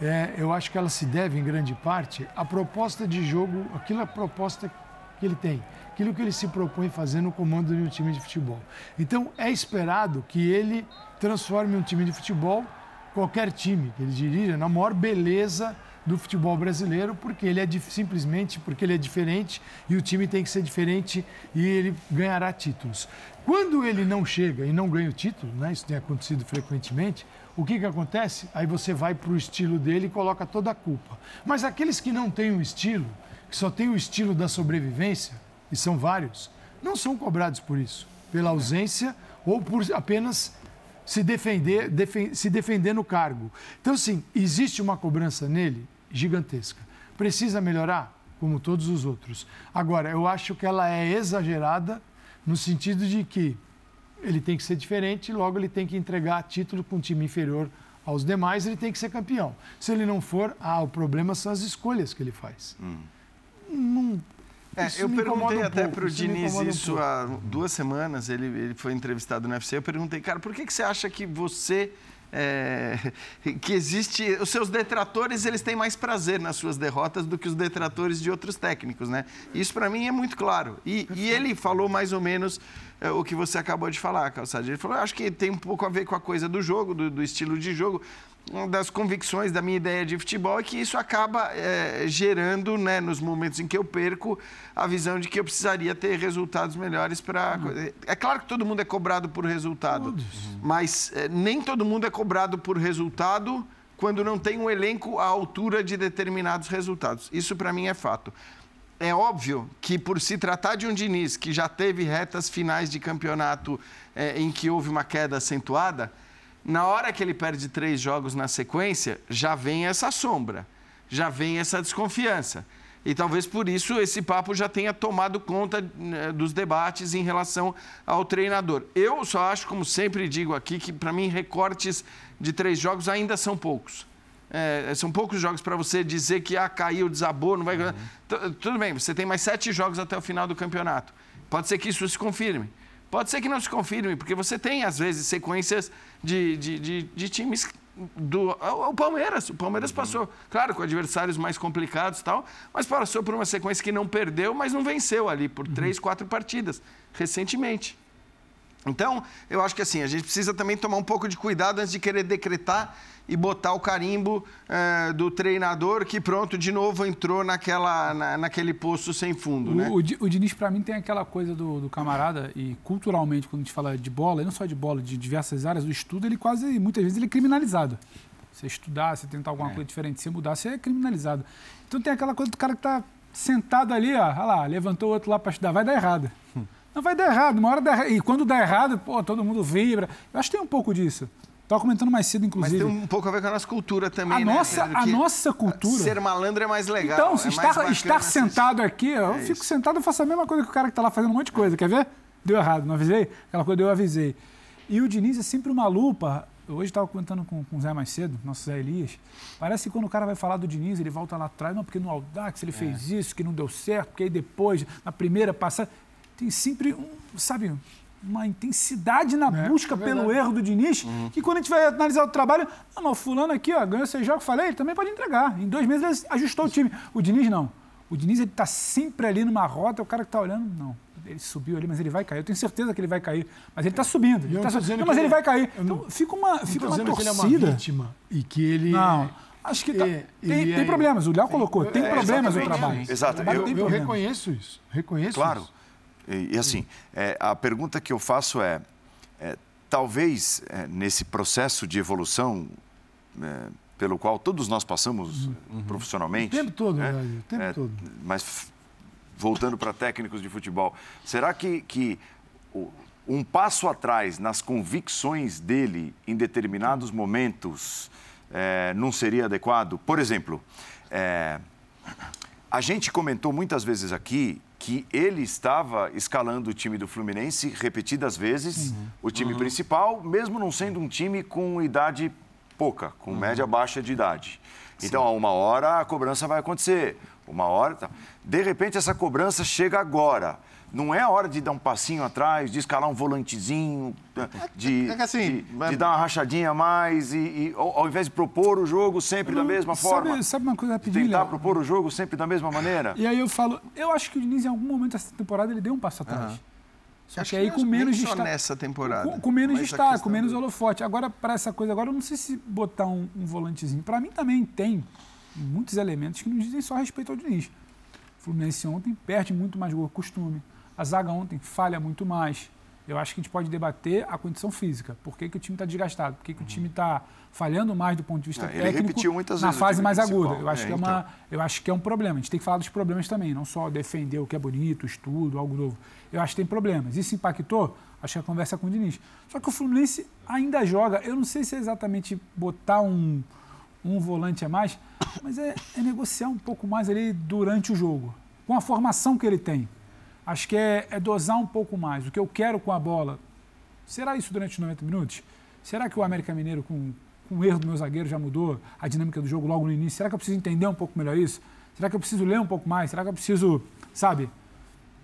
é, eu acho que ela se deve, em grande parte, à proposta de jogo, aquilo é a proposta que ele tem, aquilo que ele se propõe fazer no comando de um time de futebol. Então, é esperado que ele transforme um time de futebol, qualquer time que ele dirija, na maior beleza do futebol brasileiro, porque ele é simplesmente porque ele é diferente e o time tem que ser diferente e ele ganhará títulos. Quando ele não chega e não ganha o título, né, isso tem acontecido frequentemente, o que, que acontece? Aí você vai para o estilo dele e coloca toda a culpa. Mas aqueles que não têm o estilo, que só têm o estilo da sobrevivência, e são vários, não são cobrados por isso, pela ausência ou por apenas se defender, defen se defender no cargo. Então, assim, existe uma cobrança nele? Gigantesca. Precisa melhorar, como todos os outros. Agora, eu acho que ela é exagerada no sentido de que ele tem que ser diferente, logo ele tem que entregar título com um time inferior aos demais, ele tem que ser campeão. Se ele não for, ah, o problema são as escolhas que ele faz. Hum. Não, É, eu perguntei um até para o Diniz um isso pouco. há duas semanas, ele, ele foi entrevistado no UFC, eu perguntei, cara, por que, que você acha que você... é, que existe... Os seus detratores, eles têm mais prazer nas suas derrotas do que os detratores de outros técnicos, né? Isso para mim é muito claro. E, e ele falou mais ou menos é, o que você acabou de falar, Calçadinho. Ele falou, acho que tem um pouco a ver com a coisa do jogo, do, do estilo de jogo, uma das convicções da minha ideia de futebol é que isso acaba é, gerando, né, nos momentos em que eu perco, a visão de que eu precisaria ter resultados melhores para. É claro que todo mundo é cobrado por resultado, mas é, nem todo mundo é cobrado por resultado quando não tem um elenco à altura de determinados resultados. Isso para mim é fato. É óbvio que, por se tratar de um Diniz que já teve retas finais de campeonato eh, em que houve uma queda acentuada, na hora que ele perde três jogos na sequência, já vem essa sombra, já vem essa desconfiança. E talvez por isso esse papo já tenha tomado conta né, dos debates em relação ao treinador. Eu só acho, como sempre digo aqui, que para mim recortes de três jogos ainda são poucos. É, são poucos jogos para você dizer que ah, caiu, desabou, não vai. T- Tudo bem, você tem mais sete jogos até o final do campeonato. Pode ser que isso se confirme. Pode ser que não se confirme, porque você tem, às vezes, sequências de, de, de, de times do. O Palmeiras. O Palmeiras passou, claro, com adversários mais complicados e tal, mas passou por uma sequência que não perdeu, mas não venceu ali por três, quatro partidas, recentemente. Então, eu acho que assim, a gente precisa também tomar um pouco de cuidado antes de querer decretar e botar o carimbo eh, do treinador que, pronto, de novo entrou naquela, na- naquele poço sem fundo, né? O, o, Di- o Diniz, pra mim, tem aquela coisa do, do camarada, e culturalmente, quando a gente fala de bola, e não só de bola, de diversas áreas, o estudo, ele quase, muitas vezes, ele é criminalizado. Você estudar, você tentar alguma coisa diferente, você mudar, você é criminalizado. Então tem aquela coisa do cara que tá sentado ali, ó, olha lá, levantou o outro lá para estudar, vai dar errado. Não vai dar errado, uma hora dá errado. E quando dá errado, pô, todo mundo vibra. Eu acho que tem um pouco disso. Estava comentando mais cedo, Mas inclusive. tem um pouco a ver com a nossa cultura também, A né? nossa- Pedro? a nossa cultura- Ser malandro é mais legal. Então, se é estar, estar se- sentado aqui, eu É fico isso. sentado e faço a mesma coisa que o cara que está lá fazendo um monte de coisa. Quer ver? Deu errado, não avisei? Aquela coisa eu avisei. E o Diniz é sempre uma lupa. Eu hoje estava comentando com, com o Zé mais cedo, nosso Zé Elias. Parece que quando o cara vai falar do Diniz, ele volta lá atrás, não, porque no Audax ele fez isso, que não deu certo, porque aí depois, na primeira passada. Tem sempre, um, sabe, uma intensidade na É, busca é pelo erro do Diniz, Uhum. que quando a gente vai analisar o trabalho, ah, mas o fulano aqui, ó, ganhou seis jogos, falei, ele também pode entregar. Em dois meses ele ajustou o time. O Diniz não. O Diniz ele tá sempre ali numa rota, o cara que tá olhando, não. Ele subiu ali, mas ele vai cair. Eu tenho certeza que ele vai cair. Mas ele tá subindo. Ele tá não tô su- dizendo não, mas ele ele- vai cair. não- Então fica uma, Não fica uma dizendo que ele é uma torcida. vítima e que ele Não. é- Acho que tá- É, tem, tem é- problemas. O Léo colocou. Tem É, problemas no trabalho. Exato. O trabalho Eu- eu problemas. reconheço isso. Reconheço Claro. isso. E, e assim, é, a pergunta que eu faço é, é, talvez é, nesse processo de evolução é, pelo qual todos nós passamos profissionalmente... O tempo todo, né? Brasil, o tempo É, todo. Mas voltando para técnicos de futebol, será que, que um passo atrás nas convicções dele em determinados momentos é, não seria adequado? Por exemplo, é, a gente comentou muitas vezes aqui que ele estava escalando o time do Fluminense repetidas vezes, o time principal, mesmo não sendo um time com idade pouca, com média baixa de idade. Então, a uma hora a cobrança vai acontecer, uma hora. Tá. De repente, essa cobrança chega agora. Não é a hora de dar um passinho atrás, de escalar um volantezinho, de, é que assim, de, de dar uma rachadinha a mais, e, e ao, ao invés de propor o jogo sempre da mesma Sabe- forma. Sabe uma coisa rapidinho, Tentar Léo? propor o jogo sempre da mesma maneira? E aí eu falo, eu acho que o Diniz em algum momento dessa temporada ele deu um passo atrás. Só Acho que aí que com menos destaque. nessa temporada. Com, com menos destaque, com menos holofote. Agora, para essa coisa, agora eu não sei se botar um, um volantezinho. Para mim também tem muitos elementos que não dizem só respeito ao Diniz. O Fluminense ontem perde muito mais gol costume. A zaga ontem falha muito mais. Eu acho que a gente pode debater a condição física. Por que, que o time está desgastado? Por que, que o time está falhando mais do ponto de vista ele técnico repetiu muitas na fase mais principal. aguda? Eu acho, É, que é então. uma, eu acho que é um problema. A gente tem que falar dos problemas também, não só defender o que é bonito, estudo, algo novo. Eu acho que tem problemas. Isso impactou? Acho que a conversa com o Diniz. Só que o Fluminense ainda joga. Eu não sei se é exatamente botar um, um volante a mais, mas é, é negociar um pouco mais ali durante o jogo, com a formação que ele tem. Acho que é, é dosar um pouco mais. O que eu quero com a bola. Será isso durante os 90 minutos? Será que o América Mineiro, com, com o erro do meu zagueiro, já mudou a dinâmica do jogo logo no início? Será que eu preciso entender um pouco melhor isso? Será que eu preciso ler um pouco mais? Será que eu preciso, sabe,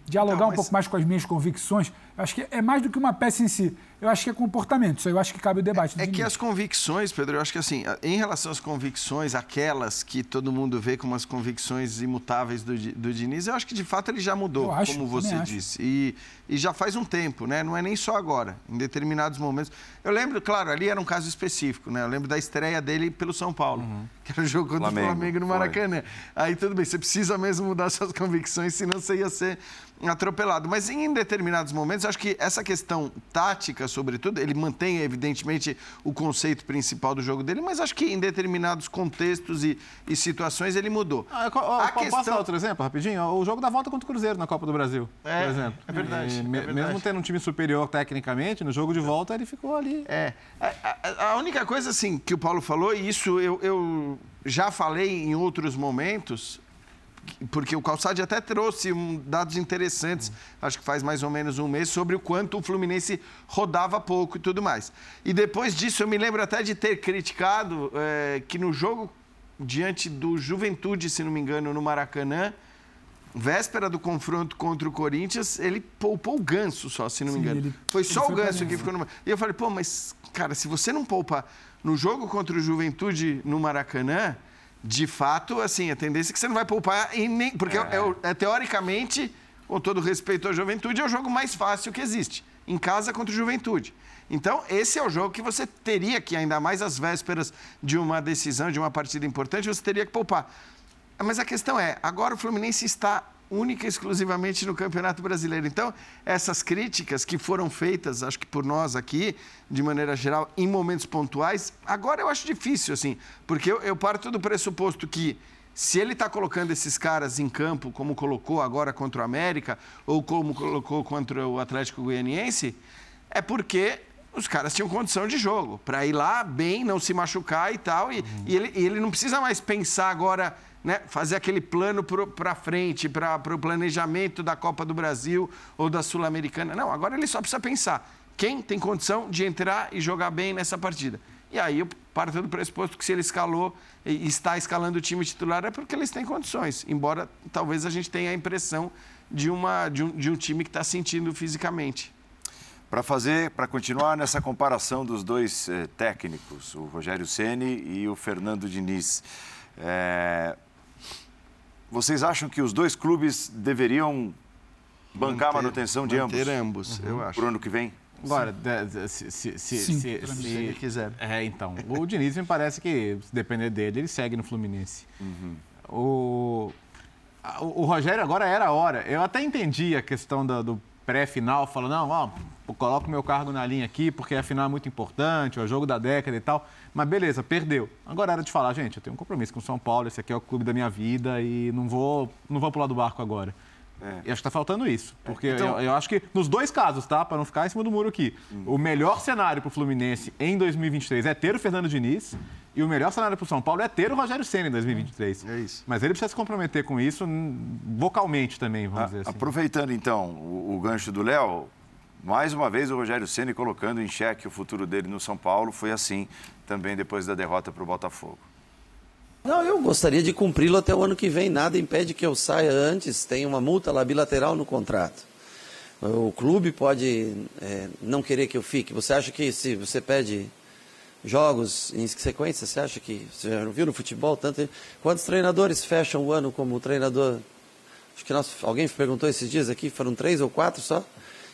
dialogar Não, um mas- pouco mais com as minhas convicções. Eu acho que é mais do que uma peça em si. Eu acho que é comportamento. Isso aí eu acho que cabe o debate. do É que as convicções, Pedro, eu acho que assim, em relação às convicções, aquelas que todo mundo vê como as convicções imutáveis do, do Diniz, eu acho que de fato ele já mudou, acho, como você disse. E, e já faz um tempo, né? Não é nem só agora, em determinados momentos. Eu lembro, claro, ali era um caso específico, né? Eu lembro da estreia dele pelo São Paulo, que era o jogo contra Flamengo, o Flamengo no foi. Maracanã. Aí tudo bem, você precisa mesmo mudar suas convicções, senão você ia ser atropelado. Mas em determinados momentos, eu acho que essa questão tática, sobretudo, ele mantém, evidentemente, o conceito principal do jogo dele, mas acho que em determinados contextos e, e situações ele mudou. Ah, eu- ó, A po- Posso questão- dar outro exemplo, rapidinho? O jogo da volta contra o Cruzeiro na Copa do Brasil, É, por exemplo. é verdade, é verdade. Mesmo tendo um time superior tecnicamente, no jogo de volta ele ficou ali. É. A, a- a única coisa, assim, que o Paulo falou, e isso eu, eu já falei em outros momentos, porque o Calçade até trouxe um, dados interessantes, acho que faz mais ou menos um mês, sobre o quanto o Fluminense rodava pouco e tudo mais. E depois disso, eu me lembro até de ter criticado eh, que no jogo diante do Juventude, se não me engano, no Maracanã, véspera do confronto contra o Corinthians, ele poupou o ganso só, se não me Sim, engano. ele- Foi só o ganso que ficou no. E eu falei, pô, mas, cara, se você não poupa no jogo contra o Juventude no Maracanã, de fato, assim, a tendência é que você não vai poupar em nem. Porque é. o- é, teoricamente, com todo respeito à juventude, é o jogo mais fácil que existe. Em casa contra o Juventude. Então, esse é o jogo que você teria que, ainda mais às vésperas de uma decisão, de uma partida importante, você teria que poupar. Mas a questão é, agora o Fluminense está única e exclusivamente no Campeonato Brasileiro. Então, essas críticas que foram feitas, acho que por nós aqui, de maneira geral, em momentos pontuais, agora eu acho difícil, assim, porque eu, eu parto do pressuposto que se ele está colocando esses caras em campo, como colocou agora contra o América, ou como colocou contra o Atlético Goianiense, é porque os caras tinham condição de jogo, para ir lá bem, não se machucar e tal. E, e ele, e ele não precisa mais pensar agora, né, fazer aquele plano para frente, para o planejamento da Copa do Brasil ou da Sul-Americana. Não, agora ele só precisa pensar quem tem condição de entrar e jogar bem nessa partida. E aí eu parto do pressuposto que se ele escalou e está escalando o time titular é porque eles têm condições, embora talvez a gente tenha a impressão de, uma, de, um, de um time que está sentindo fisicamente. Para fazer, para continuar nessa comparação dos dois eh, técnicos, o Rogério Ceni e o Fernando Diniz, eh, vocês acham que os dois clubes deveriam bancar a manutenção de ambos manter ambos, eu acho. para o ano que vem? Agora, se, se, se, Sim, se- se- se ele quiser. É, então. O Diniz me parece que, se depender dele, ele segue no Fluminense. O, a- o, o Rogério agora era a hora. Eu até entendi a questão da- do pré-final, falando, não, ó, coloco meu cargo na linha aqui, porque a final é muito importante, é o jogo da década e tal. Mas beleza, perdeu. Agora era de falar, gente, eu tenho um compromisso com o São Paulo, esse aqui é o clube da minha vida e não vou, não vou pular do barco agora. E acho que tá faltando isso. Porque Então- eu, eu acho que nos dois casos, tá? Para não ficar em cima do muro aqui. O melhor cenário para o Fluminense em 2023 é ter o Fernando Diniz. E o melhor cenário para o São Paulo é ter o Rogério Senna em 2023. É isso. Mas ele precisa se comprometer com isso hum, vocalmente também, vamos A- dizer assim. Aproveitando então o, o gancho do Léo, mais uma vez o Rogério Ceni colocando em xeque o futuro dele no São Paulo, foi assim também depois da derrota para o Botafogo. Não, eu gostaria de cumpri-lo até o ano que vem. Nada impede que eu saia antes. Tem uma multa lá bilateral no contrato. O clube pode é, não querer que eu fique. Você acha que se você pede jogos em sequência, você acha que. Você já viu no futebol tanto. Quantos treinadores fecham o ano como treinador? Acho que nós, alguém perguntou esses dias aqui, foram três ou quatro só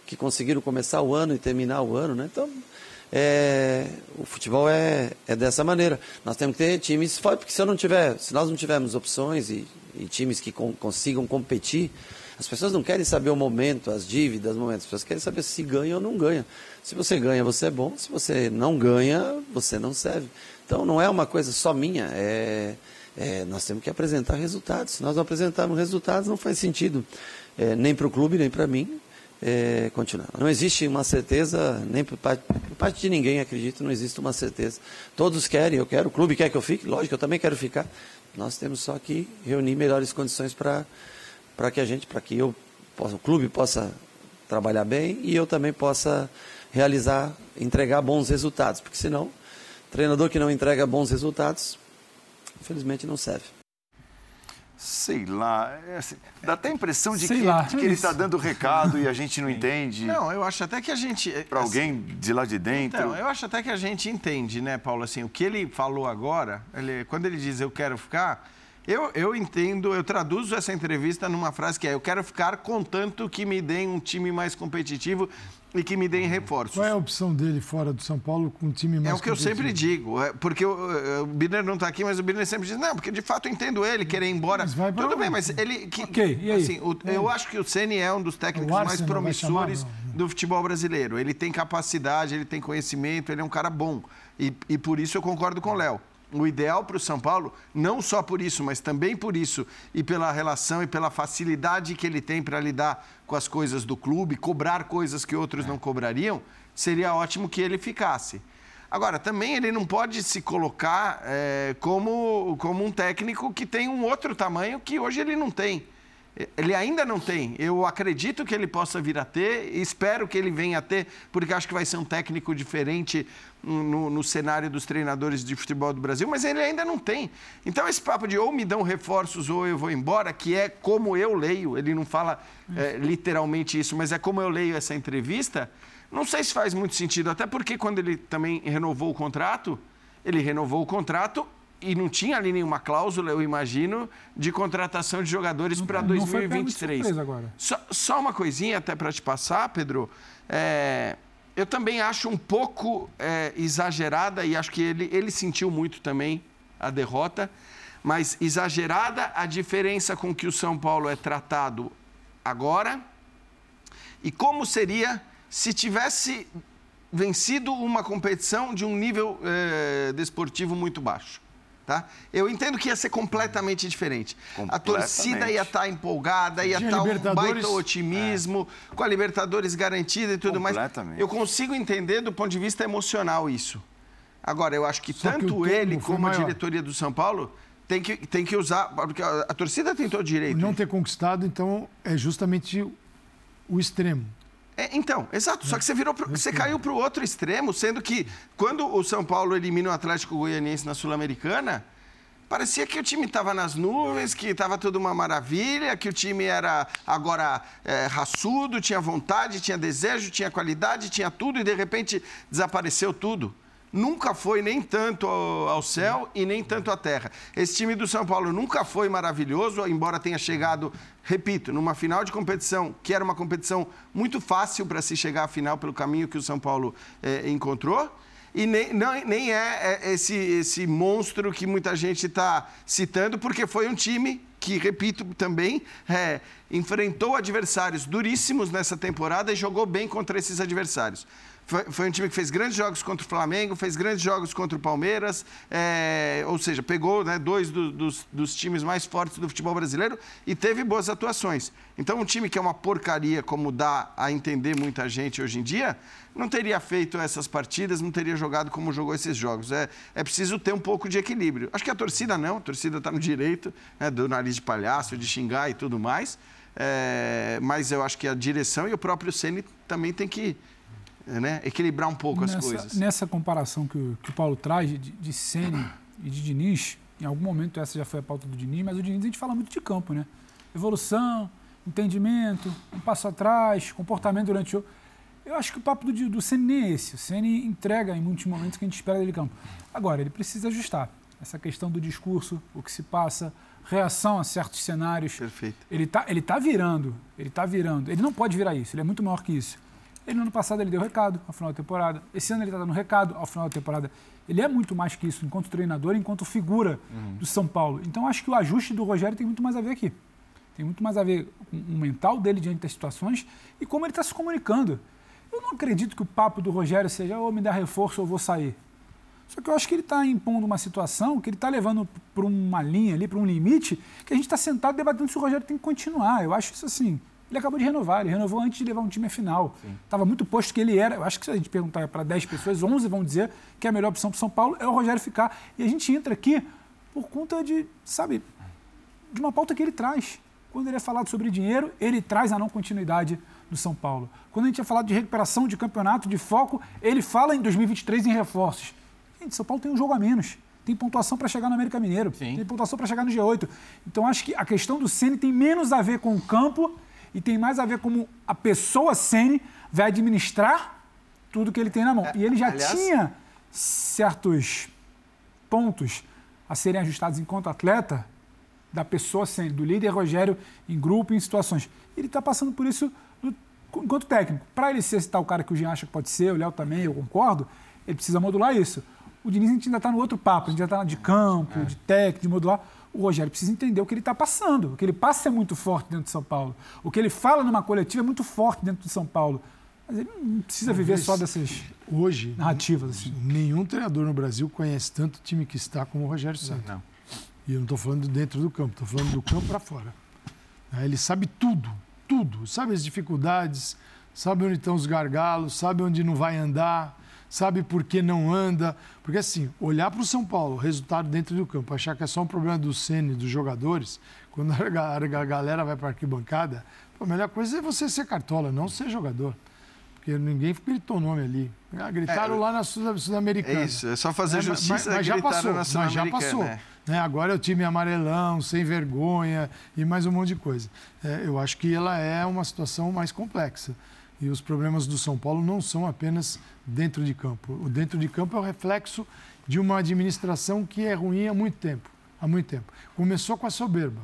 que conseguiram começar o ano e terminar o ano, né? Então, é, o futebol é, é dessa maneira. Nós temos que ter times fortes, porque se eu não tiver, se nós não tivermos opções e, e times que con- consigam competir, as pessoas não querem saber o momento, as dívidas, os momentos, as pessoas querem saber se ganha ou não ganha. Se você ganha, você é bom, se você não ganha, você não serve. Então não é uma coisa só minha, é, é, nós temos que apresentar resultados. Se nós não apresentarmos resultados, não faz sentido, é, nem para o clube, nem para mim, é, continuar. Não existe uma certeza, nem por parte, por parte de ninguém, acredito, não existe uma certeza. Todos querem, eu quero, o clube quer que eu fique, lógico, eu também quero ficar. Nós temos só que reunir melhores condições para para que a gente, para que eu possa, o clube possa trabalhar bem e eu também possa realizar, entregar bons resultados, porque senão, treinador que não entrega bons resultados, infelizmente não serve. Sei lá. é assim, dá até a impressão de Sei que, lá, de que é ele está dando recado e a gente não entende. Não, eu acho até que a gente. Para alguém de lá de dentro. Então, eu acho até que a gente entende, né, Paulo? Assim, o que ele falou agora, ele- quando ele diz eu quero ficar, eu, eu entendo, eu traduzo essa entrevista numa frase que é eu quero ficar contanto que me deem um time mais competitivo e que me deem reforços. Qual é a opção dele fora do São Paulo com um time mais É o que eu sempre digo, é, porque o, o Birner não está aqui, mas o Birner sempre diz, não, porque de fato eu entendo ele, querer ir embora. Mas Tudo bem, mas ele. Que, Ok, e aí? assim, o- eu acho que o Ceni é um dos técnicos mais chamar, promissores não? do futebol brasileiro. Ele tem capacidade, ele tem conhecimento, ele é um cara bom. E, e por isso eu concordo com o Léo. O ideal para o São Paulo, não só por isso, mas também por isso, e pela relação e pela facilidade que ele tem para lidar com as coisas do clube, cobrar coisas que outros não cobrariam, seria ótimo que ele ficasse. Agora, também ele não pode se colocar eh, como, como um técnico que tem um outro tamanho que hoje ele não tem. Ele ainda não tem. Eu acredito que ele possa vir a ter, espero que ele venha a ter, porque acho que vai ser um técnico diferente no, no cenário dos treinadores de futebol do Brasil, mas ele ainda não tem. Então, esse papo de ou me dão reforços ou eu vou embora, que é como eu leio, ele não fala eh, literalmente isso, mas é como eu leio essa entrevista, não sei se faz muito sentido, até porque quando ele também renovou o contrato, ele renovou o contrato e não tinha ali nenhuma cláusula, eu imagino, de contratação de jogadores para não foi 2023. agora. Só, só uma coisinha até para te passar, Pedro. É, eu também acho um pouco é, exagerada, e acho que ele, ele sentiu muito também a derrota, mas exagerada a diferença com que o São Paulo é tratado agora e como seria se tivesse vencido uma competição de um nível eh, desportivo muito baixo. Tá? Eu entendo que ia ser completamente diferente. A torcida ia estar empolgada, ia estar um Libertadores. baita otimismo, com a Libertadores garantida e tudo mais. Completamente. Eu consigo entender do ponto de vista emocional isso. Agora, eu acho que Só que tanto tombo ele como a maior. diretoria do São Paulo tem que, tem que usar. Porque a, a torcida tem todo direito. Não ter conquistado, então, é justamente o extremo. É, então, exato. Só que você virou, pro- você caiu para o outro extremo, sendo que quando o São Paulo elimina o Atlético Goianiense na Sul-Americana, parecia que o time estava nas nuvens, que estava tudo uma maravilha, que o time era agora é, raçudo, tinha vontade, tinha desejo, tinha qualidade, tinha tudo e de repente desapareceu tudo. Nunca foi nem tanto ao céu e nem tanto à terra. Esse time do São Paulo nunca foi maravilhoso, embora tenha chegado, repito, numa final de competição, que era uma competição muito fácil para se chegar à final pelo caminho que o São Paulo eh, encontrou. E nem, não- nem é, é, esse, esse monstro que muita gente está citando, porque foi um time que, repito também, é, enfrentou adversários duríssimos nessa temporada e jogou bem contra esses adversários. Foi, foi um time que fez grandes jogos contra o Flamengo, fez grandes jogos contra o Palmeiras, é, ou seja, pegou né, dois do- dos, dos times mais fortes do futebol brasileiro e teve boas atuações. Então, um time que é uma porcaria, como dá a entender muita gente hoje em dia, não teria feito essas partidas, não teria jogado como jogou esses jogos. É, é preciso ter um pouco de equilíbrio. Acho que a torcida não, a torcida está no direito né, do nariz de palhaço, de xingar e tudo mais. É, mas eu acho que a direção e o próprio Ceni também tem que né, equilibrar um pouco as nessa, coisas. Nessa comparação que o, que o Paulo traz de, de Sene e de Diniz, em algum momento essa já foi a pauta do Diniz, mas o Diniz a gente fala muito de campo, né? Evolução, entendimento, um passo atrás, comportamento durante o jogo. Eu acho que o papo do, do Ceni nem é esse. O Ceni entrega em muitos momentos que a gente espera dele campo. Agora, ele precisa ajustar essa questão do discurso, o que se passa, reação a certos cenários. Perfeito. Ele tá, ele tá virando, ele tá virando. Ele não pode virar isso, ele é muito maior que isso. Ele no ano passado ele deu recado ao final da temporada. Esse ano ele está dando recado ao final da temporada. Ele é muito mais que isso, enquanto treinador, enquanto figura do São Paulo. Então acho que o ajuste do Rogério tem muito mais a ver aqui. Tem muito mais a ver com o mental dele diante das situações e como ele está se comunicando. Eu não acredito que o papo do Rogério seja ou me dá reforço ou vou sair. Só que eu acho que ele está impondo uma situação que ele está levando para uma linha ali, para um limite, que a gente está sentado debatendo se o Rogério tem que continuar. Eu acho isso assim. Ele acabou de renovar, ele renovou antes de levar um time à final. Estava muito posto que ele era. Eu acho que se a gente perguntar para 10 pessoas, 11 vão dizer que a melhor opção para São Paulo é o Rogério ficar. E a gente entra aqui por conta de, sabe, de uma pauta que ele traz. Quando ele é falado sobre dinheiro, ele traz a não continuidade do São Paulo. Quando a gente é falado de recuperação de campeonato, de foco, ele fala em 2023 em reforços. Gente, São Paulo tem um jogo a menos. tem pontuação para chegar no América Mineiro, Sim. tem pontuação para chegar no G8. Então acho que a questão do Ceni tem menos a ver com o campo e tem mais a ver como a pessoa Ceni vai administrar tudo que ele tem na mão. E ele já aliás- tinha certos pontos a serem ajustados enquanto atleta da pessoa Ceni, do líder Rogério em grupo, em situações. Ele está passando por isso no- enquanto técnico. Para ele ser esse tal cara que o Jean acha que pode ser, o Léo também, eu concordo, ele precisa modular isso. O Diniz a gente ainda está no outro papo, a gente já está de campo, de técnico, de modular. O Rogério precisa entender o que ele está passando. O que ele passa é muito forte dentro de São Paulo. O que ele fala numa coletiva é muito forte dentro de São Paulo. Mas ele não precisa viver Talvez só dessas Hoje, narrativas. Assim. nenhum treinador no Brasil conhece tanto o time que está como o Rogério Ceni. Não. E eu não estou falando dentro do campo, estou falando do campo para fora. Né, Ele sabe tudo, tudo. Sabe as dificuldades, sabe onde estão os gargalos, sabe onde não vai andar, sabe por que não anda. Porque assim, olhar para o São Paulo, o resultado dentro do campo, achar que é só um problema do Sene, dos jogadores, quando a ga- a galera vai para a arquibancada, a melhor coisa é você ser cartola, não ser jogador. Porque ninguém gritou o nome ali. Ah, gritaram É, lá na Sul- Sul-Americana. É isso, é só fazer É, mas- justiça mas, e já passou, na mas já passou. é. né? Agora é o time amarelão, sem vergonha e mais um monte de coisa. É, eu acho que ela é uma situação mais complexa. E os problemas do São Paulo não são apenas dentro de campo. O dentro de campo é o reflexo de uma administração que é ruim há muito tempo. Há muito tempo. Começou com a soberba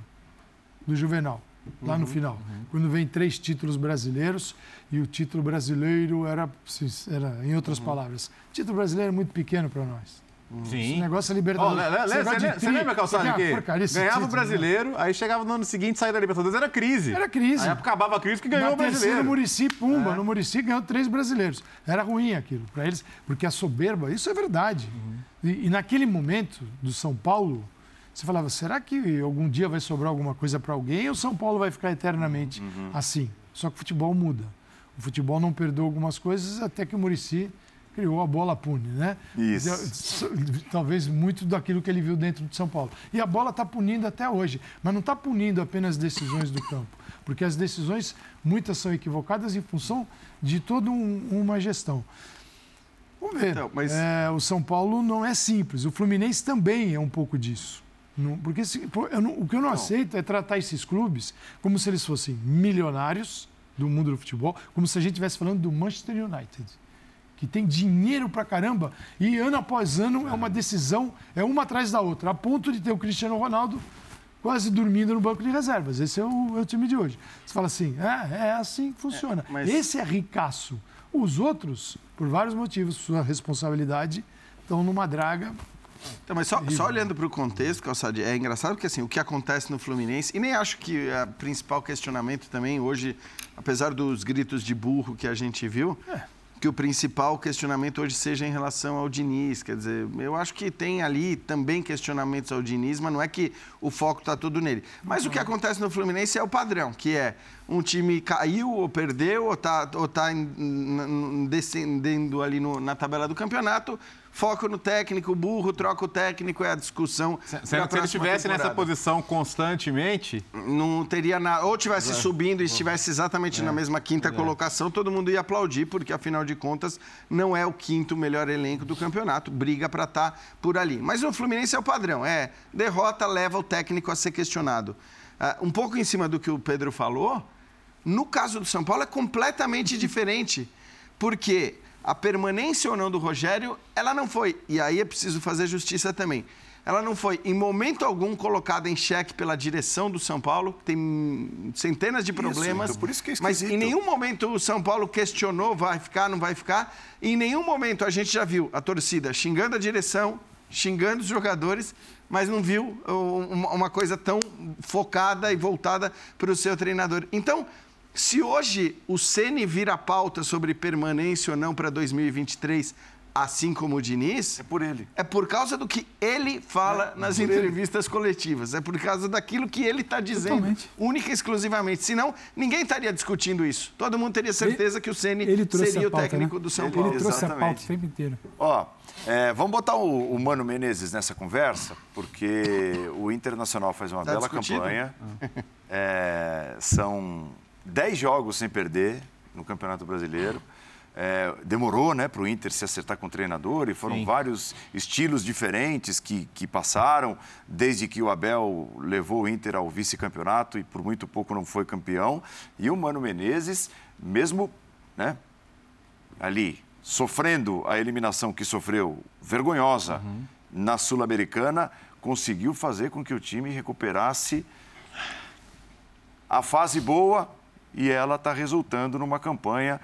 do Juvenal, lá Uhum, no final. Quando vem três títulos brasileiros e o título brasileiro era, era em outras Uhum. palavras, título brasileiro é muito pequeno para nós. Esse Sim. negócio é Ó, Libertadores. Esse negócio Você tri- lembra, Calçado, Ah, que esse ganhava o título, né? brasileiro, aí chegava no ano seguinte, saía da Libertadores, era crise. Era crise. Aí acabava a crise que ganhou Na o brasileiro. Murici, pumba. No Murici ganhou três brasileiros. Era ruim aquilo para eles, porque a soberba, isso é verdade. E, e naquele momento do São Paulo, você falava, será que algum dia vai sobrar alguma coisa para alguém ou São Paulo vai ficar eternamente assim? Só que o futebol muda. O futebol não perdoa algumas coisas até que o Murici criou a bola pune, né? Isso. Talvez muito daquilo que ele viu dentro de São Paulo. E a bola está punindo até hoje, mas não está punindo apenas decisões do campo, porque as decisões, muitas são equivocadas em função de toda um- uma gestão. Vamos ver. Então, mas- É, o São Paulo não é simples. O Fluminense também é um pouco disso. Não- porque se- não- o que eu não aceito é tratar esses clubes como se eles fossem milionários do mundo do futebol, como se a gente estivesse falando do Manchester United que tem dinheiro pra caramba e ano após ano é uma decisão, é uma atrás da outra, a ponto de ter o Cristiano Ronaldo quase dormindo no banco de reservas. Esse é o, é o time de hoje. Você fala assim, é, é assim que funciona. mas- Esse é ricaço. Os outros, por vários motivos, sua responsabilidade, estão numa draga. Então, mas só, só olhando para o contexto, Calçade, é engraçado porque assim, o que acontece no Fluminense, e nem acho que o principal questionamento também hoje, apesar dos gritos de burro que a gente viu, que o principal questionamento hoje seja em relação ao Diniz. Quer dizer, eu acho que tem ali também questionamentos ao Diniz, mas não é que o foco está todo nele. Mas o que acontece no Fluminense é o padrão, que é um time caiu ou perdeu ou está ou tá descendendo ali no- na tabela do campeonato, foco no técnico, burro, troca o técnico, é a discussão. Se, se ele estivesse nessa posição constantemente, Não teria nada. Ou tivesse É. subindo e estivesse exatamente na mesma quinta colocação, todo mundo ia aplaudir, porque afinal de contas não é o quinto melhor elenco do campeonato, briga para estar por ali. Mas o Fluminense é o padrão, é derrota leva o técnico a ser questionado. Ah, um pouco em cima do que o Pedro falou, no caso do São Paulo é completamente diferente, porque a permanência ou não do Rogério, ela não foi, e aí é preciso fazer justiça também. Ela não foi, em momento algum, colocada em xeque pela direção do São Paulo, que tem centenas de problemas. então por isso que é mas em nenhum momento o São Paulo questionou, vai ficar, não vai ficar. E em nenhum momento a gente já viu a torcida xingando a direção, xingando os jogadores, mas não viu uh, uma coisa tão focada e voltada para o seu treinador. Então, se hoje o Ceni vira pauta sobre permanência ou não para 2023, assim como o Diniz, É por ele. é por causa do que ele fala nas entrevistas coletivas. É por causa daquilo que ele está dizendo. Totalmente. Única e exclusivamente. Senão, ninguém estaria discutindo isso. Todo mundo teria certeza que o Ceni Ele seria a o pauta, técnico né? do São Ele Paulo. trouxe a pauta exatamente. o tempo inteiro. Ó, é, vamos botar o, o Mano Menezes nessa conversa, porque o Internacional faz uma Tá bela discutido? campanha. É, são 10 jogos sem perder no Campeonato Brasileiro. é, demorou né, para o Inter se acertar com o treinador e foram Sim. vários estilos diferentes que, que passaram, desde que o Abel levou o Inter ao vice-campeonato e por muito pouco não foi campeão. E o Mano Menezes, mesmo né, ali sofrendo a eliminação que sofreu, vergonhosa, na Sul-Americana, conseguiu fazer com que o time recuperasse a fase boa e ela está resultando numa campanha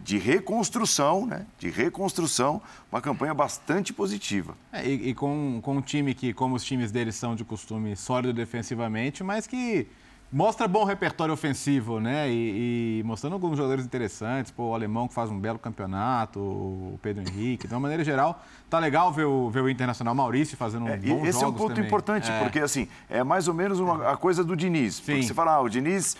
de reconstrução, né? De reconstrução, uma campanha bastante positiva. É, e, e com, com um time que, como os times deles são de costume, sólido defensivamente, mas que mostra bom repertório ofensivo, né? E, e mostrando alguns jogadores interessantes, pô, o alemão que faz um belo campeonato, o Pedro Henrique. De uma maneira geral, tá legal ver o, ver o Internacional Maurício fazendo um É, bons esse é um ponto também. importante, É. porque assim, é mais ou menos uma, a coisa do Diniz. Porque Sim. você fala, ah, o Diniz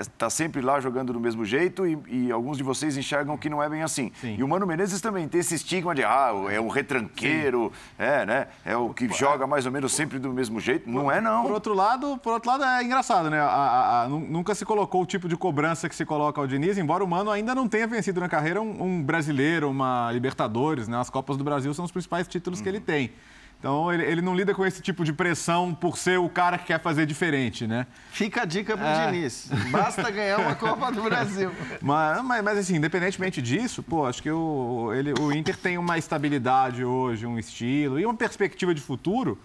está sempre lá jogando do mesmo jeito e, e alguns de vocês enxergam que não é bem assim. Sim. E o Mano Menezes também tem esse estigma de, ah, é o retranqueiro, é, né? É o que joga mais ou menos sempre do mesmo jeito. Não é, Por não. outro lado, por outro lado é engraçado, né? A- a- a- nu- nunca se colocou o tipo de cobrança que se coloca ao Diniz, embora o Mano ainda não tenha vencido na carreira um, um brasileiro, uma Libertadores, né? As Copas do Brasil são os principais títulos que ele tem. Então ele, ele não lida com esse tipo de pressão por ser o cara que quer fazer diferente, né? Fica a dica pro É. Diniz. Basta ganhar uma Copa do Brasil. Mas, mas, mas, assim, independentemente disso, pô, acho que o, ele, o Inter tem uma estabilidade hoje, um estilo e uma perspectiva de futuro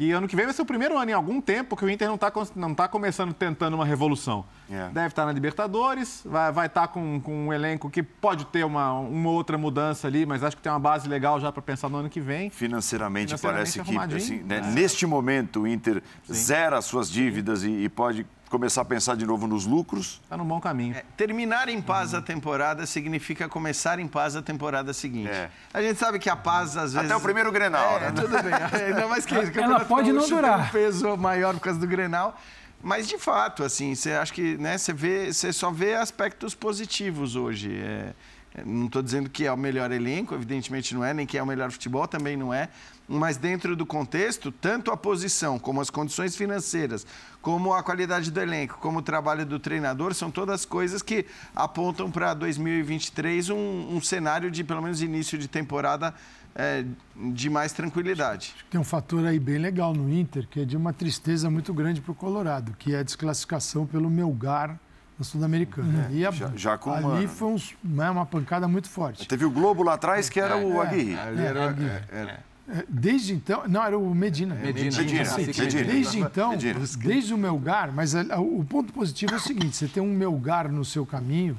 que ano que vem vai ser o primeiro ano em algum tempo que o Inter não está não tá começando tentando uma revolução. É. Deve estar na Libertadores, vai, vai estar com, com um elenco que pode ter uma, uma outra mudança ali, mas acho que tem uma base legal já para pensar no ano que vem. Financeiramente, Financeiramente parece que, assim, né, É. neste momento, o Inter zera as suas dívidas e, e pode começar a pensar de novo nos lucros. Está no bom caminho. É, terminar em paz a temporada significa começar em paz a temporada seguinte. É. A gente sabe que a paz, às vezes. Até o primeiro Grenal, É, né? tudo bem. Ainda mais que isso. o Ela pode não durar. um peso maior por causa do Grenal. Mas, de fato, assim, você acha que né, você, vê, você só vê aspectos positivos hoje. É, é, não estou dizendo que é o melhor elenco, evidentemente não é, nem que é o melhor futebol, também não é. Mas dentro do contexto, tanto a posição, como as condições financeiras, como a qualidade do elenco, como o trabalho do treinador, são todas coisas que apontam para 2023 um, um cenário de, pelo menos, início de temporada é, de mais tranquilidade. Tem um fator aí bem legal no Inter, que é de uma tristeza muito grande para o Colorado, que é a desclassificação pelo Melgar na Sul-Americana. E a- Já- já com ali uma- foi uns- né, uma pancada muito forte. Teve o Globo lá atrás, que era o Aguirre. Ali era- Aguirre. é, era- É, Desde então, não, era o Medina. Medina, Medina, Cacete. Medina. Desde então, Medina. desde o Melgar, mas o ponto positivo é o seguinte: você tem um Melgar no seu caminho,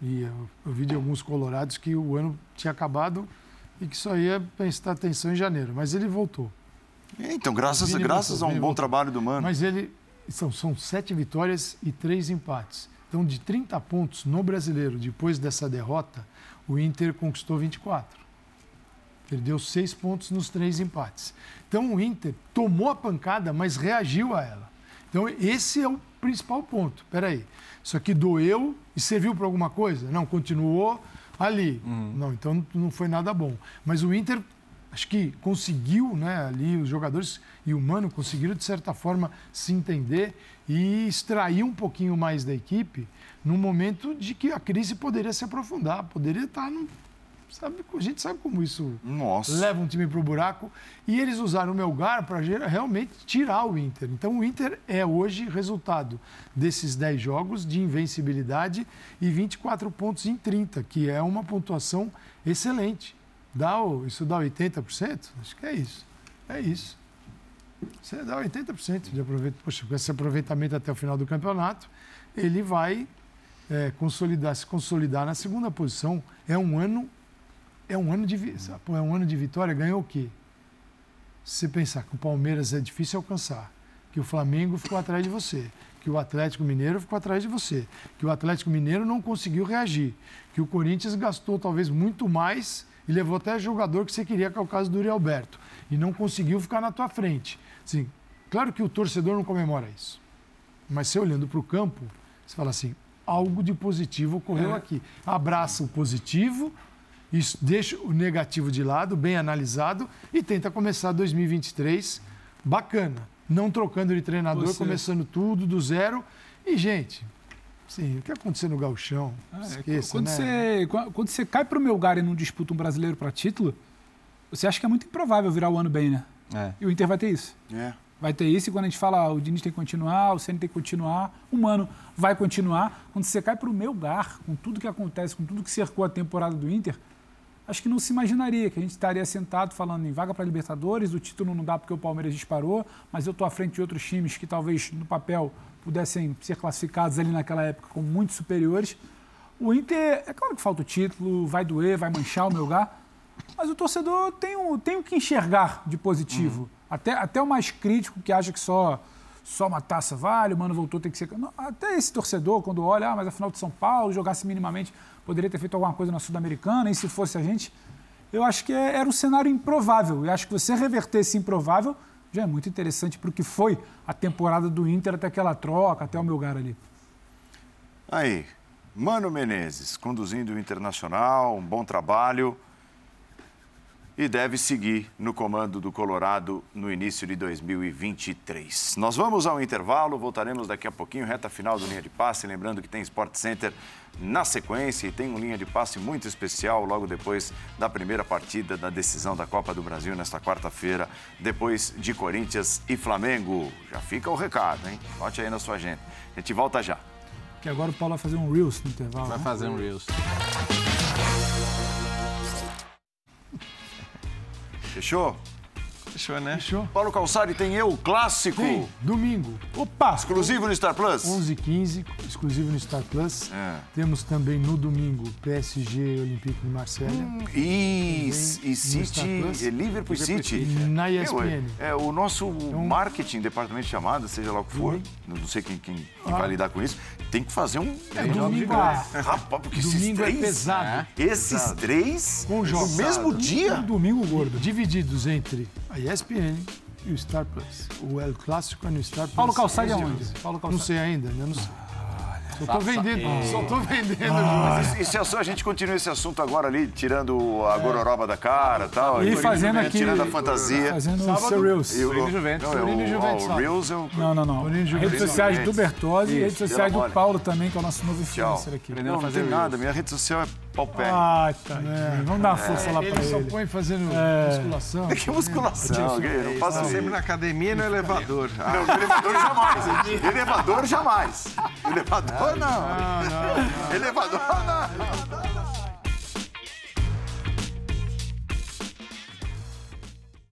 e eu, eu vi de alguns colorados que o ano tinha acabado e que só ia prestar atenção em janeiro, mas ele voltou. Então, graças, Vini graças voltou, a um bom voltou. trabalho do Mano. Mas ele. São, são sete vitórias e três empates. Então, de 30 pontos no brasileiro, depois dessa derrota, o Inter conquistou 24. Perdeu seis pontos nos três empates. Então, o Inter tomou a pancada, mas reagiu a ela. Então, esse é o principal ponto. Peraí, isso aqui doeu e serviu para alguma coisa? Não, continuou ali. Não, então não foi nada bom. Mas o Inter acho que conseguiu, né, ali os jogadores e o Mano conseguiram de certa forma se entender e extrair um pouquinho mais da equipe num momento de que a crise poderia se aprofundar, poderia estar no sabe, a gente sabe como isso Nossa. leva um time para o buraco e eles usaram o Melgar para realmente tirar o Inter. Então o Inter é hoje resultado desses 10 jogos de invencibilidade e 24 pontos em 30, que é uma pontuação excelente. Dá isso dá 80%? Acho que é isso. É isso. Você dá 80% de aproveitamento. Poxa, com esse aproveitamento até o final do campeonato, ele vai é, consolidar, se consolidar na segunda posição. É um ano, é um ano de, pô, é um ano de vitória. Ganhou o quê? Se você pensar que o Palmeiras é difícil alcançar, que o Flamengo ficou atrás de você, que o Atlético Mineiro ficou atrás de você, que o Atlético Mineiro não conseguiu reagir, que o Corinthians gastou talvez muito mais e levou até jogador que você queria, que é o caso do Uri Alberto, e não conseguiu ficar na tua frente. Assim, claro que o torcedor não comemora isso, mas você olhando para o campo, você fala assim, algo de positivo ocorreu aqui. Abraça o positivo, isso deixa o negativo de lado, bem analisado, e tenta começar 2023 bacana. Não trocando de treinador, Você- começando tudo do zero. E, gente, Sim, o que aconteceu no Gauchão? Ah, é, Esqueça, quando, né? você, quando quando você cai para o meu lugar e não disputa um brasileiro para título, você acha que é muito improvável virar o ano bem, né? É. E o Inter vai ter isso. É. Vai ter isso e quando a gente fala ah, o Diniz tem que continuar, o Ceni tem que continuar, o Mano vai continuar. Quando você cai para o meu lugar, com tudo que acontece, com tudo que cercou a temporada do Inter, acho que não se imaginaria que a gente estaria sentado falando em vaga para Libertadores, o título não dá porque o Palmeiras disparou, mas eu estou à frente de outros times que talvez no papel pudessem ser classificados ali naquela época como muito superiores. O Inter, é claro que falta o título, vai doer, vai manchar o meu lugar, mas o torcedor tem o, tem o que enxergar de positivo. Até, até o mais crítico que acha que só, só uma taça vale, o Mano voltou, tem que ser. Não, até esse torcedor, quando olha, ah, mas a final de São Paulo, jogasse minimamente, poderia ter feito alguma coisa na Sul-Americana, e se fosse a gente. Eu acho que é- era um cenário improvável. E acho que você reverter esse improvável já é muito interessante para o que foi a temporada do Inter até aquela troca, até o meu lugar ali. Aí, Mano Menezes, conduzindo o Internacional, um bom trabalho. E deve seguir no comando do Colorado no início de 2023. Nós vamos ao intervalo, voltaremos daqui a pouquinho, reta final do Linha de Passe. Lembrando que tem Sport Center na sequência e tem um Linha de Passe muito especial logo depois da primeira partida da decisão da Copa do Brasil nesta quarta-feira, depois de Corinthians e Flamengo. Já fica o recado, hein? Note aí na sua agenda. A gente volta já. Que agora o Paulo vai fazer um Reels no intervalo. Vai né? fazer um Reels. Fechou? Fechou, né? Fechou? Paulo Calçari tem eu, clássico. Tem, domingo, Opa! Exclusivo no Star Plus? 11h15, exclusivo no Star Plus. É. Temos também no domingo PSG Olympique de Marselha. E, e no City, Star Plus. é Liverpool City. Na Meu, ESPN. é, é, o nosso marketing, departamento de chamada, seja lá o que for, não não sei quem, quem- quem Ah. vai lidar com isso, tem que fazer um. É, domingo, ah, Rapaz, porque domingo é esses três. pesado. Esses três Com no jogos. mesmo dia? Um domingo gordo. Divididos entre a ESPN e o Star Plus. O El Clássico é no Star Plus. Paulo Calçade é 11 onde? horas. Paulo Não Calçade. sei ainda, né? Não sei. Só tô vendendo, só tô vendendo. Júlio. E, e se a, gente continua esse assunto agora ali, tirando a gororoba da cara e tal. E fazendo aqui. Tirando a fantasia. Fazendo o Sábado, seu Reels. E o- Torino e Juventus. Não, é e o, Juventus, o? Reels é o. Não, não, não. Redes sociais do Bertozzi e redes sociais do. Paulo também, que é o nosso novo influencer aqui. Não, não tem nada, minha rede social é paupérrima. Ai, tá. Vamos dar uma força lá pra Ele só ele. põe fazendo É. musculação. Que musculação, não faça Tá isso. sempre na academia e no elevador. Ah, Não, elevador jamais. Elevador jamais. Elevador não. Elevador não.